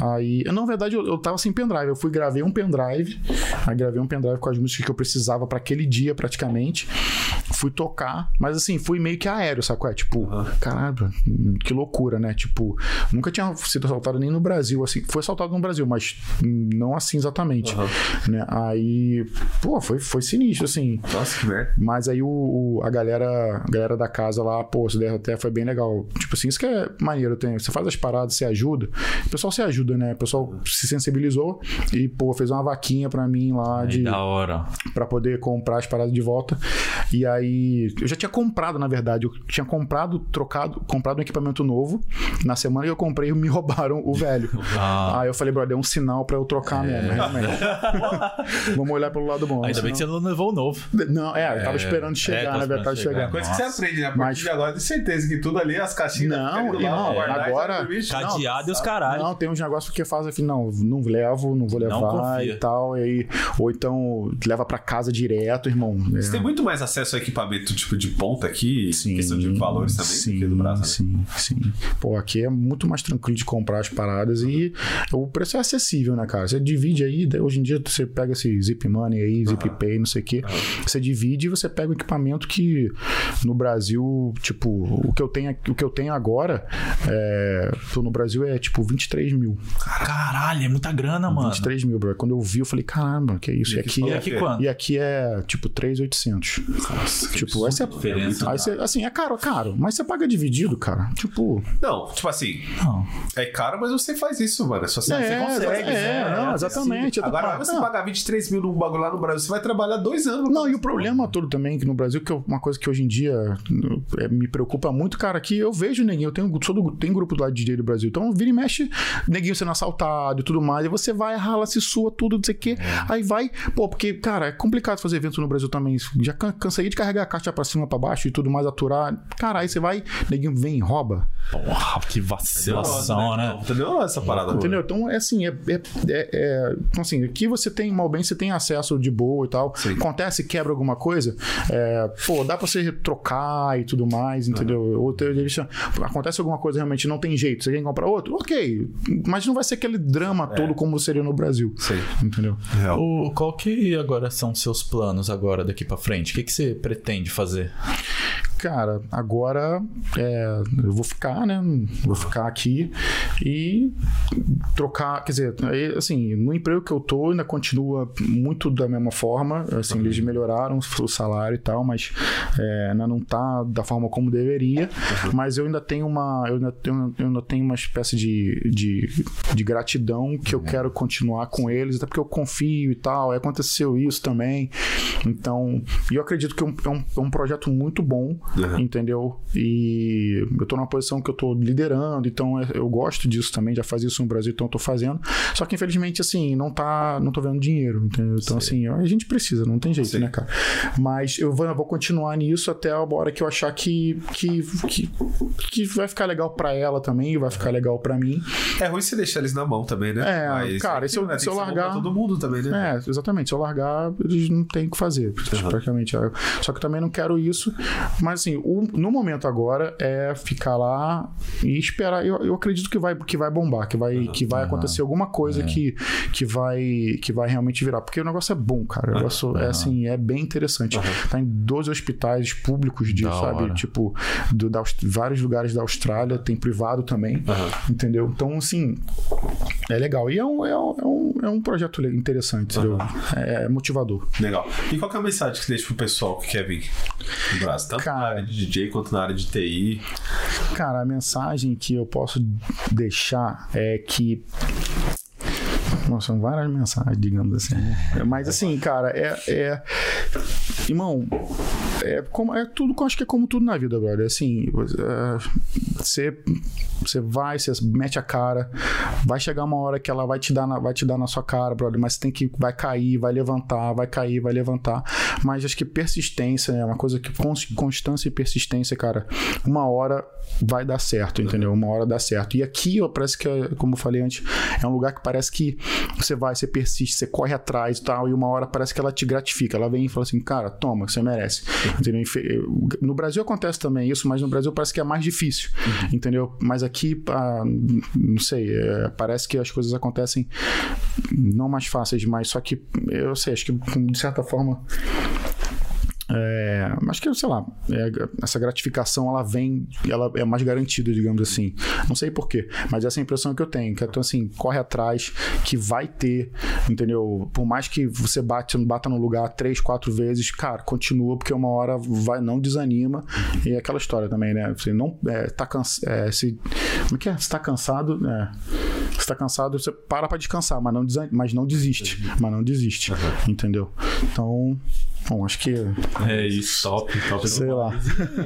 Aí, na verdade, eu, eu tava sem pendrive. Eu fui, gravei um pendrive. Aí gravei um pendrive com as músicas que eu precisava pra aquele dia, praticamente. Fui tocar, mas assim, fui meio que aéreo, sacou? É tipo, caramba, que loucura, né? Tipo, nunca tinha sido assaltado nem no Brasil, assim. Foi assaltado no Brasil, mas não assim exatamente. Né? Aí, pô, foi, foi sinistro, assim. Nossa, que merda. Mas aí o, o- a galera a galera da casa lá, pô, isso daí até foi bem legal. Tipo assim, isso que é maneiro. Tem, você faz as paradas, você ajuda. O pessoal se ajuda, né? O pessoal se sensibilizou e, pô, fez uma vaquinha pra mim lá Aí, de da hora. para poder comprar as paradas de volta. E aí, eu já tinha comprado, na verdade, eu tinha comprado, trocado, comprado um equipamento novo. Na semana que eu comprei, me [laughs] roubaram o velho. Ah. Aí eu falei, brother, é um sinal pra eu trocar mesmo, realmente. [laughs] Vamos olhar pelo lado bom. Ainda bem que você não levou o novo. Não, é, eu tava esperando chegar, tava na verdade, chegar. É coisa que Nossa. você aprende, né? A partir Mas- de agora, tenho certeza que tudo ali, as caixinhas... Não, guardar, agora-? Cadeado e os caralho. Não, tem uns negócios que faz assim, não, não levo, não vou levar confia. e tal. E aí, ou então leva pra casa direto, irmão. É. Você tem muito mais acesso a equipamento tipo de ponta aqui, em questão de valores também, sim, do Brasil. né? Sim, sim. Pô, aqui é muito mais tranquilo de comprar as paradas e o preço é acessível, né, cara? Você divide aí, hoje em dia você pega esse Zip Money aí, Zip Pay, não sei o quê. Você divide e você pega o equipamento que no Brasil, tipo, o que eu tenho, o que eu tenho agora, é, no Brasil é tipo 23 mil. Caralho, é muita grana, mano. 23 mil, bro. Quando eu vi, eu falei, caramba, que é isso? E, aqui E é. aqui quanto? E aqui é tipo 3,800. tipo, aí você, diferença. aí você. Assim, é caro, é caro. Mas você paga dividido, cara. Tipo. Não, tipo assim, Não. é caro, mas você faz isso, mano. É só você, é, você consegue. é, né? não, É exatamente. acessível. Agora, Não, você pagar 23 mil num bagulho lá no Brasil, você vai trabalhar dois anos. Não, e o problema todo também, que no Brasil, que é uma coisa que hoje em dia é, me preocupa muito, cara, que eu vejo neguinho, eu tenho, sou do, tem grupo lá de DJ do Brasil, então vira e mexe, neguinho sendo assaltado e tudo mais, e você vai, rala, se sua, tudo, não sei o quê, aí vai, pô, porque, cara, é complicado fazer evento no Brasil também, já can- cansei de carregar a caixa pra cima, pra baixo e tudo mais, aturar, cara, aí você vai, neguinho vem e rouba, Porra, que vacilação, né? Entendeu essa parada? Entendeu? Então, é assim, é, é, é- é- então, assim, aqui você tem, mal bem, você tem acesso de boa e tal. Sim. Acontece, quebra alguma coisa, é, pô, dá pra você trocar e tudo mais, entendeu? Ou ter- ele chama- acontece alguma coisa realmente não tem jeito, você quer comprar outro? Ok, mas não vai ser aquele drama todo como seria no Brasil. Sei. Entendeu? O, qual que agora são seus planos agora daqui pra frente? O que, que você pretende fazer? Cara, agora é, eu vou ficar, né? Vou ficar aqui e trocar, quer dizer, assim, no emprego que eu tô ainda continua muito da mesma forma, assim, eles melhoraram o salário e tal, mas é, ainda não tá da forma como deveria, mas eu ainda tenho uma, eu ainda tenho, eu ainda tenho uma espécie de, de, de gratidão que eu quero continuar com eles, até porque eu confio e tal, e aconteceu isso também, então, e eu acredito que é um, é um, é um projeto muito bom, entendeu? E eu tô numa posição que eu tô liderando, então é- eu gosto disso também, já fazia isso no Brasil, então eu tô fazendo. Só que infelizmente, assim, não tá. Não tô vendo dinheiro, entendeu? Então, assim, a gente precisa, não tem jeito, Sim. né, cara? Mas eu vou, eu vou continuar nisso até a hora que eu achar que, que, que, que vai ficar legal pra ela também, vai ficar legal pra mim. É ruim você deixar eles na mão também, né? É, cara, é se eu- né? se Tem eu largar- todo mundo também, né? É, exatamente. Se eu largar, eles não têm o que fazer, praticamente. É, Só que eu também não quero isso. Mas, assim, o- no momento agora é ficar lá e esperar. Eu, eu acredito que vai, que vai bombar, que vai, que vai acontecer alguma coisa que, que, vai, que vai realmente virar. Porque o negócio é bom, cara. O negócio é, assim, é bem interessante. Tá em 12 hospitais públicos de, Da sabe? hora. Tipo, do, da, vários lugares da Austrália, tem privado também. Entendeu? Então, assim, é legal. E é um, é um, é um, é um projeto interessante, entendeu? É motivador. Legal. E qual que é a mensagem que você deixa pro pessoal que quer vir no Brasil? Tanto na Cara. Área de DJ quanto na área de TI. Cara, a mensagem que eu posso deixar é que. Nossa, são várias mensagens, digamos assim. né? Mas assim, cara, é. é... Irmão, é, como, é tudo, acho que é como tudo na vida, brother. Assim, é, você, você vai, você mete a cara, vai chegar uma hora que ela vai te dar na, vai te dar na sua cara, brother, mas tem que, vai cair, vai levantar, vai cair, vai levantar. Mas acho que persistência é uma coisa que cons- constância e persistência, cara, uma hora vai dar certo, entendeu? Uma hora dá certo. E aqui, ó, parece que, é, como eu falei antes, é um lugar que parece que você vai, você persiste, você corre atrás e tal, e uma hora parece que ela te gratifica. Ela vem e fala assim, cara, toma, você merece. Entendeu? No Brasil acontece também isso, mas no Brasil parece que é mais difícil, entendeu? Mas aqui, ah, não sei, é, parece que as coisas acontecem não mais fáceis, mas só que, eu sei, acho que de certa forma é, acho que, sei lá, é, essa gratificação ela vem, ela é mais garantida, digamos assim. Não sei porquê, mas essa é a impressão que eu tenho. Que então, assim, corre atrás, que vai ter, entendeu? Por mais que você bate, bata no lugar três, quatro vezes, cara, continua, porque uma hora vai, não desanima. E é aquela história também, né? Você não é, tá cansado. se, como é que é? Você tá cansado, né? Você tá cansado, você para pra descansar, mas não, desan- mas não desiste. Mas não desiste. Entendeu? Então, bom, acho que. É isso, top, top. Sei lá.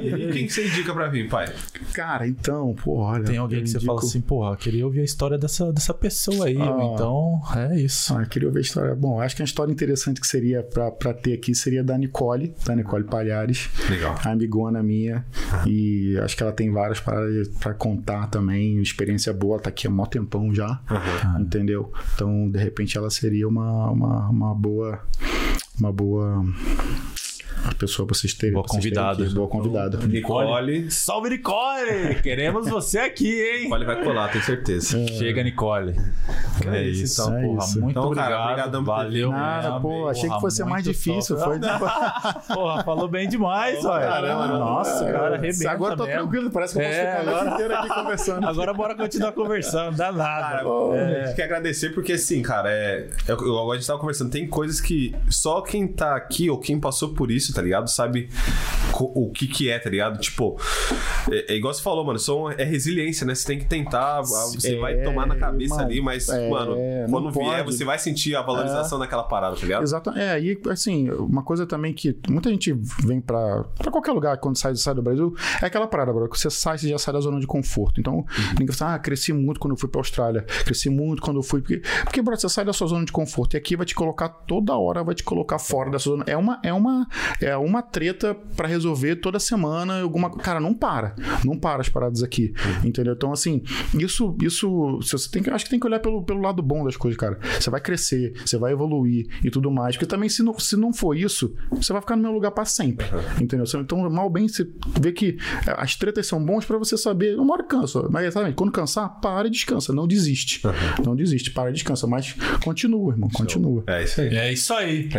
E quem que você indica pra vir, pai? Cara, então, pô, olha. Tem alguém que você indico- fala assim, porra, queria ouvir a história dessa, dessa pessoa aí, Ah. então é isso. Ah, eu queria ver a história. Bom, acho que uma história interessante que seria pra, pra ter aqui seria da Nicole, da Nicole Palhares. Legal. A amigona minha. E acho que ela tem várias paradas pra contar também. Experiência boa, tá aqui há mó tempão já. Entendeu? Então, de repente, ela seria uma, uma, uma boa. Uma boa. Pessoa pra vocês terem. Boa vocês terem convidada. aqui. Boa convidada. Nicole. Salve, Nicole! Queremos você aqui, hein? Nicole vai colar, tenho certeza. Chega, Nicole. É, É isso, isso, então. porra. É isso. Muito Então, cara, obrigado. obrigadão por ter Valeu. Nada, mesmo, pô, achei porra, que fosse mais difícil. top. Foi [laughs] Porra, falou bem demais, olha. Caramba, Nossa, cara, arrebenta Agora eu tô mesmo. tranquilo, parece que eu posso É, ficar a noite agora- inteira aqui conversando. Agora bora continuar conversando, dá nada. Cara, a gente quer agradecer porque, assim, cara, é, é, eu, eu- a gente tava conversando, tem coisas que só quem tá aqui ou quem passou por isso, tá ligado? Sabe o que que é, tá ligado? Tipo, é, é igual você falou, mano, é resiliência, né? Você tem que tentar, você É, vai tomar na cabeça irmão, ali, mas, é, mano, quando vier, pode. você vai sentir a valorização daquela parada, tá ligado? Exato. É, e assim, uma coisa também que muita gente vem pra, pra qualquer lugar quando sai, sai do Brasil, é aquela parada, bro, que você sai, você já sai da zona de conforto. Então, ninguém fala, ah, cresci muito quando eu fui pra Austrália, cresci muito quando eu fui. Porque, porque bro, você sai da sua zona de conforto e aqui vai te colocar toda hora, vai te colocar fora da sua zona. É uma, é uma, é uma treta pra resolver toda semana. Alguma, cara, não para. Não para as paradas aqui. Entendeu? Então, assim, isso, isso você tem que, acho que tem que olhar pelo, pelo lado bom das coisas, cara. Você vai crescer, você vai evoluir e tudo mais. Porque também, se não, se não for isso, você vai ficar no meu lugar pra sempre. Entendeu? Então, mal bem, você vê que as tretas são bons pra você saber. Uma hora cansa, mas sabe, quando cansar, para e descansa. Não desiste. Não desiste, para e descansa. Mas continua, irmão, continua. É isso aí. É isso aí.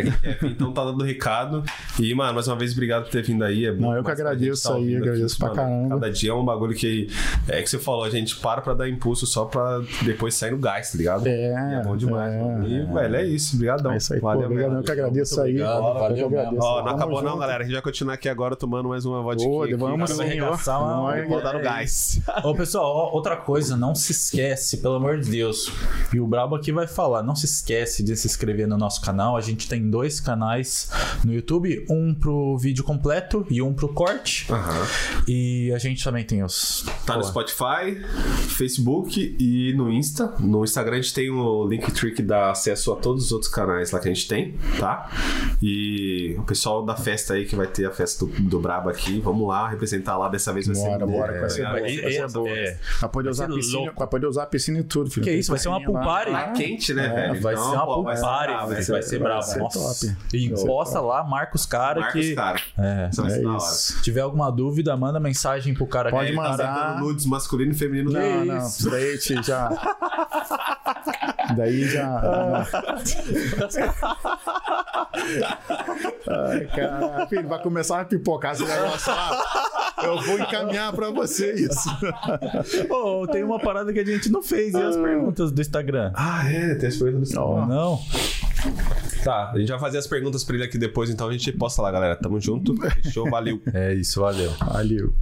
Então tá dando recado. E, mano, mais uma vez, obrigado por ter vindo aí. Aí. É Não, eu que agradeço tá aí, agradeço pra mano. caramba. Cada dia é um bagulho que. É que você falou, a gente para pra dar impulso só pra depois sair no gás, tá ligado? É, E é bom demais. é, mano. E, velho, é isso. Obrigadão. É isso aí, pô, Valeu obrigado, mesmo. eu que agradeço aí. obrigado, Eu que valeu agradeço. mesmo. Ó, não acabou não, junto. galera. A gente vai continuar aqui agora tomando mais uma vodka. Ô, aqui. vamos sim, ó. uma- Vamos dar no gás. Ô, pessoal, outra coisa, não se esquece, pelo amor de Deus. E o Brabo aqui vai falar, não se esquece de se inscrever no nosso canal. A gente tem dois canais no YouTube, um pro vídeo completo e um pro corte. Aham. E a gente também tem os. Tá no Pô, Spotify, Facebook e no Insta. No Instagram a gente tem o Linktree que dá acesso a todos os outros canais lá que a gente tem, tá? E o pessoal da festa aí, que vai ter a festa do, do Brabo aqui, vamos lá representar lá. Dessa vez vai ser... Bora, bora, é, vai ser legal. boa, vai- vai ser é- boa. é. Vai poder usar piscina, louco. vai poder usar a piscina e tudo, filho. Que isso, vai ser uma party. Tá quente, né, É, velho? Vai Então, ser uma pô, vai ser pulpare, brabo, vai, ser- brabo. Nossa. top. E lá, marca os caras que. cara. É. Isso vai ser É da hora. Se tiver alguma dúvida, manda mensagem pro cara Pode que tá mandar. aceitando nudes masculino e feminino. Não, não, isso? daí te- já. [laughs] Daí já. [laughs] Ai, cara, filho, vai começar a pipocar esse negócio lá. Eu vou encaminhar pra você isso. Ô, tem uma parada que a gente não fez. E as perguntas do Instagram? Ah, é, tem as perguntas do Não. não. Tá, a gente vai fazer as perguntas pra ele aqui depois, então a gente posta lá, galera. Tamo junto. Fechou, valeu. É isso, valeu. Valeu.